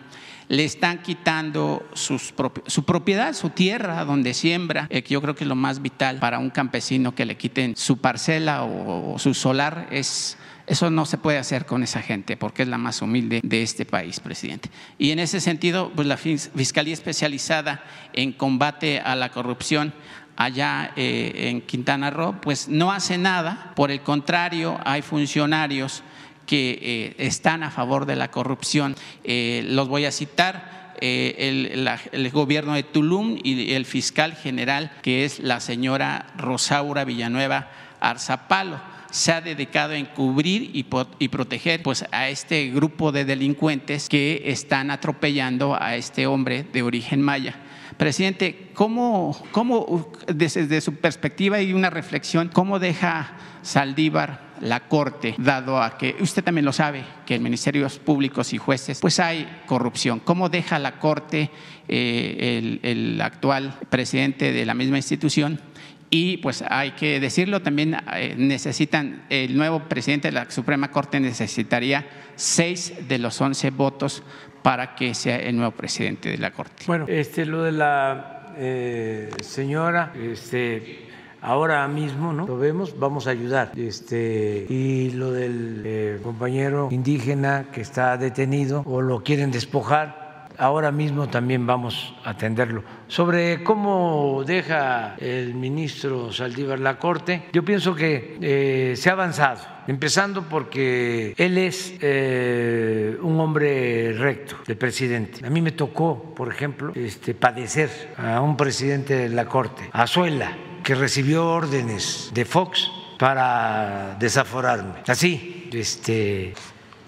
le están quitando su propiedad, su tierra donde siembra, eh, que yo creo que es lo más vital para un campesino que le quiten su parcela o su solar es eso no se puede hacer con esa gente porque es la más humilde de este país, presidente. Y en ese sentido, pues la Fiscalía Especializada en Combate a la Corrupción allá eh, en Quintana Roo, pues no hace nada. Por el contrario, hay funcionarios que eh, están a favor de la corrupción. Eh, los voy a citar. el, el, gobierno de Tulum y el fiscal general, que es la señora Rosaura Villanueva Arzapalo se ha dedicado a encubrir y, proteger pues, a este grupo de delincuentes que están atropellando a este hombre de origen maya. Presidente, ¿cómo, cómo desde su perspectiva y una reflexión, cómo deja Saldívar la Corte, dado a que usted también lo sabe, que en ministerios públicos y jueces, pues hay corrupción. ¿Cómo deja la Corte eh, el actual presidente de la misma institución y pues hay que decirlo, también eh, necesitan, el nuevo presidente de la Suprema Corte necesitaría seis de los once votos para que sea el nuevo presidente de la Corte. Bueno, este, lo de la eh, señora, este, ahora mismo, ¿no? Lo vemos, vamos a ayudar. Este, y lo del eh, compañero indígena que está detenido o lo quieren despojar ahora mismo también vamos a atenderlo. Sobre cómo deja el ministro Saldívar la Corte, yo pienso que eh, se ha avanzado empezando porque él es eh, un hombre recto, el presidente. A mí me tocó, por ejemplo, este, padecer a un presidente de la Corte, Azuela, que recibió órdenes de Fox para desaforarme. Así, este,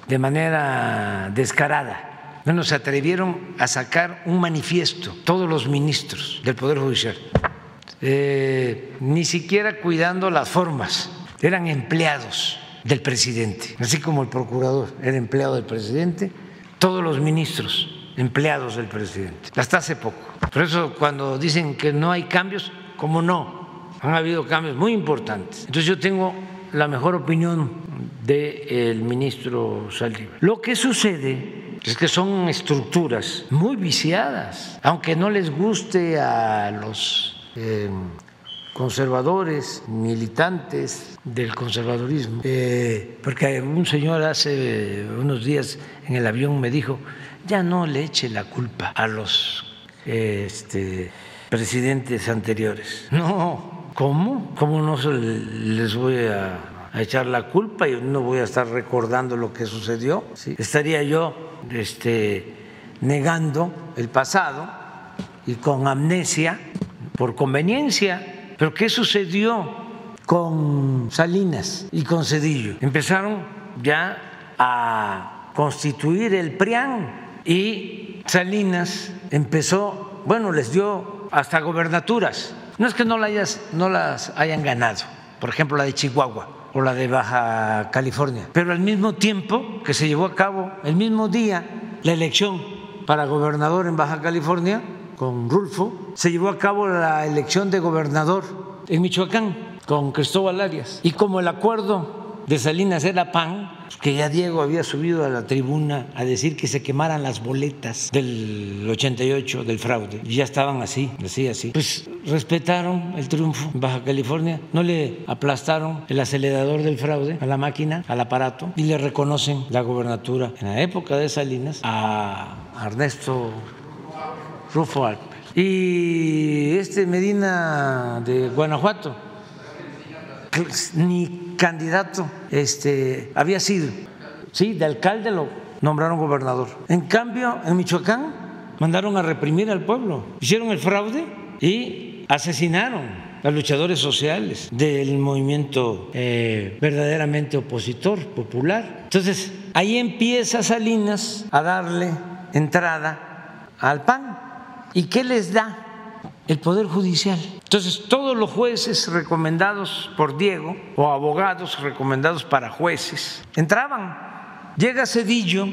de manera descarada. No se atrevieron a sacar un manifiesto, todos los ministros del Poder Judicial, eh, ni siquiera cuidando las formas, eran empleados del presidente, así como el procurador era empleado del presidente, todos los ministros empleados del presidente, hasta hace poco. Por eso cuando dicen que no hay cambios, como no, han habido cambios muy importantes. Entonces yo tengo la mejor opinión del ministro Saldívar. Lo que sucede es que son estructuras muy viciadas, aunque no les guste a los eh, conservadores, militantes del conservadurismo, eh, porque un señor hace unos días en el avión me dijo, ya no le eche la culpa a los este, presidentes anteriores. No, ¿cómo? ¿Cómo no les voy a, echar la culpa y no voy a estar recordando lo que sucedió? Estaría yo este, negando el pasado y con amnesia por conveniencia pero ¿qué sucedió con Salinas y con Cedillo? Empezaron ya a constituir el PRIAN y Salinas empezó, bueno, les dio hasta gobernaturas. No es que no las, no las hayan ganado, por ejemplo la de Chihuahua o la de Baja California, pero al mismo tiempo que se llevó a cabo, el mismo día, la elección para gobernador en Baja California, con Rulfo, se llevó a cabo la elección de gobernador en Michoacán con Cristóbal Arias. Y como el acuerdo de Salinas era PAN, que ya Diego había subido a la tribuna a decir que se quemaran las boletas del 88 del fraude, ya estaban así, así, así. Pues respetaron el triunfo en Baja California, no le aplastaron el acelerador del fraude a la máquina, al aparato, y le reconocen la gobernatura en la época de Salinas a Ernesto Rufo Alpe. Y este Medina de Guanajuato, ni candidato este, había sido. Sí, de alcalde lo nombraron gobernador. En cambio, en Michoacán mandaron a reprimir al pueblo, hicieron el fraude y asesinaron a luchadores sociales del movimiento eh, verdaderamente opositor, popular. Entonces, ahí empieza Salinas a darle entrada al PAN. ¿Y qué les da el Poder Judicial? Entonces, todos los jueces recomendados por Diego o abogados recomendados para jueces entraban. Llega Cedillo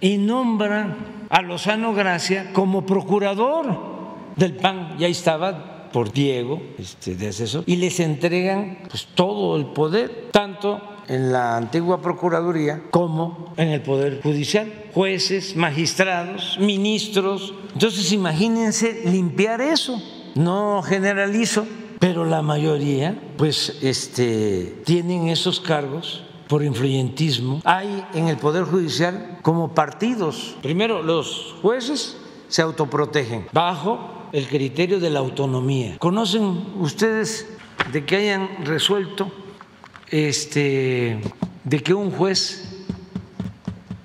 y nombra a Lozano Gracia como procurador del PAN. Y ahí estaba por Diego, este, de asesor, y les entregan pues, todo el poder, tanto en la antigua Procuraduría como en el Poder Judicial, jueces, magistrados, ministros. Entonces imagínense limpiar eso, no generalizo, pero la mayoría pues este, tienen esos cargos por influyentismo. Hay en el Poder Judicial como partidos. Primero, los jueces se autoprotegen bajo el criterio de la autonomía. ¿Conocen ustedes de que hayan resuelto este, de que un juez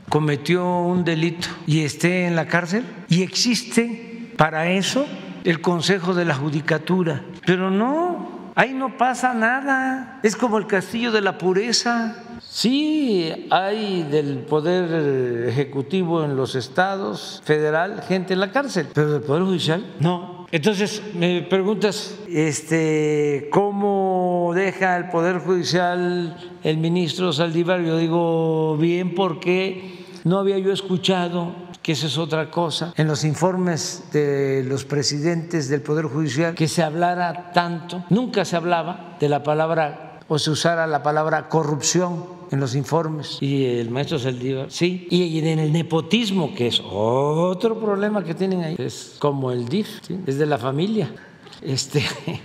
cometió un delito y esté en la cárcel y existe para eso el Consejo de la Judicatura. Pero no, ahí no pasa nada. Es como el castillo de la pureza. Sí, hay del Poder Ejecutivo en los estados, federal, gente en la cárcel, pero del Poder Judicial no. Entonces, me preguntas, este, ¿cómo deja el Poder Judicial el ministro Saldívar? Yo digo, bien, porque no había yo escuchado que esa es otra cosa, en los informes de los presidentes del Poder Judicial, que se hablara tanto, nunca se hablaba de la palabra o se usara la palabra corrupción en los informes. y el maestro Saldívar, sí, y en el nepotismo, que es otro problema que tienen ahí, es como el DIF, es de la familia, este,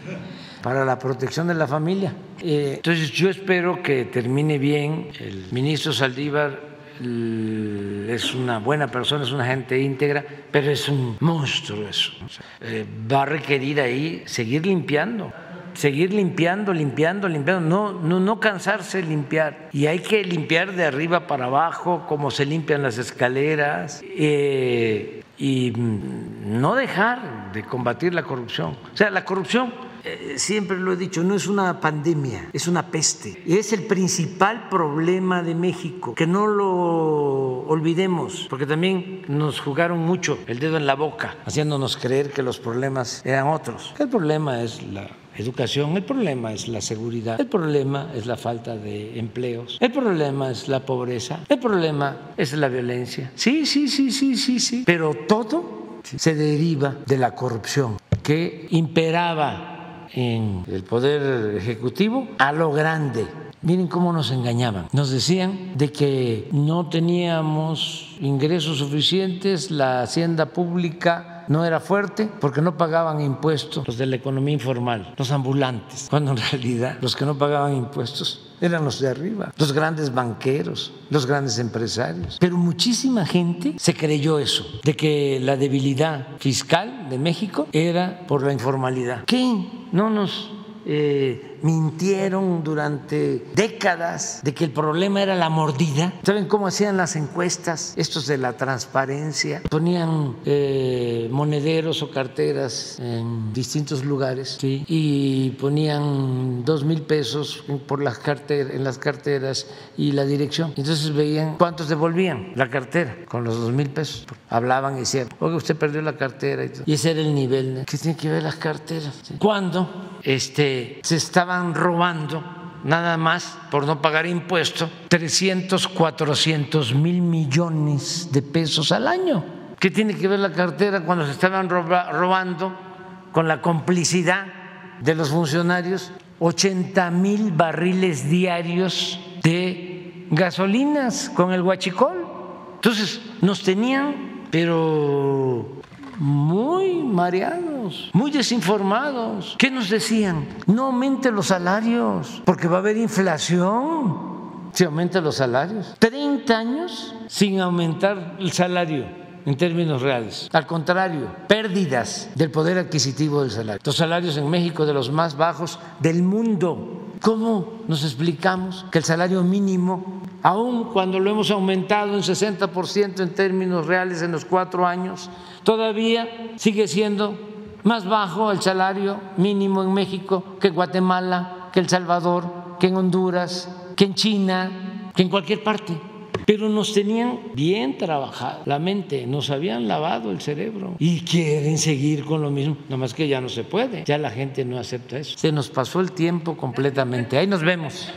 para la protección de la familia. Eh, entonces yo espero que termine bien, el ministro Saldívar es una buena persona, es una gente íntegra, pero es un monstruo eso. Eh, va a requerir ahí seguir limpiando seguir limpiando, limpiando, limpiando, no, no, no cansarse de limpiar. Y hay que limpiar de arriba para abajo, como se limpian las escaleras, eh, y no dejar de combatir la corrupción. O sea, la corrupción eh, siempre lo he dicho, no es una pandemia, es una peste. Es el principal problema de México, que no lo olvidemos, porque también nos jugaron mucho el dedo en la boca, haciéndonos creer que los problemas eran otros. El problema es la educación, el problema es la seguridad, el problema es la falta de empleos, el problema es la pobreza, el problema es la violencia. Sí, sí, sí, sí, sí, sí, pero todo se deriva de la corrupción que imperaba en el Poder Ejecutivo a lo grande. Miren cómo nos engañaban. Nos decían de que no teníamos ingresos suficientes, la hacienda pública no era fuerte porque no pagaban impuestos los de la economía informal, los ambulantes, cuando en realidad los que no pagaban impuestos eran los de arriba, los grandes banqueros, los grandes empresarios. Pero muchísima gente se creyó eso, de que la debilidad fiscal de México era por la informalidad. ¿Qué? No nos eh, mintieron durante décadas de que el problema era la mordida. ¿Saben cómo hacían las encuestas? Estos de la transparencia. Ponían eh, monederos o carteras en distintos lugares y ponían dos mil pesos por las carteras, en las carteras y la dirección. Entonces veían cuántos devolvían la cartera con los dos mil pesos. Hablaban y decían, oye, usted perdió la cartera. Y, ese era el nivel. ¿Qué tiene que ver las carteras? ¿Cuándo este, se estaba robando nada más por no pagar impuestos 300, 400 mil millones de pesos al año. ¿Qué tiene que ver la cartera cuando se estaban robando con la complicidad de los funcionarios 80 mil barriles diarios de gasolinas con el huachicol? Entonces nos tenían, pero muy mareados, muy desinformados. ¿Qué nos decían? No aumente los salarios porque va a haber inflación si aumenta los salarios. 30 años sin aumentar el salario en términos reales. Al contrario, pérdidas del poder adquisitivo del salario. Los salarios en México de los más bajos del mundo. ¿Cómo nos explicamos que el salario mínimo, aun cuando lo hemos aumentado en 60% en términos reales en los cuatro años, todavía sigue siendo más bajo el salario mínimo en México que en Guatemala, que El Salvador, que en Honduras, que en China, que en cualquier parte. Pero nos tenían bien trabajado la mente, nos habían lavado el cerebro y quieren seguir con lo mismo. más que ya no se puede, ya la gente no acepta eso. Se nos pasó el tiempo completamente. Ahí nos vemos.